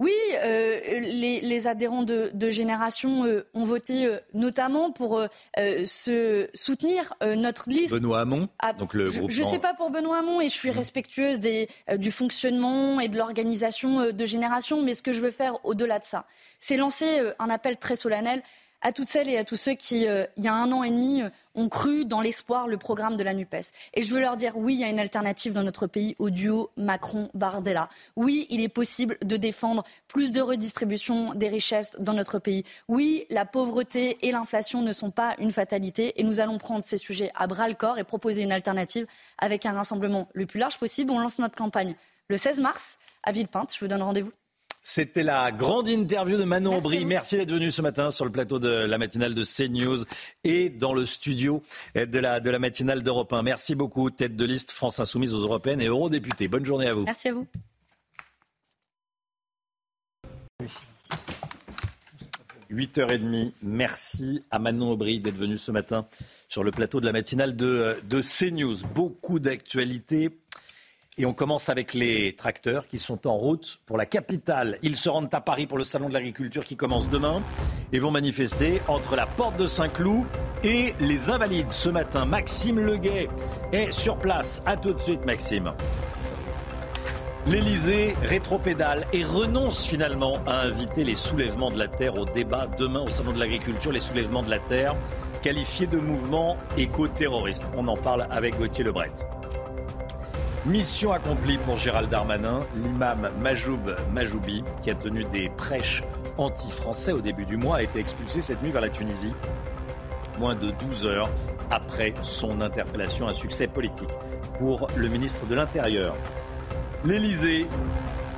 Oui, euh, les, adhérents de, Génération euh, ont voté notamment pour se soutenir notre liste. Benoît Hamon, ah, donc le Je ne sais pas pour Benoît Hamon et je suis mmh. respectueuse des, du fonctionnement et de l'organisation de Génération, mais ce que je veux faire au-delà de ça, c'est lancer un appel très solennel à toutes celles et à tous ceux qui, euh, il y a un an et demi, euh, ont cru dans l'espoir le programme de la NUPES. Et je veux leur dire, oui, il y a une alternative dans notre pays au duo Macron-Bardella. Oui, il est possible de défendre plus de redistribution des richesses dans notre pays. Oui, la pauvreté et l'inflation ne sont pas une fatalité et nous allons prendre ces sujets à bras-le-corps et proposer une alternative avec un rassemblement le plus large possible. On lance notre campagne le 16 mars à Villepinte. Je vous donne rendez-vous. C'était la grande interview de Manon Aubry. Merci, d'être venu ce matin sur le plateau de la matinale de CNews et dans le studio de la, de la matinale d'Europe 1. Merci beaucoup, tête de liste France Insoumise aux Européennes et eurodéputés. Bonne journée à vous. Merci à vous. Oui. 8h30. Merci à Manon Aubry d'être venu ce matin sur le plateau de la matinale de, de CNews. Beaucoup d'actualités. Et on commence avec les tracteurs qui sont en route pour la capitale. Ils se rendent à Paris pour le salon de l'agriculture qui commence demain et vont manifester entre la porte de Saint-Cloud et les Invalides. Ce matin, Maxime Leguet est sur place. A tout de suite, Maxime. L'Elysée rétropédale et renonce finalement à inviter les soulèvements de la terre au débat demain au Salon de l'agriculture. Les soulèvements de la terre qualifiés de mouvement éco-terroriste. On en parle avec Gauthier Lebret. Mission accomplie pour Gérald Darmanin, l'imam Majoub Majoubi, qui a tenu des prêches anti-français au début du mois, a été expulsé cette nuit vers la Tunisie, moins de 12 heures après son interpellation. Un succès politique pour le ministre de l'Intérieur. L'Élysée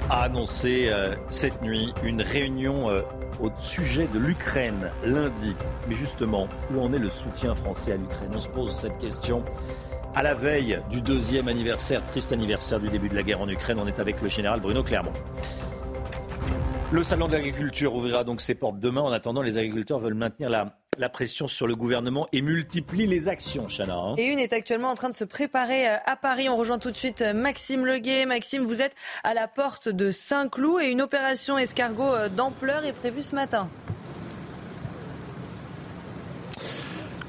a annoncé euh, cette nuit une réunion euh, au sujet de l'Ukraine lundi. Mais justement, où en est le soutien français à l'Ukraine? On se pose cette question. À la veille du deuxième anniversaire, triste anniversaire du début de la guerre en Ukraine, on est avec le général Bruno Clermont. Le salon de l'agriculture ouvrira donc ses portes demain. En attendant, les agriculteurs veulent maintenir la, la pression sur le gouvernement et multiplient les actions, Chana. Hein. Et une est actuellement en train de se préparer euh, à Paris. On rejoint tout de suite euh, Maxime Leguet. Maxime, vous êtes à la porte de Saint-Cloud et une opération escargot euh, d'ampleur est prévue ce matin.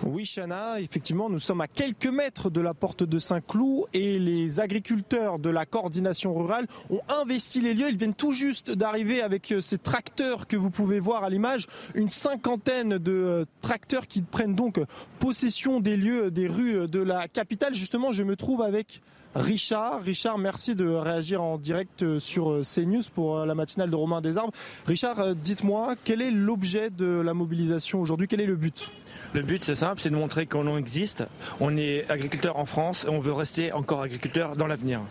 Oui, Chana, effectivement, nous sommes à quelques mètres de la porte de Saint-Cloud et les agriculteurs de la coordination rurale ont investi les lieux. Ils viennent tout juste d'arriver avec euh, ces tracteurs que vous pouvez voir à l'image, une cinquantaine de euh, tracteurs qui prennent donc possession des lieux, des rues de la capitale. Justement, je me trouve avec Richard. Richard, merci de réagir en direct euh, sur CNews pour la matinale de Romain Desarbres. Richard, dites-moi, quel est l'objet de la mobilisation aujourd'hui? Quel est le but? Le but, c'est simple, c'est de montrer qu'on existe. On est agriculteur en France et on veut rester encore agriculteur dans l'avenir.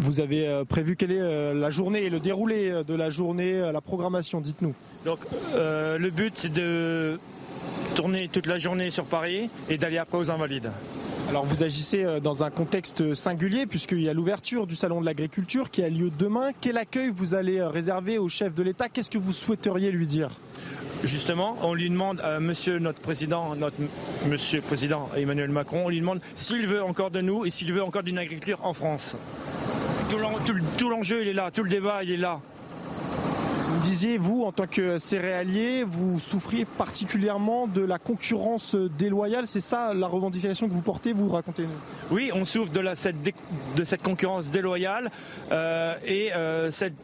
Vous avez euh, prévu quelle est euh, la journée et le déroulé euh, de la journée, la programmation, dites-nous. Donc le but c'est de tourner toute la journée sur Paris et d'aller après aux Invalides. Alors vous agissez dans un contexte singulier puisqu'il y a l'ouverture du salon de l'agriculture qui a lieu demain. Quel accueil vous allez réserver au chef de l'État? Qu'est-ce que vous souhaiteriez lui dire? Justement, on lui demande à monsieur notre président, notre monsieur président Emmanuel Macron, on lui demande s'il veut encore de nous et s'il veut encore d'une agriculture en France. Tout l'enjeu, il est là, tout le débat, il est là. Vous disiez, vous, en tant que céréalier, vous souffriez particulièrement de la concurrence déloyale. C'est ça la revendication que vous portez, vous racontez-nous Oui, on souffre de, cette, concurrence déloyale euh, et euh, cette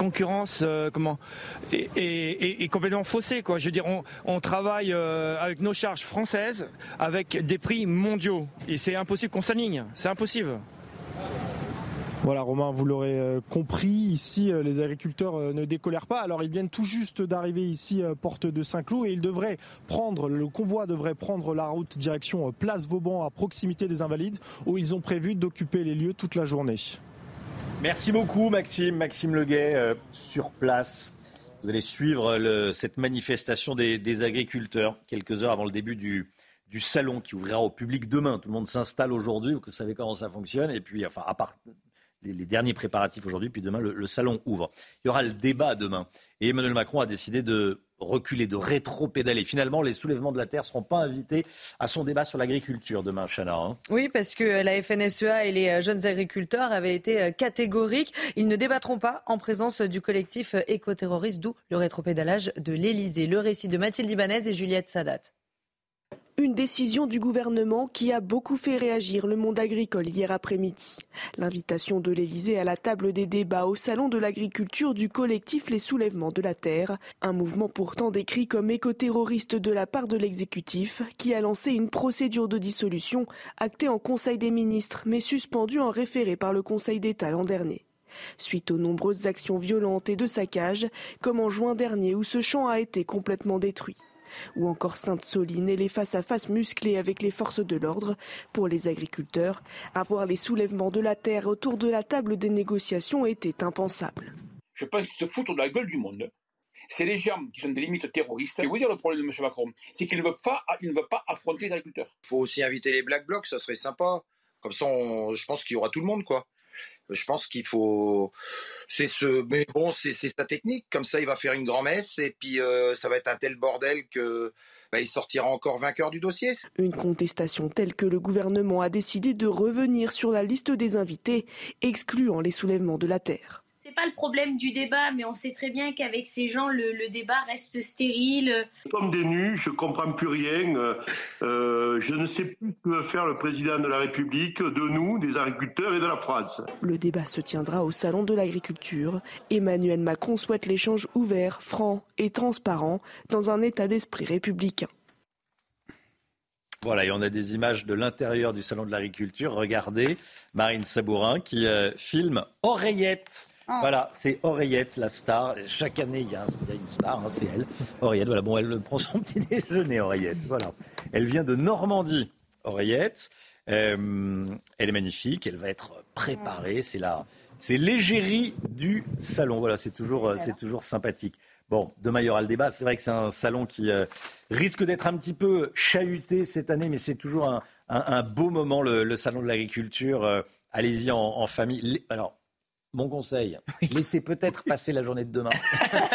concurrence euh, comment est, complètement faussée quoi. Je veux dire, on, travaille euh, avec nos charges françaises, avec des prix mondiaux, et c'est impossible qu'on s'aligne. C'est impossible. Voilà Romain, vous l'aurez euh, compris, ici les agriculteurs ne décolèrent pas. Alors ils viennent tout juste d'arriver ici porte de Saint-Cloud et ils devraient prendre, le convoi devrait prendre la route direction Place Vauban à proximité des Invalides où ils ont prévu d'occuper les lieux toute la journée. Merci beaucoup Maxime, Maxime Leguet euh, sur place. Vous allez suivre cette manifestation des, agriculteurs quelques heures avant le début du, salon qui ouvrira au public demain. Tout le monde s'installe aujourd'hui, vous savez comment ça fonctionne. Et puis, enfin, à part les, derniers préparatifs aujourd'hui, puis demain, le, salon ouvre. Il y aura le débat demain. Et Emmanuel Macron a décidé de reculer, de rétro-pédaler. Finalement, les soulèvements de la terre ne seront pas invités à son débat sur l'agriculture demain, Chana. Hein. Oui, parce que la FNSEA et les euh, jeunes agriculteurs avaient été euh, catégoriques. Ils ne débattront pas en présence du collectif euh, écoterroriste, d'où le rétropédalage de l'Elysée. Le récit de Mathilde Ibanez et Juliette Sadat. Une décision du gouvernement qui a beaucoup fait réagir le monde agricole hier après-midi. L'invitation de l'Elysée à la table des débats au salon de l'agriculture du collectif Les Soulèvements de la Terre, un mouvement pourtant décrit comme écoterroriste de la part de l'exécutif qui a lancé une procédure de dissolution actée en Conseil des ministres mais suspendue en référé par le Conseil d'État l'an dernier. Suite aux nombreuses actions violentes et de saccage, comme en juin dernier où ce champ a été complètement détruit ou encore Sainte-Soline et les face-à-face musclés avec les forces de l'ordre. Pour les agriculteurs, avoir les soulèvements de la terre autour de la table des négociations était impensable. Je pense que se foutre de la gueule du monde. C'est les gens qui sont des limites terroristes. Et vous dire le problème de M. Macron, c'est qu'il ne veut pas, il ne veut pas affronter les agriculteurs. Il faut aussi inviter les Black Blocs, ça serait sympa. Comme ça, je pense qu'il y aura tout le monde, quoi. Je pense qu'il faut. C'est ce. Mais bon, c'est sa technique. Comme ça, il va faire une grand-messe et puis euh, ça va être un tel bordel que. Bah, il sortira encore vainqueur du dossier. Une contestation telle que le gouvernement a décidé de revenir sur la liste des invités, excluant les soulèvements de la terre pas le problème du débat, mais on sait très bien qu'avec ces gens, le, débat reste stérile. Comme des nus, je comprends plus rien. Euh, euh, je ne sais plus que veut faire le président de la République de nous, des agriculteurs et de la France. Le débat se tiendra au Salon de l'Agriculture. Emmanuel Macron souhaite l'échange ouvert, franc et transparent dans un état d'esprit républicain. Voilà, et on a des images de l'intérieur du Salon de l'Agriculture. Regardez Marine Sabourin qui euh, filme Oreillette. Ah. Voilà, c'est Oreillette, la star. Chaque année, il y a, une star, hein, c'est elle. Oreillette, voilà, bon, elle prend son petit déjeuner, Oreillette. Voilà. Elle vient de Normandie, Oreillette. Euh, elle est magnifique, elle va être préparée. C'est la C'est l'égérie du salon. Voilà, c'est toujours, euh, c'est toujours sympathique. Bon, demain il y aura le débat. C'est vrai que c'est un salon qui euh, risque d'être un petit peu chahuté cette année, mais c'est toujours un, un, beau moment, le, salon de l'agriculture. Euh, allez-y en, famille. Alors, mon conseil, laissez peut-être passer la journée de demain.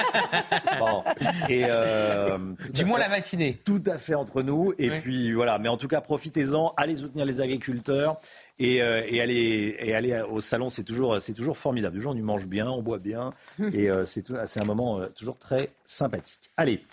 bon. Et euh, du moins la matinée. Tout à fait entre nous. Et puis voilà. Mais en tout cas, profitez-en. Allez soutenir les agriculteurs et, euh, et aller et aller au salon. C'est toujours c'est toujours formidable. Gens, on y mange bien, on boit bien, et euh, c'est c'est un moment toujours très sympathique. Allez,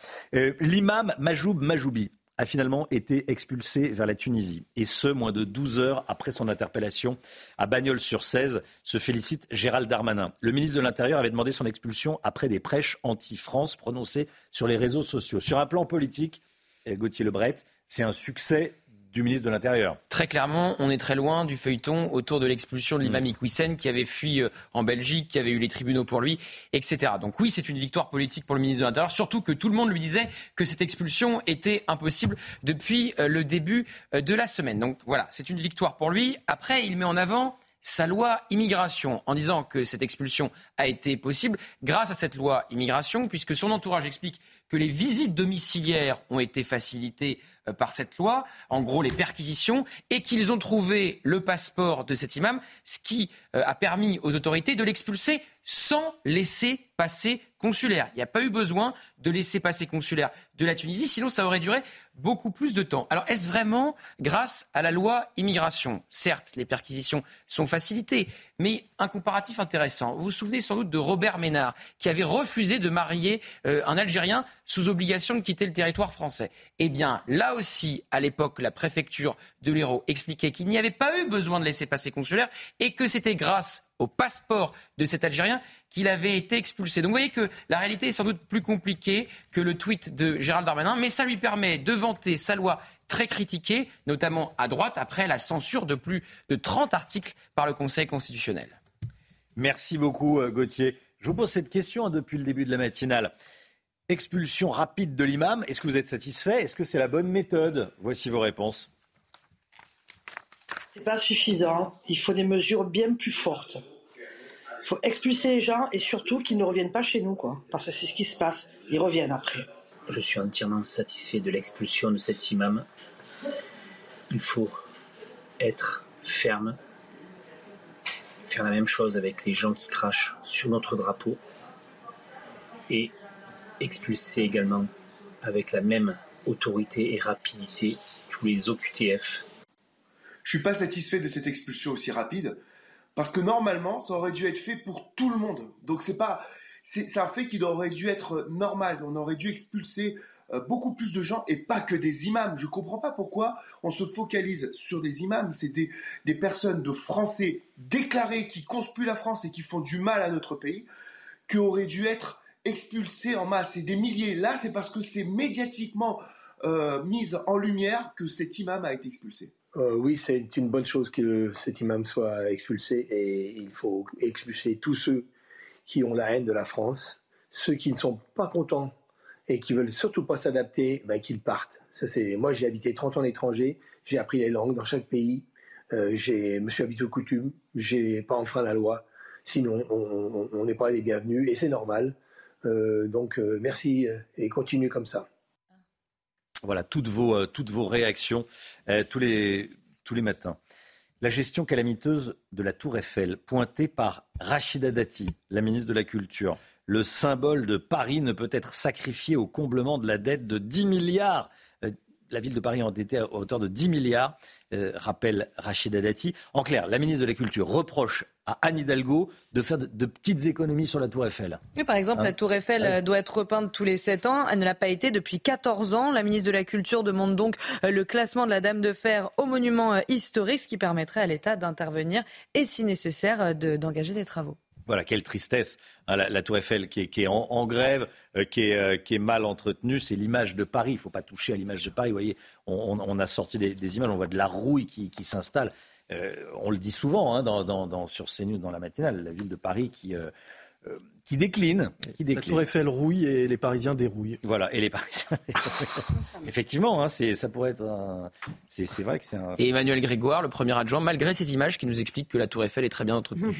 l'imam Majoub Majoubi a finalement été expulsé vers la Tunisie. Et ce, moins de 12 heures après son interpellation à Bagnols-sur-Cèze, se félicite Gérald Darmanin. Le ministre de l'Intérieur avait demandé son expulsion après des prêches anti-France prononcées sur les réseaux sociaux. Sur un plan politique, Gauthier Lebret, c'est un succès du ministre de l'Intérieur. Très clairement, on est très loin du feuilleton autour de l'expulsion de l'imam mmh. qui avait fui euh, en Belgique, qui avait eu les tribunaux pour lui, etc. Donc oui, c'est une victoire politique pour le ministre de l'Intérieur, surtout que tout le monde lui disait que cette expulsion était impossible depuis euh, le début euh, de la semaine. Donc voilà, c'est une victoire pour lui. Après, il met en avant sa loi immigration en disant que cette expulsion a été possible grâce à cette loi immigration, puisque son entourage explique que les visites domiciliaires ont été facilitées euh, par cette loi, en gros les perquisitions, et qu'ils ont trouvé le passeport de cet imam, ce qui euh, a permis aux autorités de l'expulser sans laisser passer consulaire. Il n'y a pas eu besoin de laisser passer consulaire de la Tunisie, sinon ça aurait duré beaucoup plus de temps. Alors est-ce vraiment grâce à la loi immigration? Certes, les perquisitions sont facilitées, mais un comparatif intéressant. Vous vous souvenez sans doute de Robert Ménard, qui avait refusé de marier euh, un Algérien sous obligation de quitter le territoire français. Eh bien, là aussi, à l'époque, la préfecture de l'Hérault expliquait qu'il n'y avait pas eu besoin de laisser passer consulaire et que c'était grâce au passeport de cet Algérien qu'il avait été expulsé. Donc vous voyez que la réalité est sans doute plus compliquée que le tweet de Gérald Darmanin, mais ça lui permet de vanter sa loi très critiquée, notamment à droite, après la censure de plus de 30 articles par le Conseil constitutionnel. Merci beaucoup euh, Gauthier. Je vous pose cette question hein, depuis le début de la matinale. Expulsion rapide de l'imam, est-ce que vous êtes satisfait? Est-ce que c'est la bonne méthode? Voici vos réponses. C'est pas suffisant. Il faut des mesures bien plus fortes. Il faut expulser les gens et surtout qu'ils ne reviennent pas chez nous, quoi. Parce que c'est ce qui se passe. Ils reviennent après. Je suis entièrement satisfait de l'expulsion de cet imam. Il faut être ferme, faire la même chose avec les gens qui crachent sur notre drapeau et expulser également avec la même autorité et rapidité tous les OQTF. Je suis pas satisfait de cette expulsion aussi rapide parce que normalement, ça aurait dû être fait pour tout le monde. Donc c'est pas, c'est un fait qui aurait dû être normal. On aurait dû expulser euh, beaucoup plus de gens et pas que des imams. Je comprends pas pourquoi on se focalise sur des imams. C'est des, des personnes de Français déclarés qui conspuent la France et qui font du mal à notre pays, qui dû être expulsés en masse. Et des milliers. Là, c'est parce que c'est médiatiquement euh, mis en lumière que cet imam a été expulsé. Euh, oui, c'est une bonne chose que cet imam soit expulsé et il faut expulser tous ceux qui ont la haine de la France, ceux qui ne sont pas contents et qui veulent surtout pas s'adapter, ben, qu'ils partent. Ça, c'est moi j'ai habité 30 ans à l'étranger, j'ai appris les langues dans chaque pays, euh, je me suis habitué aux coutumes, j'ai pas enfreint la loi. Sinon, on n'est pas les bienvenus et c'est normal. Euh, donc merci et continuez comme ça. Voilà, toutes vos, euh, toutes vos réactions euh, tous, les, tous les matins. La gestion calamiteuse de la Tour Eiffel, pointée par Rachida Dati, la ministre de la Culture. Le symbole de Paris ne peut être sacrifié au comblement de la dette de 10 milliards la ville de Paris endettée à hauteur de 10 milliards, euh, rappelle Rachida Dati. En clair, la ministre de la Culture reproche à Anne Hidalgo de faire de, petites économies sur la Tour Eiffel. Oui, par exemple, hein la Tour Eiffel euh, doit être repeinte tous les 7 ans. Elle ne l'a pas été depuis 14 ans. La ministre de la Culture demande donc euh, le classement de la Dame de Fer au monument historique, ce qui permettrait à l'État d'intervenir et, si nécessaire, d'engager des travaux. Voilà, quelle tristesse. Hein, la, Tour Eiffel qui est, en, grève, euh, euh, qui, est, mal entretenue. C'est l'image de Paris. Il ne faut pas toucher à l'image de Paris. Vous voyez, on, a sorti des, images, on voit de la rouille qui, s'installe. Euh, on le dit souvent hein, dans, dans, sur CNews, dans la matinale, la ville de Paris qui, qui, décline, qui La Tour Eiffel rouille et les Parisiens dérouillent. Voilà, et les Parisiens. Effectivement, hein, ça pourrait être C'est vrai que c'est un. Et Emmanuel Grégoire, le premier adjoint, malgré ces images, qui nous explique que la Tour Eiffel est très bien entretenue.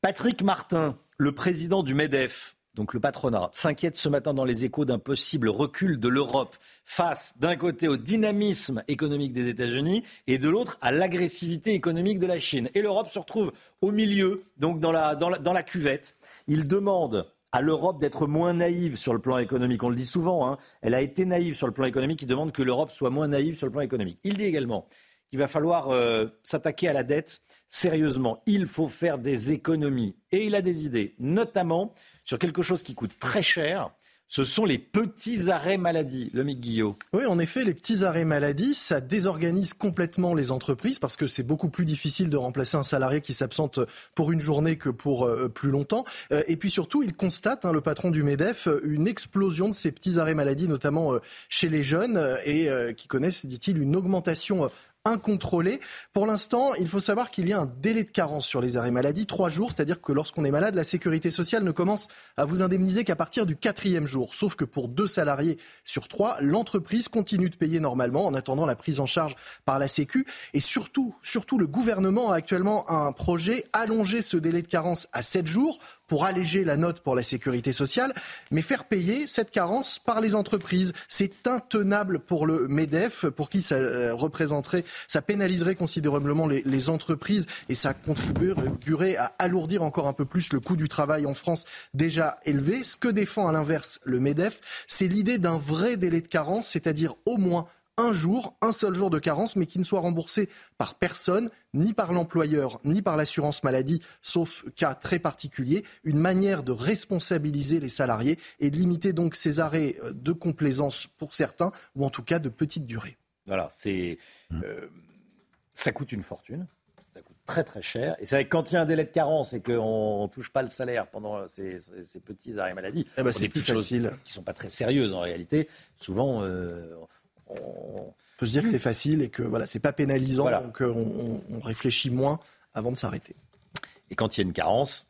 Patrick Martin, le président du MEDEF, donc le patronat, s'inquiète ce matin dans les échos d'un possible recul de l'Europe face d'un côté au dynamisme économique des États-Unis et de l'autre à l'agressivité économique de la Chine. Et l'Europe se retrouve au milieu, donc dans la, cuvette. Il demande à l'Europe d'être moins naïve sur le plan économique. On le dit souvent, hein. elle a été naïve sur le plan économique, il demande que l'Europe soit moins naïve sur le plan économique. Il dit également qu'il va falloir euh, s'attaquer à la dette sérieusement. Il faut faire des économies. Et il a des idées, notamment sur quelque chose qui coûte très cher, ce sont les petits arrêts maladie, le Mick Guillot. Oui, en effet, les petits arrêts maladie, ça désorganise complètement les entreprises parce que c'est beaucoup plus difficile de remplacer un salarié qui s'absente pour une journée que pour euh, plus longtemps. Euh, et puis surtout, il constate, hein, le patron du MEDEF, une explosion de ces petits arrêts maladie, notamment euh, chez les jeunes, et qui connaissent, dit-il, une augmentation incontrôlé. Pour l'instant, il faut savoir qu'il y a un délai de carence sur les arrêts maladie, trois jours, c'est-à-dire que lorsqu'on est malade, la sécurité sociale ne commence à vous indemniser qu'à partir du quatrième jour. Sauf que pour deux salariés sur trois, l'entreprise continue de payer normalement en attendant la prise en charge par la Sécu. Et surtout, surtout, le gouvernement a actuellement un projet allonger ce délai de carence à sept jours pour alléger la note pour la sécurité sociale, mais faire payer cette carence par les entreprises. C'est intenable pour le MEDEF, pour qui ça euh, représenterait, ça pénaliserait considérablement les, entreprises et ça contribuerait à alourdir encore un peu plus le coût du travail en France déjà élevé. Ce que défend à l'inverse le MEDEF, c'est l'idée d'un vrai délai de carence, c'est-à-dire au moins un jour, un seul jour de carence, mais qui ne soit remboursé par personne, ni par l'employeur, ni par l'assurance maladie, sauf cas très particulier, une manière de responsabiliser les salariés et de limiter donc ces arrêts euh, de complaisance pour certains, ou en tout cas de petite durée. Voilà, c'est, euh, ça coûte une fortune. Ça coûte très très cher. Et c'est vrai que quand il y a un délai de carence et qu'on ne touche pas le salaire pendant ces, ces petits arrêts maladie, eh ben c'est plus facile. qui ne sont pas très sérieuses en réalité. Souvent, euh, on peut se dire que c'est facile et que voilà, c'est pas pénalisant, donc euh, on, réfléchit moins avant de s'arrêter. Et quand il y a une carence,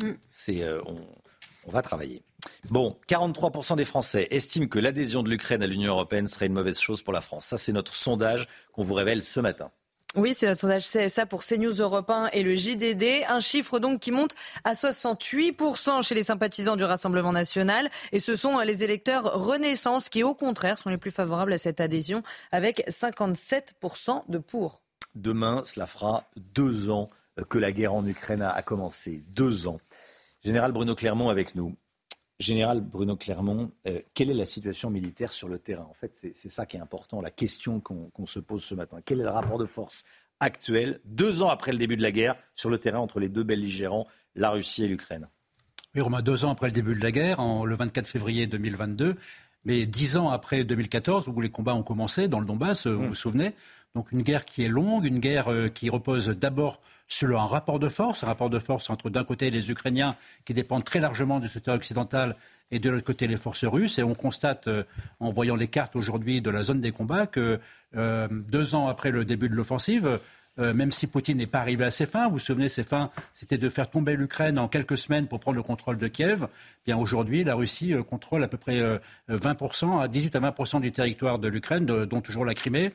mm. c'est euh, on, va travailler. Bon, 43% des Français estiment que l'adhésion de l'Ukraine à l'Union européenne serait une mauvaise chose pour la France. Ça, c'est notre sondage qu'on vous révèle ce matin. Oui, c'est notre sondage CSA pour CNews Europe 1 et le JDD. Un chiffre donc qui monte à 68% chez les sympathisants du Rassemblement national. Et ce sont les électeurs Renaissance qui, au contraire, sont les plus favorables à cette adhésion avec 57% de pour. Demain, cela fera deux ans que la guerre en Ukraine a commencé. Deux ans. Général Bruno Clermont avec nous. Général Bruno Clermont, euh, quelle est la situation militaire sur le terrain? En fait, c'est ça qui est important, la question qu'on se pose ce matin. Quel est le rapport de force actuel, deux ans après le début de la guerre, sur le terrain entre les deux belligérants, la Russie et l'Ukraine? Oui, Romain, deux ans après le début de la guerre, en, le 24 février 2022, mais dix ans après 2014, où les combats ont commencé dans le Donbass, vous mmh. vous souvenez donc une guerre qui est longue, une guerre euh, qui repose d'abord sur un rapport de force, un rapport de force entre d'un côté les Ukrainiens qui dépendent très largement du soutien occidental et de l'autre côté les forces russes. Et on constate, euh, en voyant les cartes aujourd'hui de la zone des combats, que euh, deux ans après le début de l'offensive, même si Poutine n'est pas arrivé à ses fins, vous vous souvenez, ses fins, c'était de faire tomber l'Ukraine en quelques semaines pour prendre le contrôle de Kiev. Bien aujourd'hui, la Russie contrôle à peu près 20%, à 18 à 20% du territoire de l'Ukraine, dont toujours la Crimée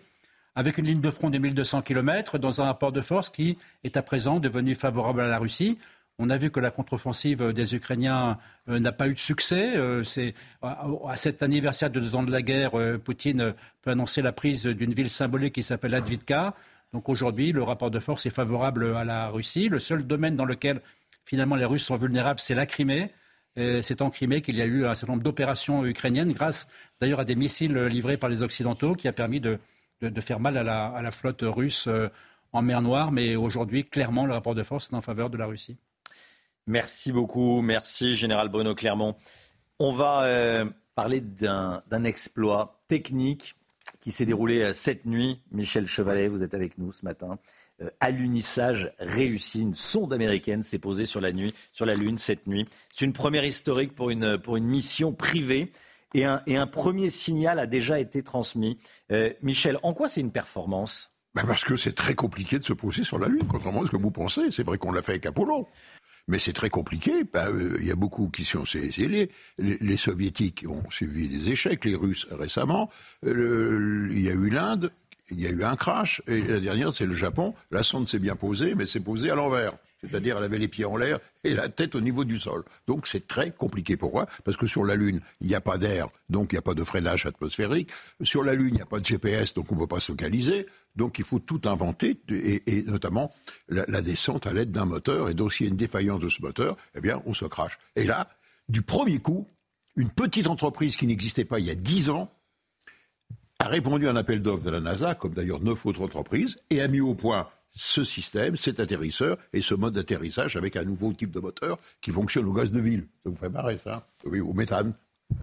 avec une ligne de front de 1200 km, dans un rapport de force qui est à présent devenu favorable à la Russie. On a vu que la contre-offensive des Ukrainiens euh, n'a pas eu de succès. Euh, c'est, à, cet anniversaire de deux ans de la guerre, euh, Poutine peut annoncer la prise d'une ville symbolique qui s'appelle Advitka. Donc aujourd'hui, le rapport de force est favorable à la Russie. Le seul domaine dans lequel finalement les Russes sont vulnérables, c'est la Crimée. C'est en Crimée qu'il y a eu un certain nombre d'opérations ukrainiennes, grâce d'ailleurs à des missiles livrés par les Occidentaux, qui a permis de, de, faire mal à la, flotte russe euh, en mer Noire. Mais aujourd'hui, clairement, le rapport de force est en faveur de la Russie. Merci beaucoup. Merci, Général Bruno Clermont. On va euh, parler d'un exploit technique qui s'est déroulé euh, cette nuit. Michel Chevalet, vous êtes avec nous ce matin. alunissage réussi. Une sonde américaine s'est posée sur la, nuit, sur la Lune cette nuit. C'est une première historique pour une, pour une mission privée et un, premier signal a déjà été transmis. Euh, Michel, en quoi c'est une performance? Ben Parce que c'est très compliqué de se poser sur la Lune, contrairement à ce que vous pensez. C'est vrai qu'on l'a fait avec Apollo. Mais c'est très compliqué. Ben, euh, il y a beaucoup qui sont les, les, soviétiques ont suivi des échecs, les Russes récemment. Euh, il y a eu l'Inde il y a eu un crash. Et la dernière, c'est le Japon. La sonde s'est bien posée, mais c'est posée à l'envers. C'est-à-dire, elle avait les pieds en l'air et la tête au niveau du sol. Donc, c'est très compliqué. Pourquoi Parce que sur la Lune, il n'y a pas d'air, donc il n'y a pas de freinage atmosphérique. Sur la Lune, il n'y a pas de GPS, donc on ne peut pas se localiser. Donc, il faut tout inventer, et, notamment la, descente à l'aide d'un moteur. Et donc, s'il y a une défaillance de ce moteur, eh bien, on se crache. Et là, du premier coup, une petite entreprise qui n'existait pas il y a dix ans a répondu à un appel d'offres de la NASA, comme d'ailleurs neuf autres entreprises, et a mis au point ce système, cet atterrisseur et ce mode d'atterrissage avec un nouveau type de moteur qui fonctionne au gaz de ville. Ça vous fait marrer, ça? Oui, au méthane.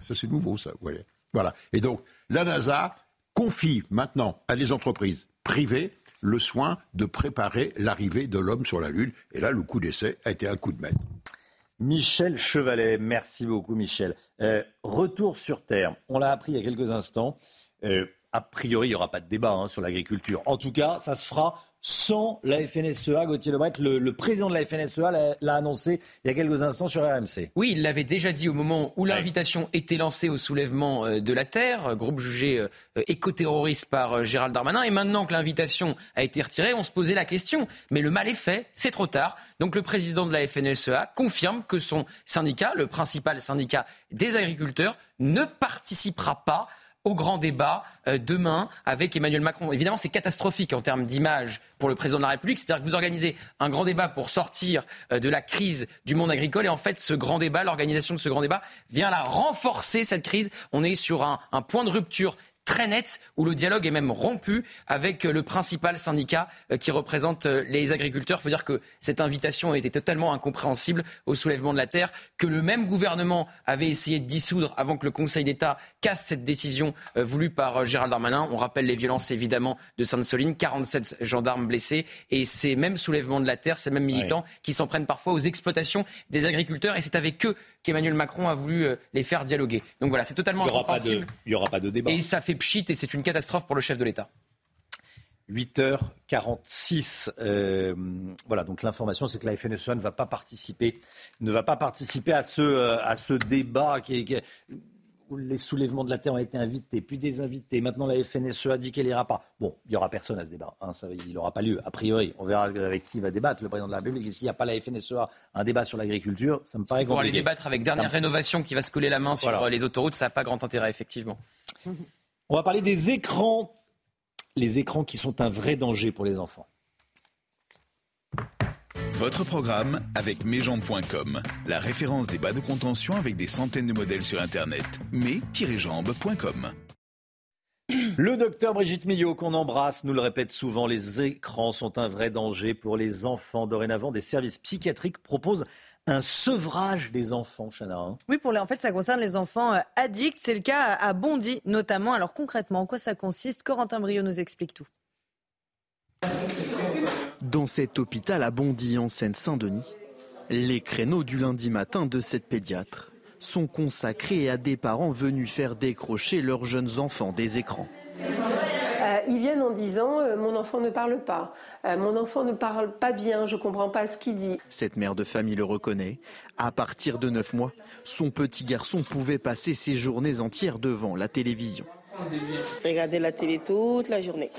Ça, c'est nouveau, ça, vous voyez. Voilà. Et donc, la NASA confie maintenant à des entreprises privées le soin de préparer l'arrivée de l'homme sur la Lune. Et là, le coup d'essai a été un coup de maître. Michel Chevalet, merci beaucoup Michel. Euh, retour sur Terre, on l'a appris il y a quelques instants. Euh, a priori, il n'y aura pas de débat hein, sur l'agriculture. En tout cas, ça se fera sans la FNSEA. Gauthier Lebret, le, le président de la FNSEA l'a annoncé il y a quelques instants sur RMC. Oui, il l'avait déjà dit au moment où l'invitation était lancée au soulèvement euh, de la Terre, groupe jugé euh, écoterroriste par euh, Gérald Darmanin. Et maintenant que l'invitation a été retirée, on se posait la question. Mais le mal est fait, c'est trop tard. Donc le président de la FNSEA confirme que son syndicat, le principal syndicat des agriculteurs, ne participera pas au grand débat euh, demain avec Emmanuel Macron. Évidemment, c'est catastrophique en termes d'image pour le président de la République. C'est-à-dire que vous organisez un grand débat pour sortir euh, de la crise du monde agricole et en fait, ce grand débat, l'organisation de ce grand débat vient la renforcer, cette crise. On est sur un, un point de rupture très nette où le dialogue est même rompu avec le principal syndicat euh, qui représente euh, les agriculteurs. Il faut dire que cette invitation été totalement incompréhensible au soulèvement de la terre, que le même gouvernement avait essayé de dissoudre avant que le Conseil d'État casse cette décision euh, voulue par Gérald Darmanin. On rappelle les violences évidemment de Sainte-Soline, 47 gendarmes blessés et ces mêmes soulèvements de la terre, ces mêmes militants qui s'en prennent parfois aux exploitations des agriculteurs et c'est avec eux qu'Emmanuel Macron a voulu les faire dialoguer. Donc voilà, c'est totalement incompréhensible. Il n'y aura pas de débat. Et ça fait pchit et c'est une catastrophe pour le chef de l'État. 8h46. Euh, voilà, donc l'information, c'est que la FNSEA ne va pas participer, ne va pas participer à ce, euh, à ce débat qui, où les soulèvements de la terre ont été invités, puis désinvités. Maintenant, la FNSEA dit qu'elle n'ira pas. Bon, il n'y aura personne à ce débat. Hein, ça, il n'aura pas lieu. A priori, on verra avec qui va débattre le président de la République. s'il n'y a pas la FNSEA, un débat sur l'agriculture, ça me paraît compliqué. Pour aller débattre avec dernière rénovation qui va se coller la main sur les autoroutes, ça n'a pas grand intérêt, effectivement. On va parler des écrans. Les écrans qui sont un vrai danger pour les enfants. Votre programme avec mesjambes.com, la référence des bas de contention avec des centaines de modèles sur Internet. mes-jambes.com. Le docteur Brigitte Millot, qu'on embrasse, nous le répète souvent, les écrans sont un vrai danger pour les enfants. Dorénavant, des services psychiatriques proposent un sevrage des enfants, Chana. Hein. Oui, pour les, en fait, ça concerne les enfants euh, addicts. C'est le cas à Bondy, notamment. Alors concrètement, en quoi ça consiste? Corentin Brio nous explique tout. Dans cet hôpital à Bondy, en Seine-Saint-Denis, les créneaux du lundi matin de cette pédiatre sont consacrés à des parents venus faire décrocher leurs jeunes enfants des écrans. Euh, ils viennent en disant euh, mon enfant ne parle pas, euh, mon enfant ne parle pas bien, je ne comprends pas ce qu'il dit. Cette mère de famille le reconnaît. À partir de 9 mois, son petit garçon pouvait passer ses journées entières devant la télévision. Regarder la télé toute la journée.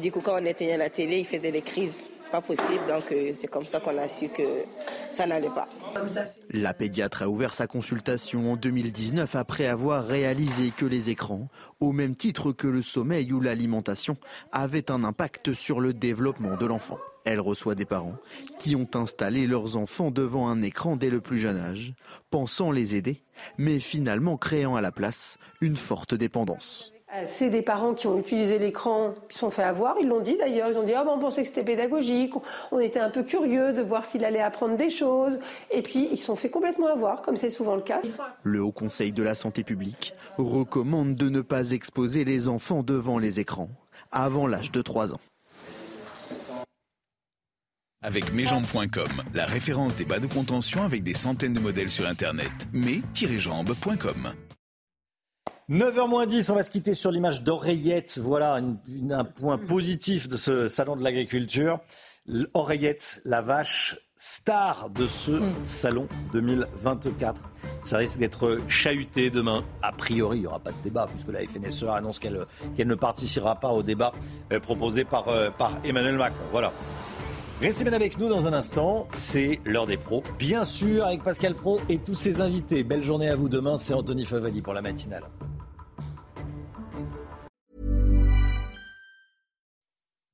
Du coup, quand on éteignait la télé, il faisait des crises pas possible. Donc euh, c'est comme ça qu'on a su que ça n'allait pas. La pédiatre a ouvert sa consultation en 2019 après avoir réalisé que les écrans, au même titre que le sommeil ou l'alimentation, avaient un impact sur le développement de l'enfant. Elle reçoit des parents qui ont installé leurs enfants devant un écran dès le plus jeune âge, pensant les aider, mais finalement créant à la place une forte dépendance. Euh, c'est des parents qui ont utilisé l'écran, qui sont fait avoir, ils l'ont dit d'ailleurs, ils ont dit oh, on pensait que c'était pédagogique, on était un peu curieux de voir s'il allait apprendre des choses, et puis ils se sont fait complètement avoir, comme c'est souvent le cas. Le Haut Conseil de la Santé publique recommande de ne pas exposer les enfants devant les écrans avant l'âge de 3 ans. Avec mesjambes.com, la référence des bas de contention avec des centaines de modèles sur Internet. mes-jambes.com 9h10, on va se quitter sur l'image d'Oreillette. Voilà un point positif de ce salon de l'agriculture. Oreillette, la vache star de ce Hmm. salon 2024. Ça risque d'être chahuté demain. A priori, il n'y aura pas de débat, puisque la FNSEA annonce qu'elle qu'elle ne participera pas au débat euh, proposé par, euh, par Emmanuel Macron. Voilà. Restez bien avec nous dans un instant, c'est l'heure des pros, bien sûr, avec Pascal Pro et tous ses invités. Belle journée à vous demain, c'est Anthony Favali pour la matinale.